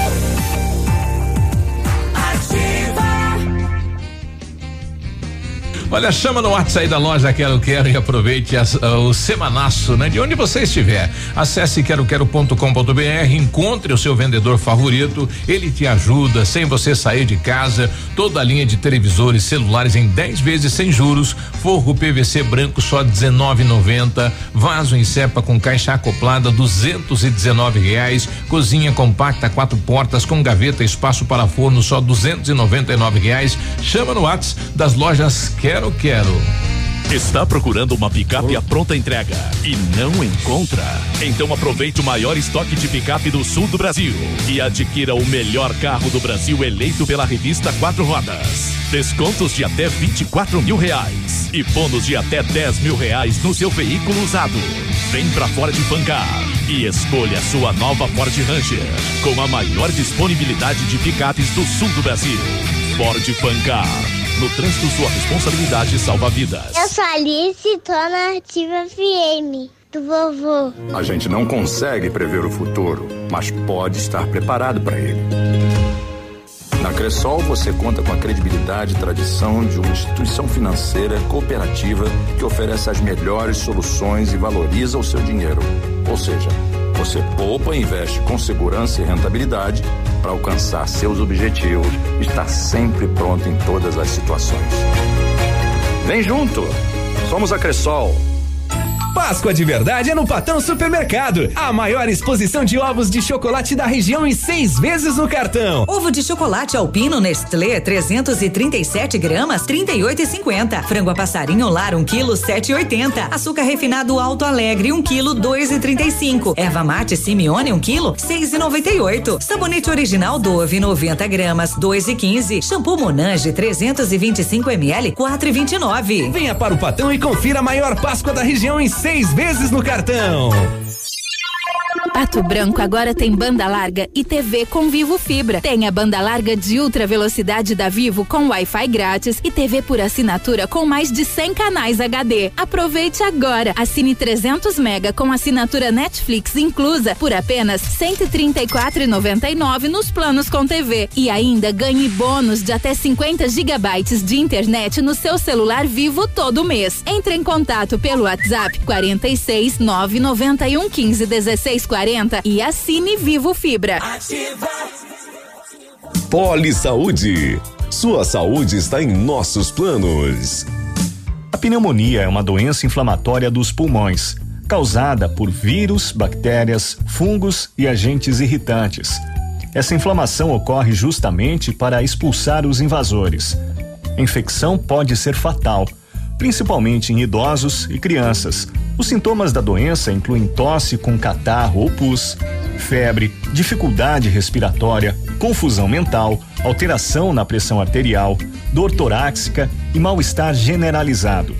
Olha, chama no WhatsApp aí da loja Quero Quero e aproveite as, uh, o semanaço, né? De onde você estiver. Acesse queroquero.com.br, encontre o seu vendedor favorito, ele te ajuda sem você sair de casa. Toda a linha de televisores, celulares em 10 vezes sem juros, forro PVC branco só 19,90, vaso em cepa com caixa acoplada 219 reais, cozinha compacta quatro portas com gaveta, espaço para forno só 299 reais. Chama no WhatsApp das lojas Quero Quero Quero. Está procurando uma picape à pronta entrega e não encontra? Então aproveite o maior estoque de picape do sul do Brasil e adquira o melhor carro do Brasil eleito pela revista Quatro Rodas. Descontos de até 24 mil reais e bônus de até 10 mil reais no seu veículo usado. Vem pra Ford Fancar e escolha a sua nova Ford Ranger com a maior disponibilidade de picapes do sul do Brasil. Ford Fancar. No trânsito, sua responsabilidade salva vidas. Eu sou a Alice e tô na Ativa FM do vovô. A gente não consegue prever o futuro, mas pode estar preparado para ele. Na Cressol você conta com a credibilidade e tradição de uma instituição financeira cooperativa que oferece as melhores soluções e valoriza o seu dinheiro. Ou seja, você poupa e investe com segurança e rentabilidade para alcançar seus objetivos e estar sempre pronto em todas as situações. Vem junto! Somos a Cressol. Páscoa de verdade é no Patão Supermercado. A maior exposição de ovos de chocolate da região em seis vezes no cartão. Ovo de chocolate alpino Nestlé 337 gramas 38,50. Frango a passarinho lar 1 quilo 7,80. Açúcar refinado Alto Alegre 1 quilo 2,35. Erva mate Simeone 1 quilo 6,98. Sabonete original Dove 90 gramas 2,15. Shampoo Monange 325 ml 4,29. Venha para o Patão e confira a maior Páscoa da região em seis vezes no cartão. Pato Branco agora tem banda larga e TV com Vivo Fibra. Tem a banda larga de ultra velocidade da Vivo com Wi-Fi grátis e TV por assinatura com mais de 100 canais HD. Aproveite agora. Assine 300 mega com assinatura Netflix inclusa por apenas 134,99 nos planos com TV e ainda ganhe bônus de até 50 gigabytes de internet no seu celular Vivo todo mês. Entre em contato pelo WhatsApp 46 991 15 16 40 e assine Vivo Fibra. Poli Saúde. Sua saúde está em nossos planos. A pneumonia é uma doença inflamatória dos pulmões, causada por vírus, bactérias, fungos e agentes irritantes. Essa inflamação ocorre justamente para expulsar os invasores. A infecção pode ser fatal, principalmente em idosos e crianças. Os sintomas da doença incluem tosse com catarro ou pus, febre, dificuldade respiratória, confusão mental, alteração na pressão arterial, dor torácica e mal-estar generalizado.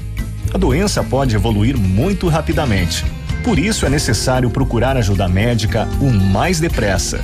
A doença pode evoluir muito rapidamente. Por isso é necessário procurar ajuda médica o mais depressa.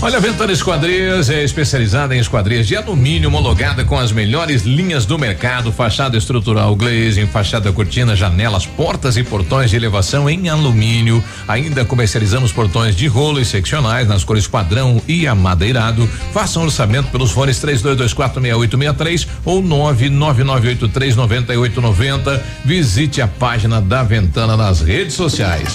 Olha, a Ventana Esquadrias é especializada em esquadrias de alumínio homologada com as melhores linhas do mercado, fachada estrutural glazing, fachada cortina, janelas, portas e portões de elevação em alumínio. Ainda comercializamos portões de rolo e seccionais nas cores padrão e amadeirado. Faça um orçamento pelos fones 32246863 ou 999839890. Visite a página da Ventana nas redes sociais.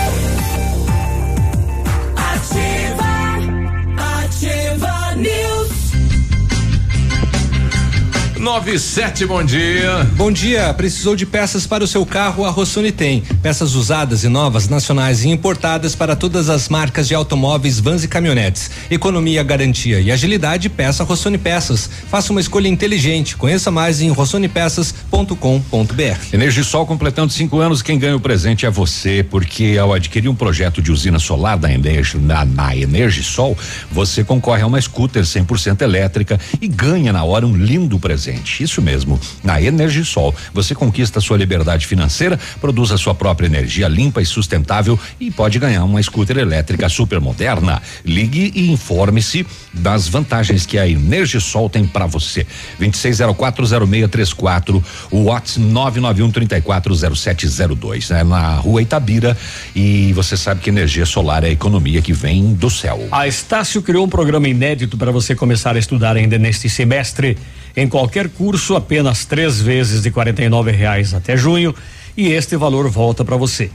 97, bom dia. Bom dia. Precisou de peças para o seu carro? A Rossoni tem. Peças usadas e novas, nacionais e importadas para todas as marcas de automóveis, vans e caminhonetes. Economia, garantia e agilidade, peça Rossoni Peças. Faça uma escolha inteligente. Conheça mais em rossonepeças.com.br. Energisol completando cinco anos, quem ganha o presente é você, porque ao adquirir um projeto de usina solar da Energi, na, na Energisol, você concorre a uma scooter 100% elétrica e ganha na hora um lindo presente. Isso mesmo, na Energisol, você conquista sua liberdade financeira, produz a sua própria energia limpa e sustentável e pode ganhar uma scooter elétrica super moderna. Ligue e informe-se das vantagens que a Energisol tem para você. 26040634, o WhatsApp 991340702, né? Na rua Itabira e você sabe que energia solar é a economia que vem do céu. A Estácio criou um programa inédito para você começar a estudar ainda neste semestre. Em qualquer curso, apenas três vezes de 49 reais até junho, e este valor volta para você.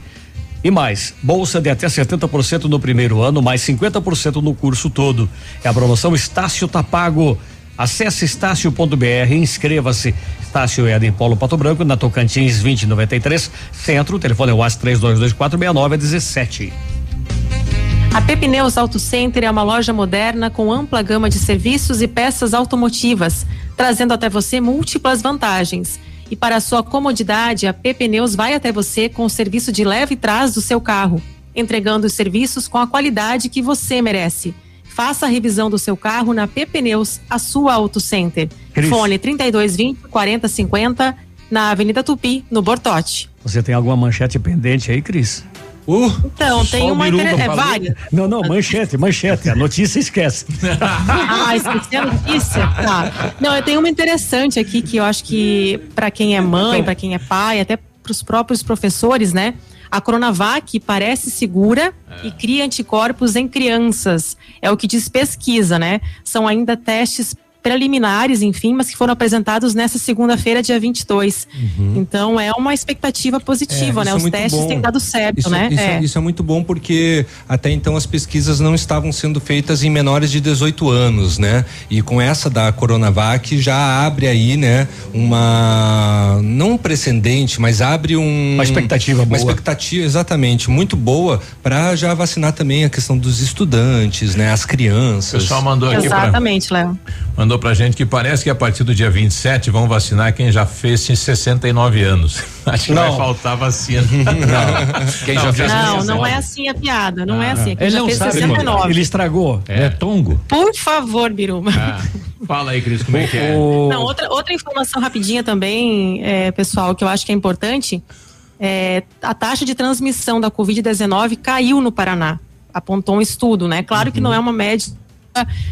E mais, bolsa de até 70% no primeiro ano, mais 50% no curso todo. É a promoção Estácio tá pago. Acesse estácio.br, inscreva-se. Estácio é em Polo Pato Branco, na Tocantins 2093, centro, telefone é o 32246917. A Pepineus Auto Center é uma loja moderna com ampla gama de serviços e peças automotivas, trazendo até você múltiplas vantagens. E para a sua comodidade, a Pepineus vai até você com o serviço de leve trás do seu carro, entregando os serviços com a qualidade que você merece. Faça a revisão do seu carro na Pepineus, a sua Auto Center. Cris. Fone 3220 4050 na Avenida Tupi, no Bortote. Você tem alguma manchete pendente aí, Cris? Uh, Então, tem uma inter... é, várias. Não, não, manchete, manchete. A notícia esquece. Ah, esqueci a notícia? Tá. Não, eu tenho uma interessante aqui que eu acho que para quem é mãe, para quem é pai, até para os próprios professores, né? A Coronavac parece segura e cria anticorpos em crianças. É o que diz pesquisa, né? São ainda testes preliminares, enfim, mas que foram apresentados nessa segunda-feira, dia 22. Então é uma expectativa positiva, É, né? é Os muito testes bom. têm dado certo, Isso, né? Isso, É. isso é muito bom porque até então as pesquisas não estavam sendo feitas em menores de 18 anos, né? E com essa da Coronavac já abre aí, né? Uma não um precedente, mas abre um Uma expectativa uma boa. expectativa exatamente muito boa para já vacinar também a questão dos estudantes, né? As O crianças. pessoal mandou aqui pra, Exatamente, Léo. mandou pra gente que parece que a partir do dia 27 vão vacinar quem já fez em 69 anos. Acho que vai Não. faltar vacina. Quem já fez Não, não é assim a piada, não é assim. Aqui Ele já não fez sabe, 69. ele estragou. É tongo. Por favor, Biruma. Ah, fala aí, Cris, como é que é? Não, outra, outra informação rapidinha também, é, pessoal, que eu acho que é importante. É, a taxa de transmissão da Covid-19 caiu no Paraná. Apontou um estudo, né? Claro que não é uma média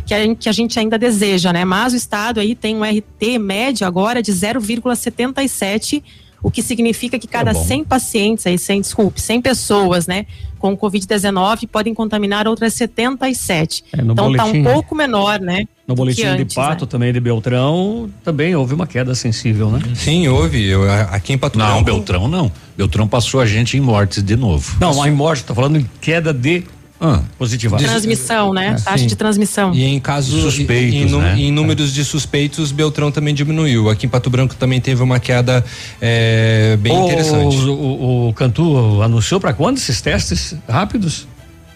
que a, gente, que a gente ainda deseja, né? Mas o estado aí tem um RT médio agora de 0,77, o que significa que cada bom. 100 pacientes aí, 100, desculpe, 100 pessoas, né, com Covid-19 podem contaminar outras 77. É, então tá um boletim- pouco menor, né? No boletim antes, de Pato, né? também de Beltrão, também houve uma queda sensível, né? Sim, houve. Eu, aqui em Pato Não, Branco. Beltrão não. Beltrão passou a gente em mortes de novo. Não, lá em morte, tá falando em queda de Ah, positiva. Transmissão, né? É, Taxa sim. de transmissão. E em casos Suspeitos, em, né? em números de suspeitos, Beltrão também diminuiu. Aqui em Pato Branco também teve uma queda é, bem o, interessante. O, o, o Cantu anunciou para quando esses testes rápidos?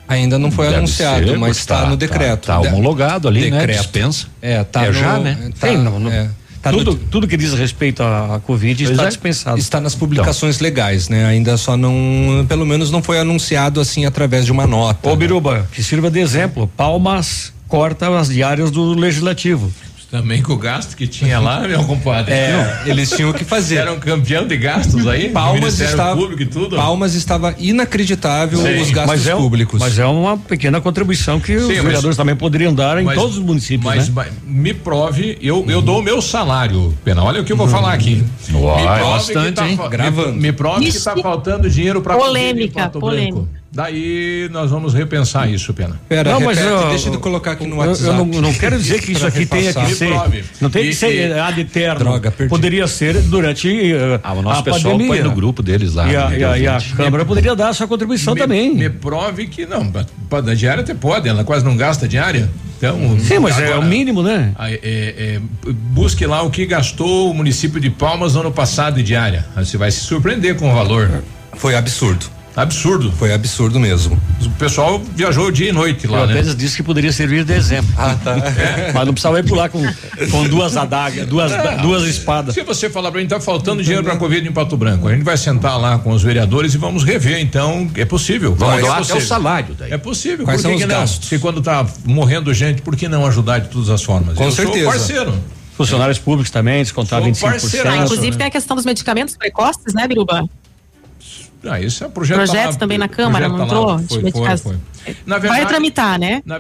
Ainda não foi Deve anunciado, ser, mas está tá- no decreto. Tá, tá homologado ali, né? Decreto. Dispensa. É, tá É no- já, né? Tá, Tem, não, não- é, tá tudo, tudo que diz respeito à Covid Pois está é. dispensado. está nas publicações legais, né? Ainda só não, pelo menos não foi anunciado assim através de uma nota. Ô, né? Biruba, que sirva de exemplo. Palmas corta as diárias do Legislativo. Também com o gasto que tinha lá, meu compadre. É, eles tinham que fazer. Era um campeão de gastos aí? Palmas estava, Público e tudo? Palmas estava inacreditável Sim, os gastos mas é públicos. Mas é uma pequena contribuição que os Sim, mas- vereadores também poderiam dar em Mas- todos os municípios, Mas, né? mas me prove, eu, eu dou o meu salário, Pena. Olha o que eu vou falar aqui. Uau, me é prove bastante, que tá, hein? Gravando. Me, me prove que está faltando dinheiro para Polêmica, polêmica. Daí nós vamos repensar isso, Pena. Pera, Não, mas repete, eu- deixa eu colocar aqui no Eu, WhatsApp. eu não, não quero dizer que isso aqui tenha que ser. Me. Não tem E- que ser e- ad eterno. Droga, perdi. Poderia ser durante eh, Ah, o nosso a pessoal pandemia. põe no grupo deles lá. E a, né, e a- e a. Câmara poderia dar a sua contribuição me, também. Me prove que não, da diária até pode, ela quase não gasta diária. Então, Sim, mas é agora, o mínimo, né? a- é- é, busque lá o que gastou o município de Palmas no ano passado de diária. Você vai se surpreender com o valor. Foi absurdo. Absurdo. Foi absurdo mesmo. O pessoal viajou dia e noite Eu lá, né? apenas disse que poderia servir de exemplo. Ah, tá. Mas não precisava ir pular com, com duas adagas, duas, duas espadas. Se você falar pra mim, tá faltando dinheiro pra Covid em Pato Branco, a gente vai sentar lá com os vereadores e vamos rever, então, é possível. Vamos é doar até possível. o salário daí. É possível, Quais por que são que os não? Se quando tá morrendo gente, por que não ajudar de todas as formas? Com Eu certeza. sou parceiro. Funcionários públicos também, descontar Sou 25%. parceiraço, Ah, inclusive né? tem a questão dos medicamentos precoces, né, Biruba? Ah, isso é projeto Projetos também na Câmara, não entrou? Foi, De foi, medicação. foi. Na Vai verdade, tramitar, né? na, e-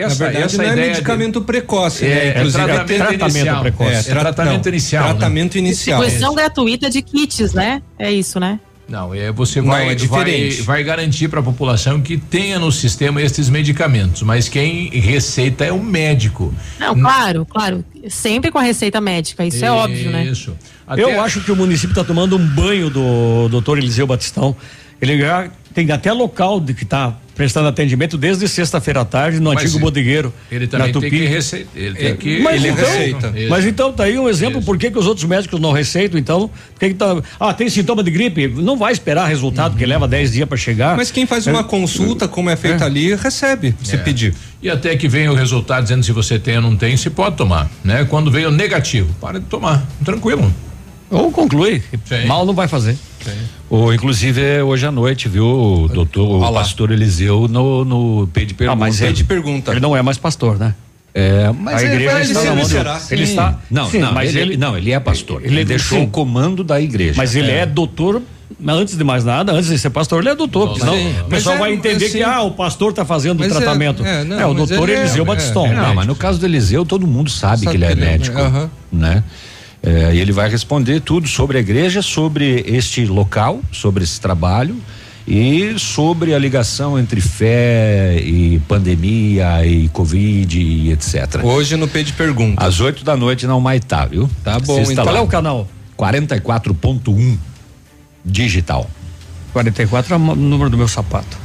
Na essa, verdade, essa não é ideia de- medicamento precoce, É, né? é Inclusive, tratamento até- tratamento inicial. precoce. É, tra- tratamento não, inicial. né? Tratamento inicial. Distribuição gratuita de kits, né? É isso, né? Não, é você Não, vai, é vai, diferente. vai garantir para a população que tenha no sistema estes medicamentos, mas quem receita é o médico. Não, claro, claro. Sempre com a receita médica, isso é óbvio, né? Isso. Eu acho que o município está tomando um banho do doutor Eliseu Batistão. Ele já tem até local de que está prestando atendimento desde sexta-feira à tarde no Mas antigo ele- bodegueiro. Ele também na tem Tupi. que receitar. Ele tem que. Mas, Ele então, receita. mas então tá aí um exemplo por que, que os outros médicos não receitam, então? Por que que tá, ah, tem sintoma de gripe, não vai esperar resultado, porque leva 10 dias para chegar. Mas quem faz uma consulta, como é feita ali, recebe, se É. pedir. E até que venha o resultado dizendo se você tem ou não tem, se pode tomar, né? Quando veio negativo, para de tomar, tranquilo. Ou conclui, Sim. mal não vai fazer. Ou, inclusive, é hoje à noite, viu, o doutor, o pastor Eliseu no, no P de pergunta. Ah, mas Pede pergunta. Ele não é mais pastor, né? É, mas a é- igreja mas está ele na mão Ele está. Não, sim, não, mas ele, ele, não, ele é pastor. ele- Ele, deixou sim. o comando da igreja. Mas ele é doutor. Mas antes de mais nada, antes de ser pastor, ele é doutor. porque Senão Sim. o pessoal é- vai entender assim- que ah, o pastor está fazendo o é- tratamento. é, não, É, o doutor ele é- Eliseu é- Batistão. é, Não, mas no caso do Eliseu, todo mundo sabe, Sabe que ele é ele é- médico, aham. né? É, e ele vai responder tudo sobre a igreja, sobre este local, sobre esse trabalho e sobre a ligação entre fé e pandemia e covid e etc. Hoje no P de pergunta. Às 8 da noite na Humaitá, viu? Tá bom, então. Qual é o canal? 44.1 digital. 44 é o número do meu sapato.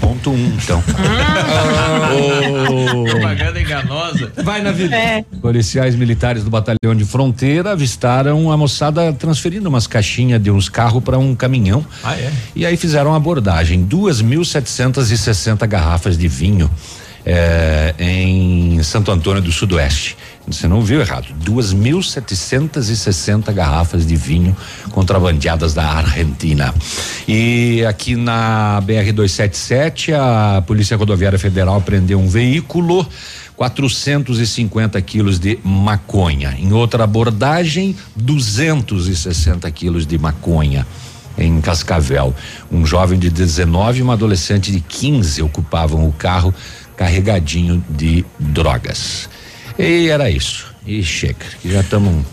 Ponto 1, então. Propaganda enganosa. Vai na vida. É. Policiais militares do batalhão de fronteira avistaram a moçada transferindo umas caixinhas de uns carros para um caminhão. Ah, é? E aí fizeram uma abordagem, 2.760 garrafas de vinho eh, em Santo Antônio do Sudoeste. Você não viu errado, 2.760 garrafas de vinho contrabandeadas da Argentina. E aqui na BR 277, a Polícia Rodoviária Federal prendeu um veículo 450 quilos de maconha. Em outra abordagem, 260 quilos de maconha em Cascavel. Um jovem de 19 e uma adolescente de 15 ocupavam o carro carregadinho de drogas. E era isso. E chega, que já estamos.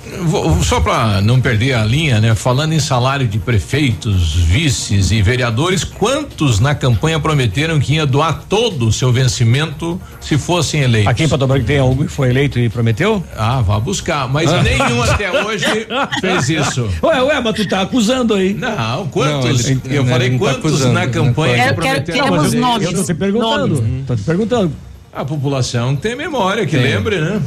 Só para não perder a linha, né? Falando em salário de prefeitos, vices e vereadores, quantos na campanha prometeram que ia doar todo o seu vencimento se fossem eleitos? Aqui em Pato Branco tem algum que foi eleito e prometeu? Ah, vá buscar, mas nenhum até hoje fez isso. Ué, ué, mas tu tá acusando aí. Não, quantos? Não, ele- eu não, falei tá quantos acusando, na campanha tá que prometeram Quero- queremos nomes. Eu tô te perguntando. Nomes. Tô te perguntando. A população tem memória, que lembre, né?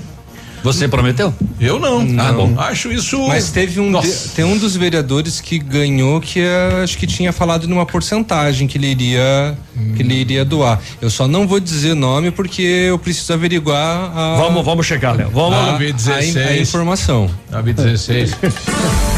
Você prometeu? Eu não. Não. Ah, bom. Acho isso. Mas teve um, de- tem um dos vereadores que ganhou que eh, acho que tinha falado numa porcentagem que ele iria que ele iria doar. Eu só não vou dizer nome porque eu preciso averiguar a Vamos, vamos checar, Léo. Vamos a, a, 16. a informação. A 16.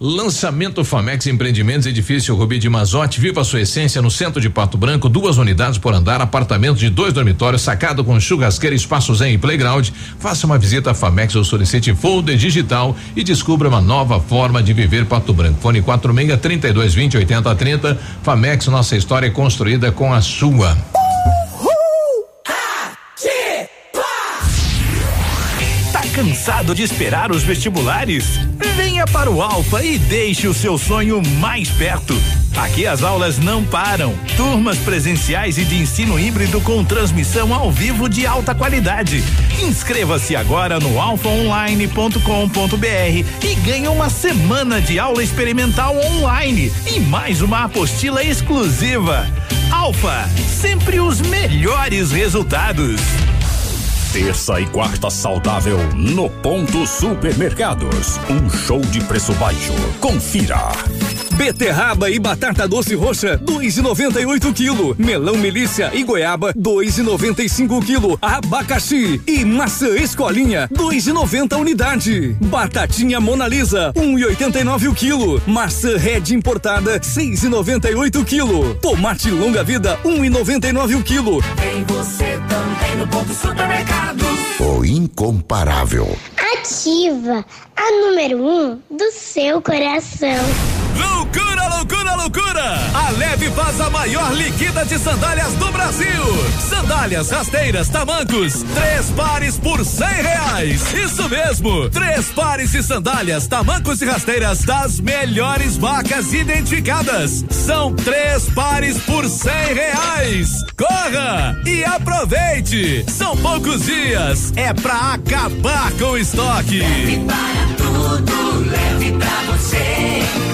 Lançamento Famex Empreendimentos, edifício Rubi de Mazote, viva sua essência no centro de Pato Branco, duas unidades por andar, apartamento de dois dormitórios, sacado com churrasqueira, espaço zen e playground. Faça uma visita à Famex ou solicite folder digital e descubra uma nova forma de viver Pato Branco. Fone 46 32 20 80 30. Famex, nossa história é construída com a sua. Tá cansado de esperar os vestibulares? Venha para o Alfa e deixe o seu sonho mais perto. Aqui as aulas não param. Turmas presenciais e de ensino híbrido com transmissão ao vivo de alta qualidade. Inscreva-se agora no alfaonline.com.br e ganhe uma semana de aula experimental online e mais uma apostila exclusiva. Alfa, sempre os melhores resultados. Terça e quarta saudável no Ponto Supermercados. Um show de preço baixo. Confira. Beterraba e batata doce roxa, 2,98 quilo. Melão milícia e goiaba, 2,95 quilo. Abacaxi e maçã escolinha, 2,90 unidade. Batatinha Mona Lisa, 1,89 o quilo. Maçã Red importada, 6,98 quilo. Tomate longa vida, 1,99 o quilo. Tem você também no ponto supermercado. Dourados. O incomparável. Ativa a número 1 um do seu coração. Loucura, loucura, loucura! A Leve faz a maior liquida de sandálias do Brasil. Sandálias, rasteiras, tamancos, três pares por cem reais. Isso mesmo, três pares de sandálias, tamancos e rasteiras das melhores marcas identificadas. São três pares por cem reais. Corra e aproveite. São poucos dias. É pra acabar com o estoque. Leve para tudo, leve pra você.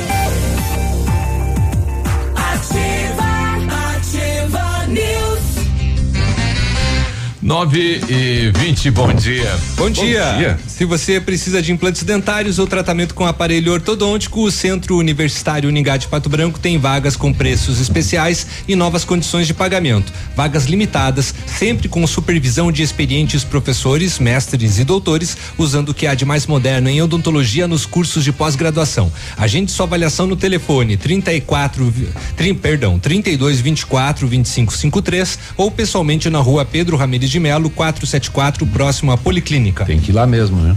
9 e 20, bom dia. Bom dia. Se você precisa de implantes dentários ou tratamento com aparelho ortodôntico, o Centro Universitário Uningá de Pato Branco tem vagas com preços especiais e novas condições de pagamento. Vagas limitadas, sempre com supervisão de experientes professores, mestres e doutores, usando o que há de mais moderno em odontologia nos cursos de pós-graduação. Agende sua avaliação no telefone 34, trin, perdão, 32 24 25 53 ou pessoalmente na rua Pedro Ramirez de Melo, 474, próximo à Policlínica. Tem que ir lá mesmo, né?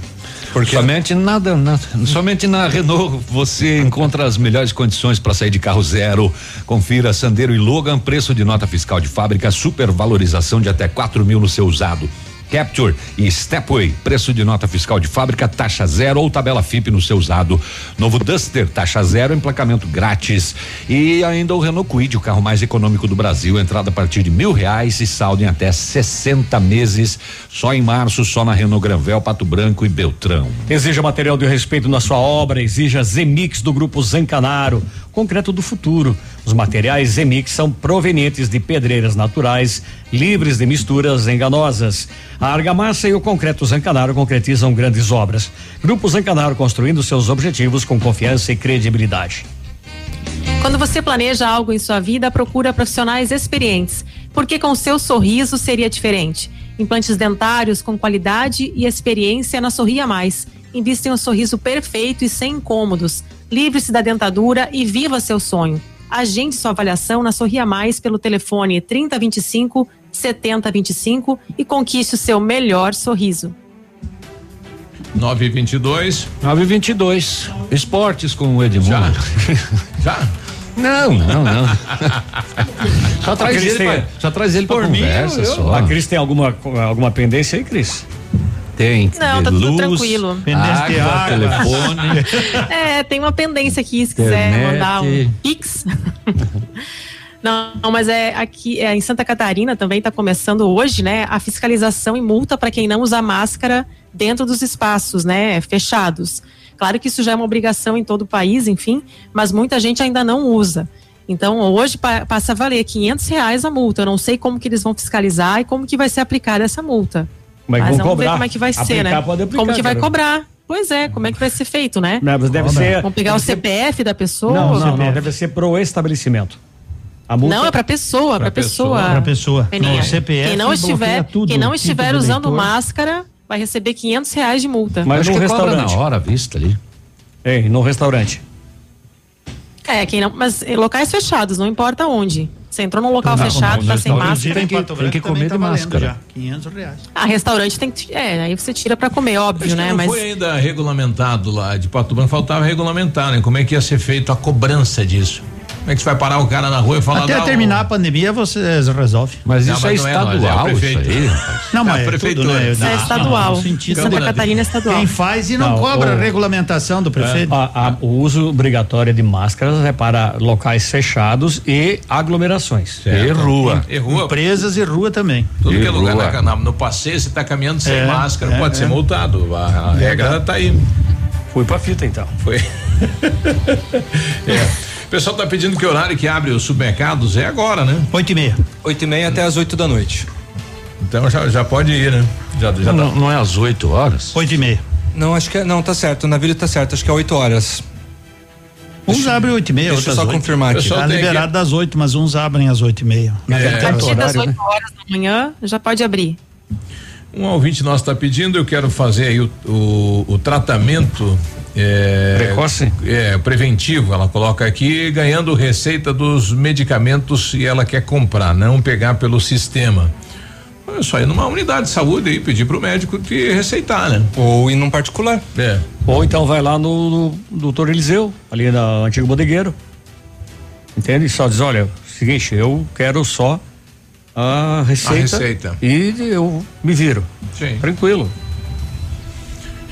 Porque somente nada, nada, somente na Renault você encontra as melhores condições para sair de carro zero. Confira Sandero e Logan, preço de nota fiscal de fábrica, supervalorização de até 4 mil no seu usado. Capture e Stepway, preço de nota fiscal de fábrica, taxa zero ou tabela FIP no seu usado. Novo Duster, taxa zero, emplacamento grátis. E ainda o Renault Kwid, o carro mais econômico do Brasil, entrada a partir de mil reais e saldo em até 60 meses. Só em março, só na Renault Granvel, Pato Branco e Beltrão. Exija material de respeito na sua obra, exija Zemix do Grupo Zancanaro, concreto do futuro. Os materiais Zemix são provenientes de pedreiras naturais, livres de misturas enganosas. A argamassa e o concreto Zancanaro concretizam grandes obras. Grupo Zancanaro construindo seus objetivos com confiança e credibilidade. Quando você planeja algo em sua vida, procura profissionais experientes, porque com seu sorriso seria diferente. Implantes dentários com qualidade e experiência na Sorria Mais. Invista em um sorriso perfeito e sem incômodos. Livre-se da dentadura e viva seu sonho. Agende sua avaliação na Sorria Mais pelo telefone 3025 7025 e conquiste o seu melhor sorriso. 922. 922. Esportes com o Edmundo. Já? Já? Não, não, não. só traz Cris ele, tem- pra, só traz ele Por mim, conversa eu- só. A Cris tem alguma, alguma pendência aí, Cris? Tem. Não, tá tudo tranquilo. Pendência de água. telefone. É, tem uma pendência aqui, se quiser Internet. mandar um Pix. Não, mas é aqui é, em Santa Catarina também está começando hoje, né, a fiscalização e multa para quem não usa máscara dentro dos espaços, né, fechados. Claro que isso já é uma obrigação em todo o país, enfim, mas muita gente ainda não usa. Então, hoje pa- passa a valer 500 reais a multa. Eu não sei como que eles vão fiscalizar e como que vai ser aplicada essa multa. Como é que mas vão vamos cobrar? ver como é que vai ser, Aplicar né? pode aplicar, como que vai cobrar? Pois é, como é que vai ser feito, né? Não, mas deve ser- Vamos pegar o deve ser- CPF da pessoa? Não, não, não. Deve ser pro estabelecimento. A multa Não, é para pessoa, para pessoa. Pra pessoa. No CPF quem não estiver, tudo, quem não estiver de usando máscara vai receber 500 reais de multa. Mas no restaurante. hora, vista ali. É, no restaurante. É, quem não, mas em locais fechados, não importa onde. Você entrou num local Não, fechado, não, tá sem máscara. tem que- tem que comer de tá valendo máscara. já, 500 reais. Ah, restaurante tem que. É, aí você tira pra comer, óbvio, né? não Mas. foi ainda regulamentado lá de Pato Branco, faltava regulamentar, né? Como é que ia ser feito a cobrança disso? Como é que você vai parar o cara na rua e falar Até "Não, terminar a pandemia, vocês resolvem. Mas Não, isso mas é não é nós, é o estadual, isso prefeito. aí. Não, mas É a é prefeitura. tudo, né? Isso é Não, estadual. sentido Santa da- Catarina é estadual. Quem faz e não, Não, cobra o- a regulamentação do prefeito. É, a- a- o uso obrigatório de máscaras é para locais fechados e aglomerações. Certo. E rua. E rua. Empresas e rua também. Tudo E que é lugar na, na- no passeio, você tá caminhando sem É, máscara, é, pode é. ser multado. A, a regra tá aí. Fui pra fita então. Foi. é. O pessoal tá pedindo que horário que abre os supermercados é agora, né? 8 e meia. 8 e meia até as 8 da noite. Então já, já pode ir, né? Já, já não, tá. não é às 8 horas? 8 e meia. Não, acho que é, não, tá certo. O navio tá certo, acho que é 8 horas. Uns abrem 8 e meia, deixa eu outras só 8. confirmar aqui. Tá liberado das 8, mas uns abrem às 8 e meia. É. A partir das horário, 8 horas da manhã já pode abrir. Um ouvinte nosso está pedindo, eu quero fazer aí o, o, o tratamento é, Precoce? É, preventivo, ela coloca aqui, ganhando receita dos medicamentos e ela quer comprar, não pegar pelo sistema. É só ir numa unidade de saúde e pedir pro médico te receitar, né? Ou ir num particular. É. Ou então vai lá no, no doutor Eliseu, ali na antigo bodegueiro. Entende? Só diz, olha, seguinte, eu quero só a receita. receita. E eu me viro. Sim. Tranquilo.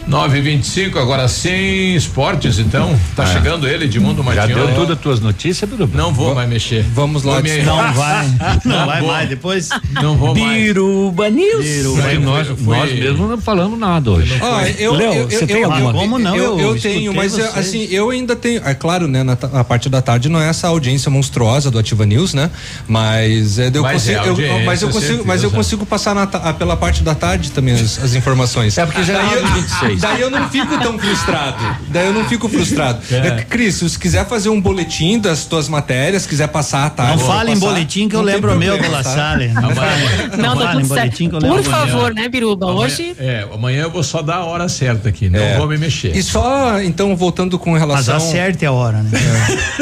9 e 25 agora sim, esportes então. Tá é. chegando ele de mundo Já deu tudo as tuas notícias, Biruba? Não vou, mais mexer. Vamos lá. Não vai. não, não vai mais depois. Não vou mais. Biruba News. Biruba. Nós, nós mesmo não falamos nada hoje. Ah, eu, Leo, eu, você eu, tem eu, alguma? Como não? Eu, eu, eu tenho, mas assim, eu ainda tenho, é claro, né, na, a parte da tarde não é essa audiência monstruosa do Ativa News, né? Mas é, eu mas consigo, é eu, mas eu consigo, mas eu consigo passar na, pela parte da tarde também as, as informações. É porque já é 26 vocês. Daí eu não fico tão frustrado. Daí eu não fico frustrado. É. é Cris, se quiser fazer um boletim das tuas matérias, quiser passar a tarde. Não fala em boletim que eu lembro o meu, Golassale. Tá? Não, não, não, não, não boletim que eu lembro. Por favor, né, Biruba? Hoje. É, amanhã eu vou só dar a hora certa aqui, não é. vou me mexer. E só, então, voltando com relação. Mas acerta a hora, né? É.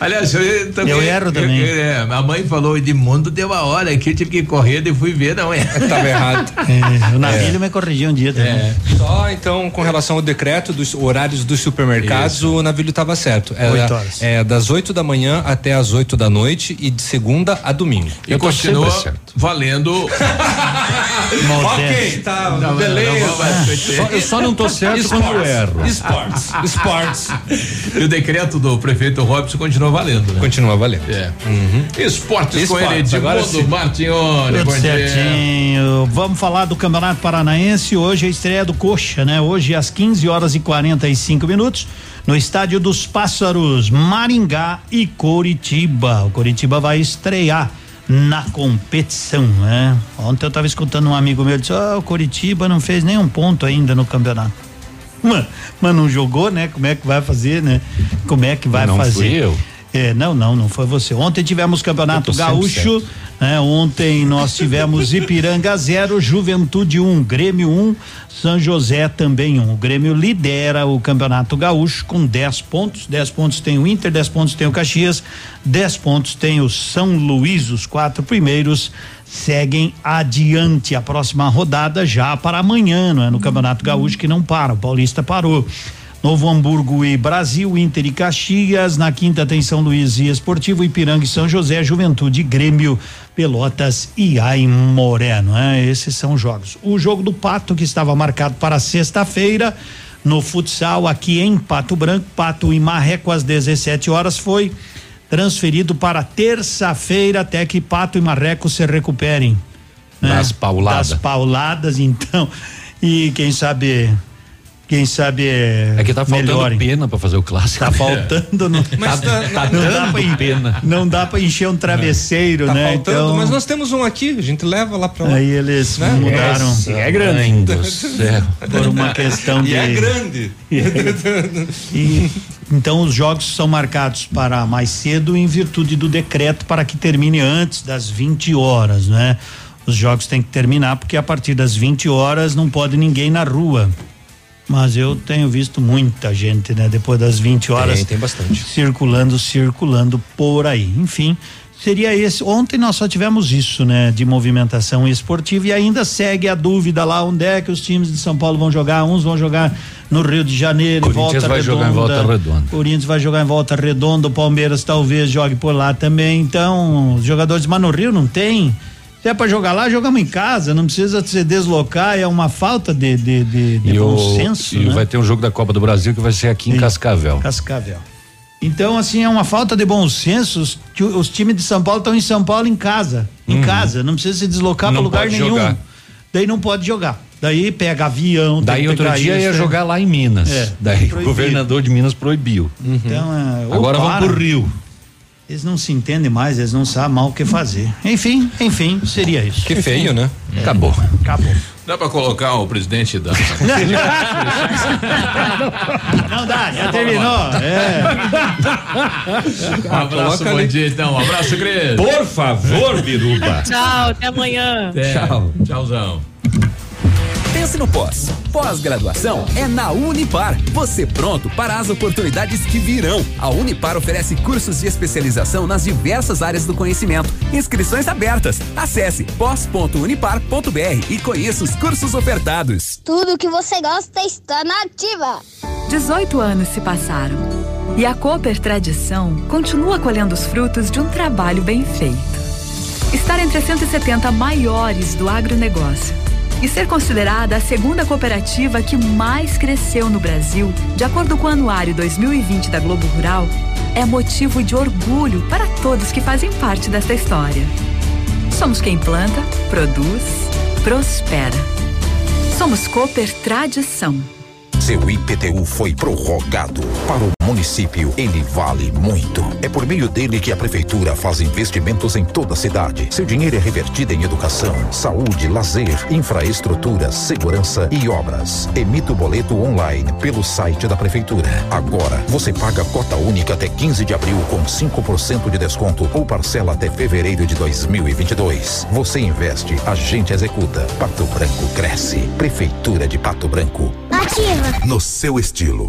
Aliás, eu também. Eu erro também. Eu, é, a mãe falou, Edmundo deu a hora aqui, eu tive que correr e fui ver, não é? Tava errado. É, o Navilho me corrigiu um dia também. É. Só então com relação ao decreto dos horários dos supermercados, o navilho estava certo. Era, Oito horas. É das 8 da manhã até as 8 da noite e de segunda a domingo. E Eu continua valendo. ok, tá, Não, beleza. não Só- eu só não tô certo quando eu erro. Esportes, esportes. E o decreto do prefeito Robson continua valendo, né? Continua valendo. É. Esportes, com Esportes, ele, agora Edmundo sim. Martione. Tudo certinho. Vamos falar do Campeonato Paranaense. Hoje é a estreia do Coxa, né? Hoje às 15 horas e 45 minutos no Estádio dos Pássaros, Maringá e Coritiba. O Coritiba vai estrear na competição, né? Ontem eu estava escutando um amigo meu disse: "Ah, o Coritiba não fez nenhum ponto ainda no campeonato". Mas, mas não jogou, né? Como é que vai fazer, né? Como é que vai Não fazer? fui eu. É, não, não, não foi você. Ontem tivemos Campeonato Gaúcho, né? Ontem nós tivemos Ipiranga 0, Juventude 1, um, Grêmio 1, um, São José também 1. Um. O Grêmio lidera o Campeonato Gaúcho com 10 pontos. 10 pontos tem o Inter, 10 pontos tem o Caxias, 10 pontos tem o São Luís, os quatro primeiros seguem adiante. A próxima rodada já para amanhã, não é? No Campeonato Gaúcho que não para, o Paulista parou. Novo Hamburgo e Brasil, Inter e Caxias. Na quinta tem São Luís e Esportivo, Ipiranga e São José, Juventude, Grêmio, Pelotas e Aimoré, não é? Esses são os jogos. O jogo do Pato, que estava marcado para sexta-feira, no futsal aqui em Pato Branco, Pato e Marreco às 17 horas, foi transferido para terça-feira até que Pato e Marreco se recuperem. Né? Das pauladas. Das pauladas, então. E quem sabe quem sabe é. É que tá faltando melhorem. pena para fazer o clássico. Tá faltando, não, mas tá, tá, não dá pra, pena. Não dá para encher um travesseiro, tá né? Faltando, então, mas nós temos um aqui, a gente leva lá para lá. Aí eles né? mudaram. É, é grande. Por uma questão de. E é grande. e, então os jogos são marcados para mais cedo em virtude do decreto para que termine antes das 20 horas, né? Os jogos têm que terminar porque a partir das 20 horas não pode ninguém na rua mas eu tenho visto muita gente, né? Depois das 20 horas. Tem, tem bastante. Circulando, circulando por aí. Enfim, seria esse. Ontem nós só tivemos isso, né? De movimentação esportiva e ainda segue a dúvida lá onde é que os times de São Paulo vão jogar. Uns vão jogar no Rio de Janeiro, em volta vai redonda. jogar em volta redonda. Corinthians vai jogar em volta redonda. O Palmeiras talvez jogue por lá também. Então, os jogadores, mas no Rio não tem. Se é para jogar lá, jogamos em casa, não precisa se deslocar, é uma falta de, de, de, de bom o, senso. E né? vai ter um jogo da Copa do Brasil que vai ser aqui em Cascavel. Cascavel. Então, assim, é uma falta de bom senso que os times de São Paulo estão em São Paulo em casa. Em uhum. casa, não precisa se deslocar para lugar nenhum. Jogar. Daí não pode jogar. Daí pega avião. Daí outro dia ia jogar lá em Minas. É, Daí o governador de Minas proibiu. Uhum. Então, é, Agora vamos pro Rio. Eles não se entendem mais, eles não sabem mal o que fazer. Enfim, enfim, seria isso. Que feio, né? É. Acabou. Acabou. Dá para colocar o presidente da. não dá, já terminou. É. Um abraço, bom dia então. Um abraço, Cris. Por favor, Biruba. Tchau, até amanhã. Até. Tchau. Tchauzão. Pense no pós. Pós-graduação é na Unipar. Você pronto para as oportunidades que virão. A Unipar oferece cursos de especialização nas diversas áreas do conhecimento. Inscrições abertas. Acesse pós.unipar.br e conheça os cursos ofertados. Tudo que você gosta está na ativa. 18 anos se passaram. E a Cooper Tradição continua colhendo os frutos de um trabalho bem feito. Estar entre as 170 maiores do agronegócio e ser considerada a segunda cooperativa que mais cresceu no Brasil, de acordo com o Anuário 2020 da Globo Rural, é motivo de orgulho para todos que fazem parte desta história. Somos quem planta, produz, prospera. Somos Cooper Tradição. Seu IPTU foi prorrogado. Para o município, ele vale muito. É por meio dele que a prefeitura faz investimentos em toda a cidade. Seu dinheiro é revertido em educação, saúde, lazer, infraestrutura, segurança e obras. Emita o boleto online pelo site da prefeitura. Agora, você paga cota única até 15 de abril com 5% de desconto ou parcela até fevereiro de 2022. Você investe, a gente executa. Pato Branco cresce. Prefeitura de Pato Branco. Ativa. No seu estilo,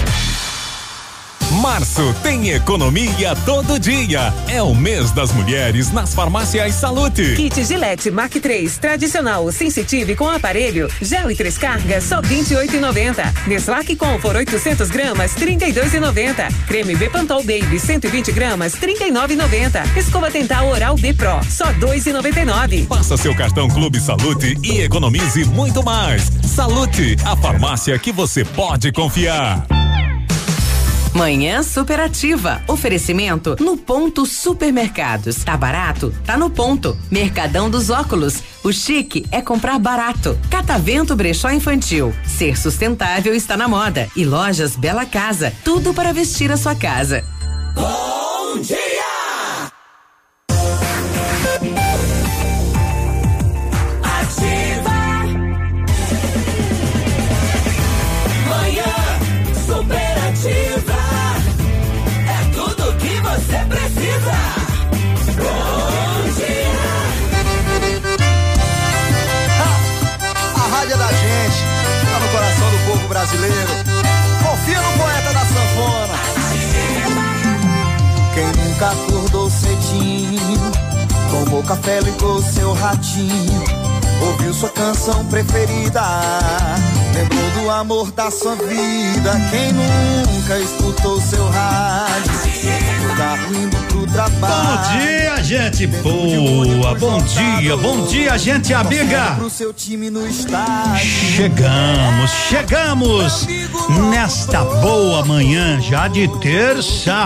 Março tem economia todo dia. É o mês das mulheres nas farmácias Salute. Kit Gillette Mark 3 tradicional sensitive com aparelho, gel e três cargas só 28,90. Neslac Comfort 800 gramas 32,90. Creme Bepantol Baby 120 gramas 39,90. Escova dental Oral B Pro só 2,99. Passa seu cartão Clube Salute e economize muito mais. Salute, a farmácia que você pode confiar. Manhã superativa. Oferecimento no ponto supermercados. Tá barato? Tá no ponto. Mercadão dos óculos. O chique é comprar barato. Catavento Brechó Infantil. Ser sustentável está na moda. E lojas Bela Casa. Tudo para vestir a sua casa. Bom dia! Café, ligou seu ratinho, ouviu sua canção preferida, lembrou do amor da sua vida. Quem nunca escutou seu rádio, carro indo pro trabalho. Bom dia, gente boa. Bom dia, bom dia, gente amiga. Pro seu time no estádio. Chegamos, chegamos nesta boa manhã já de terça-feira.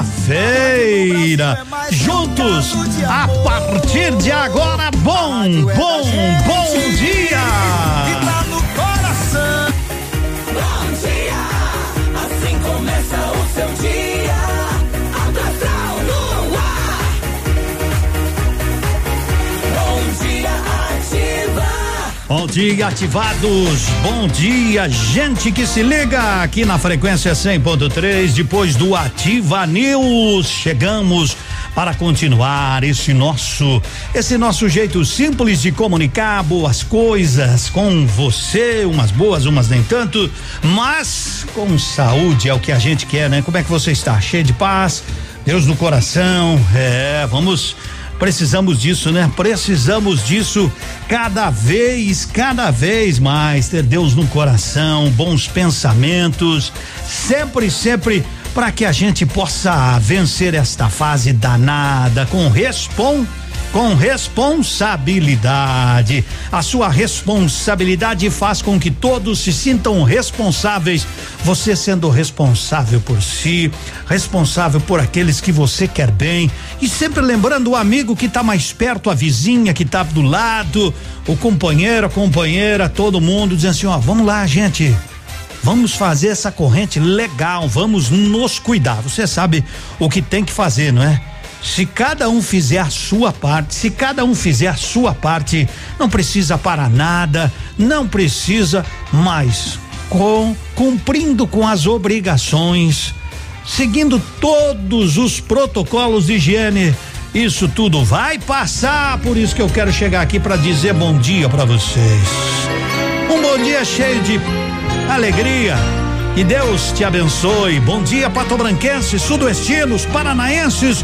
Juntos, a partir de agora, bom, bom, bom dia. Bom dia, ativados. Bom dia, gente que se liga aqui na frequência 100.3 depois do Ativa News. Chegamos para continuar esse nosso esse nosso jeito simples de comunicar boas coisas com você, umas boas, umas nem tanto, mas com saúde é o que a gente quer, né? Como é que você está? Cheio de paz, Deus no coração. É, vamos Precisamos disso, né? Precisamos disso cada vez, cada vez mais. Ter Deus no coração, bons pensamentos, sempre, sempre para que a gente possa vencer esta fase danada com respon com responsabilidade. A sua responsabilidade faz com que todos se sintam responsáveis. Você sendo responsável por si, responsável por aqueles que você quer bem e sempre lembrando o amigo que está mais perto, a vizinha que está do lado, o companheiro, a companheira, todo mundo dizendo assim, ó, vamos lá, gente. Vamos fazer essa corrente legal, vamos nos cuidar. Você sabe o que tem que fazer, não é? Se cada um fizer a sua parte, se cada um fizer a sua parte, não precisa para nada, não precisa, mas com cumprindo com as obrigações, seguindo todos os protocolos de higiene, isso tudo vai passar. Por isso que eu quero chegar aqui para dizer bom dia para vocês. Um bom dia cheio de alegria. E Deus te abençoe. Bom dia, patobranquenses, sudoestinos, paranaenses,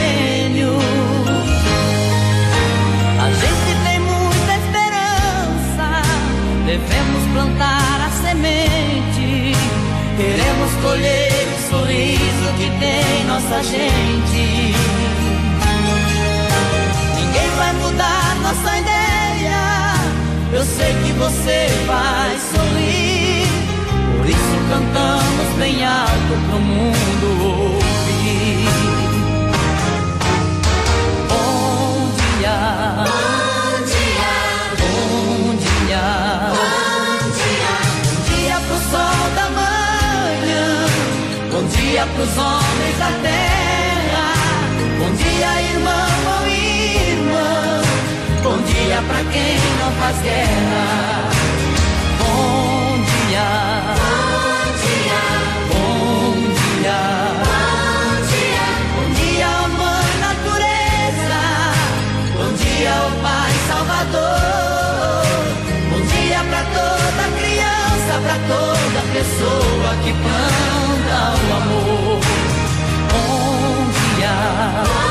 Queremos colher o sorriso que tem nossa gente. Ninguém vai mudar nossa ideia. Eu sei que você vai sorrir. Por isso cantamos bem alto pro mundo dia pros homens da terra. Bom dia, irmão ou irmã. Bom dia pra quem não faz guerra. Bom dia. Bom dia. Bom dia. Bom dia. Bom dia, mãe natureza. Bom dia, ó Pai Salvador. Bom dia pra toda criança, pra toda pessoa que planta o amor.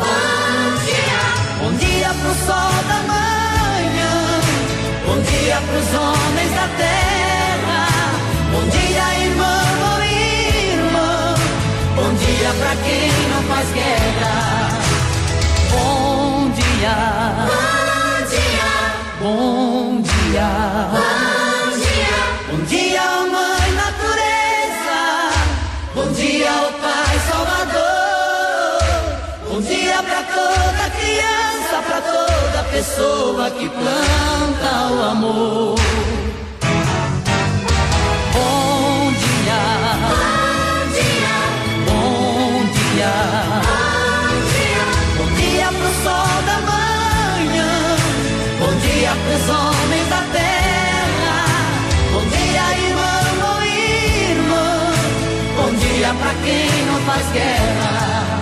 Bom dia. Bom dia pro sol da manhã. Bom dia pros homens da terra. Bom dia, irmão ou irmã. Bom dia pra quem não faz guerra. Bom dia. Bom dia. Bom dia. Bom dia. Pessoa que planta o amor. Bom dia. Bom dia. Bom dia. Bom dia. Bom dia pro sol da manhã. Bom dia pros homens da terra. Bom dia, irmão ou irmã. Bom dia pra quem não faz guerra.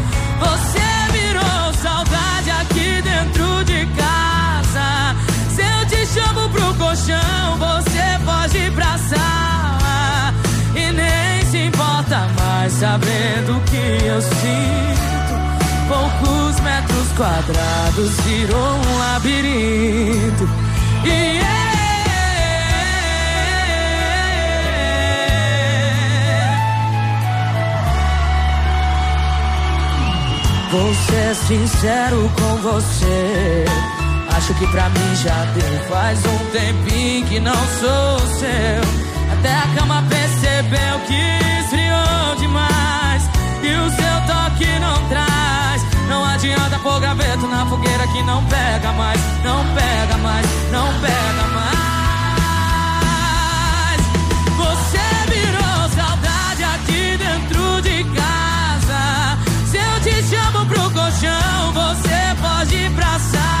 Pro colchão, você pode pra sala. E nem se importa mais saber do que eu sinto. Poucos metros quadrados virou um labirinto. E Vou ser sincero com você. Acho que pra mim já deu. Faz um tempinho que não sou seu. Até a cama percebeu que esfriou demais. E o seu toque não traz. Não adianta pôr graveto na fogueira que não pega mais. Não pega mais, não pega mais. Você virou saudade aqui dentro de casa. Se eu te chamo pro colchão, você pode ir pra sala.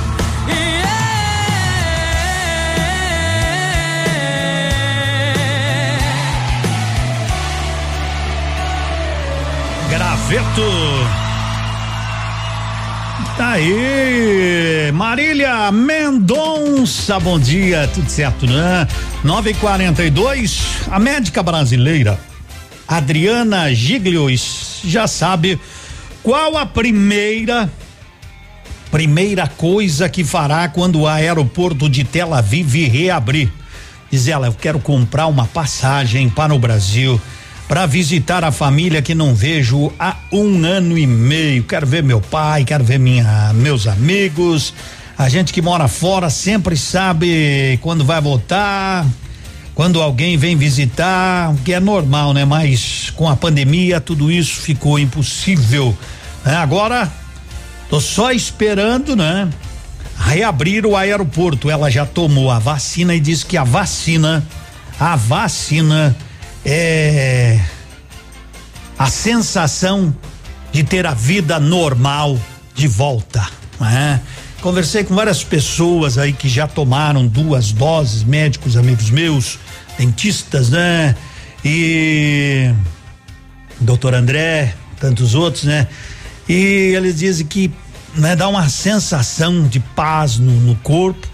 Graveto. Tá aí, Marília Mendonça, bom dia, tudo certo, né? 942, a médica brasileira Adriana Giglio já sabe qual a primeira primeira coisa que fará quando o aeroporto de Tel Aviv reabrir. Diz ela, eu quero comprar uma passagem para o Brasil para visitar a família que não vejo há um ano e meio. Quero ver meu pai, quero ver minha, meus amigos. A gente que mora fora sempre sabe quando vai voltar, quando alguém vem visitar, que é normal, né? Mas com a pandemia tudo isso ficou impossível. Né? Agora, tô só esperando, né? Reabrir o aeroporto. Ela já tomou a vacina e disse que a vacina, a vacina é a sensação de ter a vida normal de volta. Né? Conversei com várias pessoas aí que já tomaram duas doses, médicos, amigos meus, dentistas, né? E doutor André, tantos outros, né? E eles dizem que né, dá uma sensação de paz no, no corpo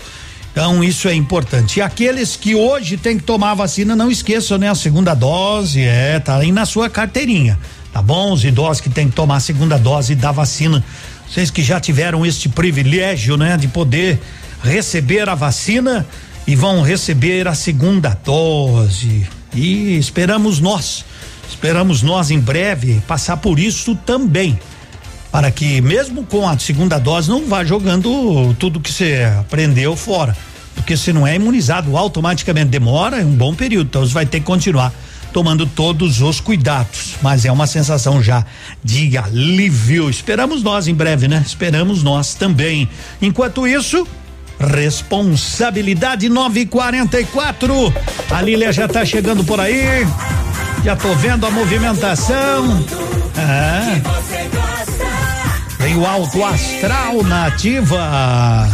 então isso é importante. E aqueles que hoje têm que tomar a vacina, não esqueçam, né? A segunda dose, é, tá aí na sua carteirinha, tá bom? Os idosos que têm que tomar a segunda dose da vacina, vocês que já tiveram este privilégio, né? De poder receber a vacina e vão receber a segunda dose. E esperamos nós, esperamos nós em breve passar por isso também para que mesmo com a segunda dose não vá jogando tudo que você aprendeu fora, porque se não é imunizado automaticamente demora um bom período, então você vai ter que continuar tomando todos os cuidados, mas é uma sensação já de alívio. Esperamos nós em breve, né? Esperamos nós também. Enquanto isso, responsabilidade 944. A Lília já tá chegando por aí. Já tô vendo a movimentação. Ah. Tem o alto astral na ativa.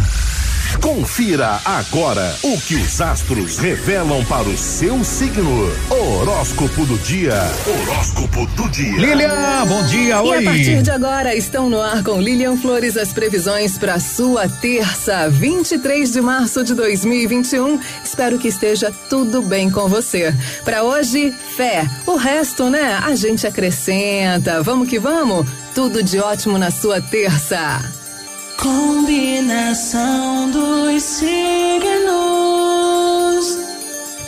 Confira agora o que os astros revelam para o seu signo. Horóscopo do dia. Horóscopo do dia. Lilian, bom dia, oi. E a partir de agora estão no ar com Lilian Flores as previsões para sua terça, 23 de março de 2021. Espero que esteja tudo bem com você. Para hoje, fé. O resto, né? A gente acrescenta. Vamos que vamos. Tudo de ótimo na sua terça. Combinação dos signos.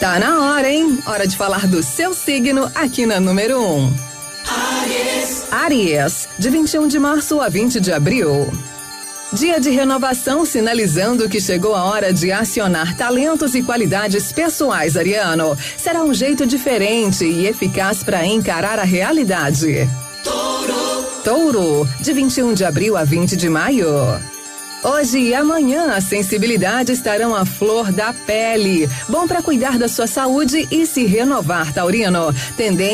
Tá na hora, hein? Hora de falar do seu signo aqui na número 1. Um. Aries. Aries, de 21 de março a 20 de abril. Dia de renovação sinalizando que chegou a hora de acionar talentos e qualidades pessoais, Ariano. Será um jeito diferente e eficaz para encarar a realidade. Touro. Touro, de 21 de abril a 20 de maio. Hoje e amanhã a sensibilidade estarão à flor da pele. Bom para cuidar da sua saúde e se renovar, Taurino. Tendência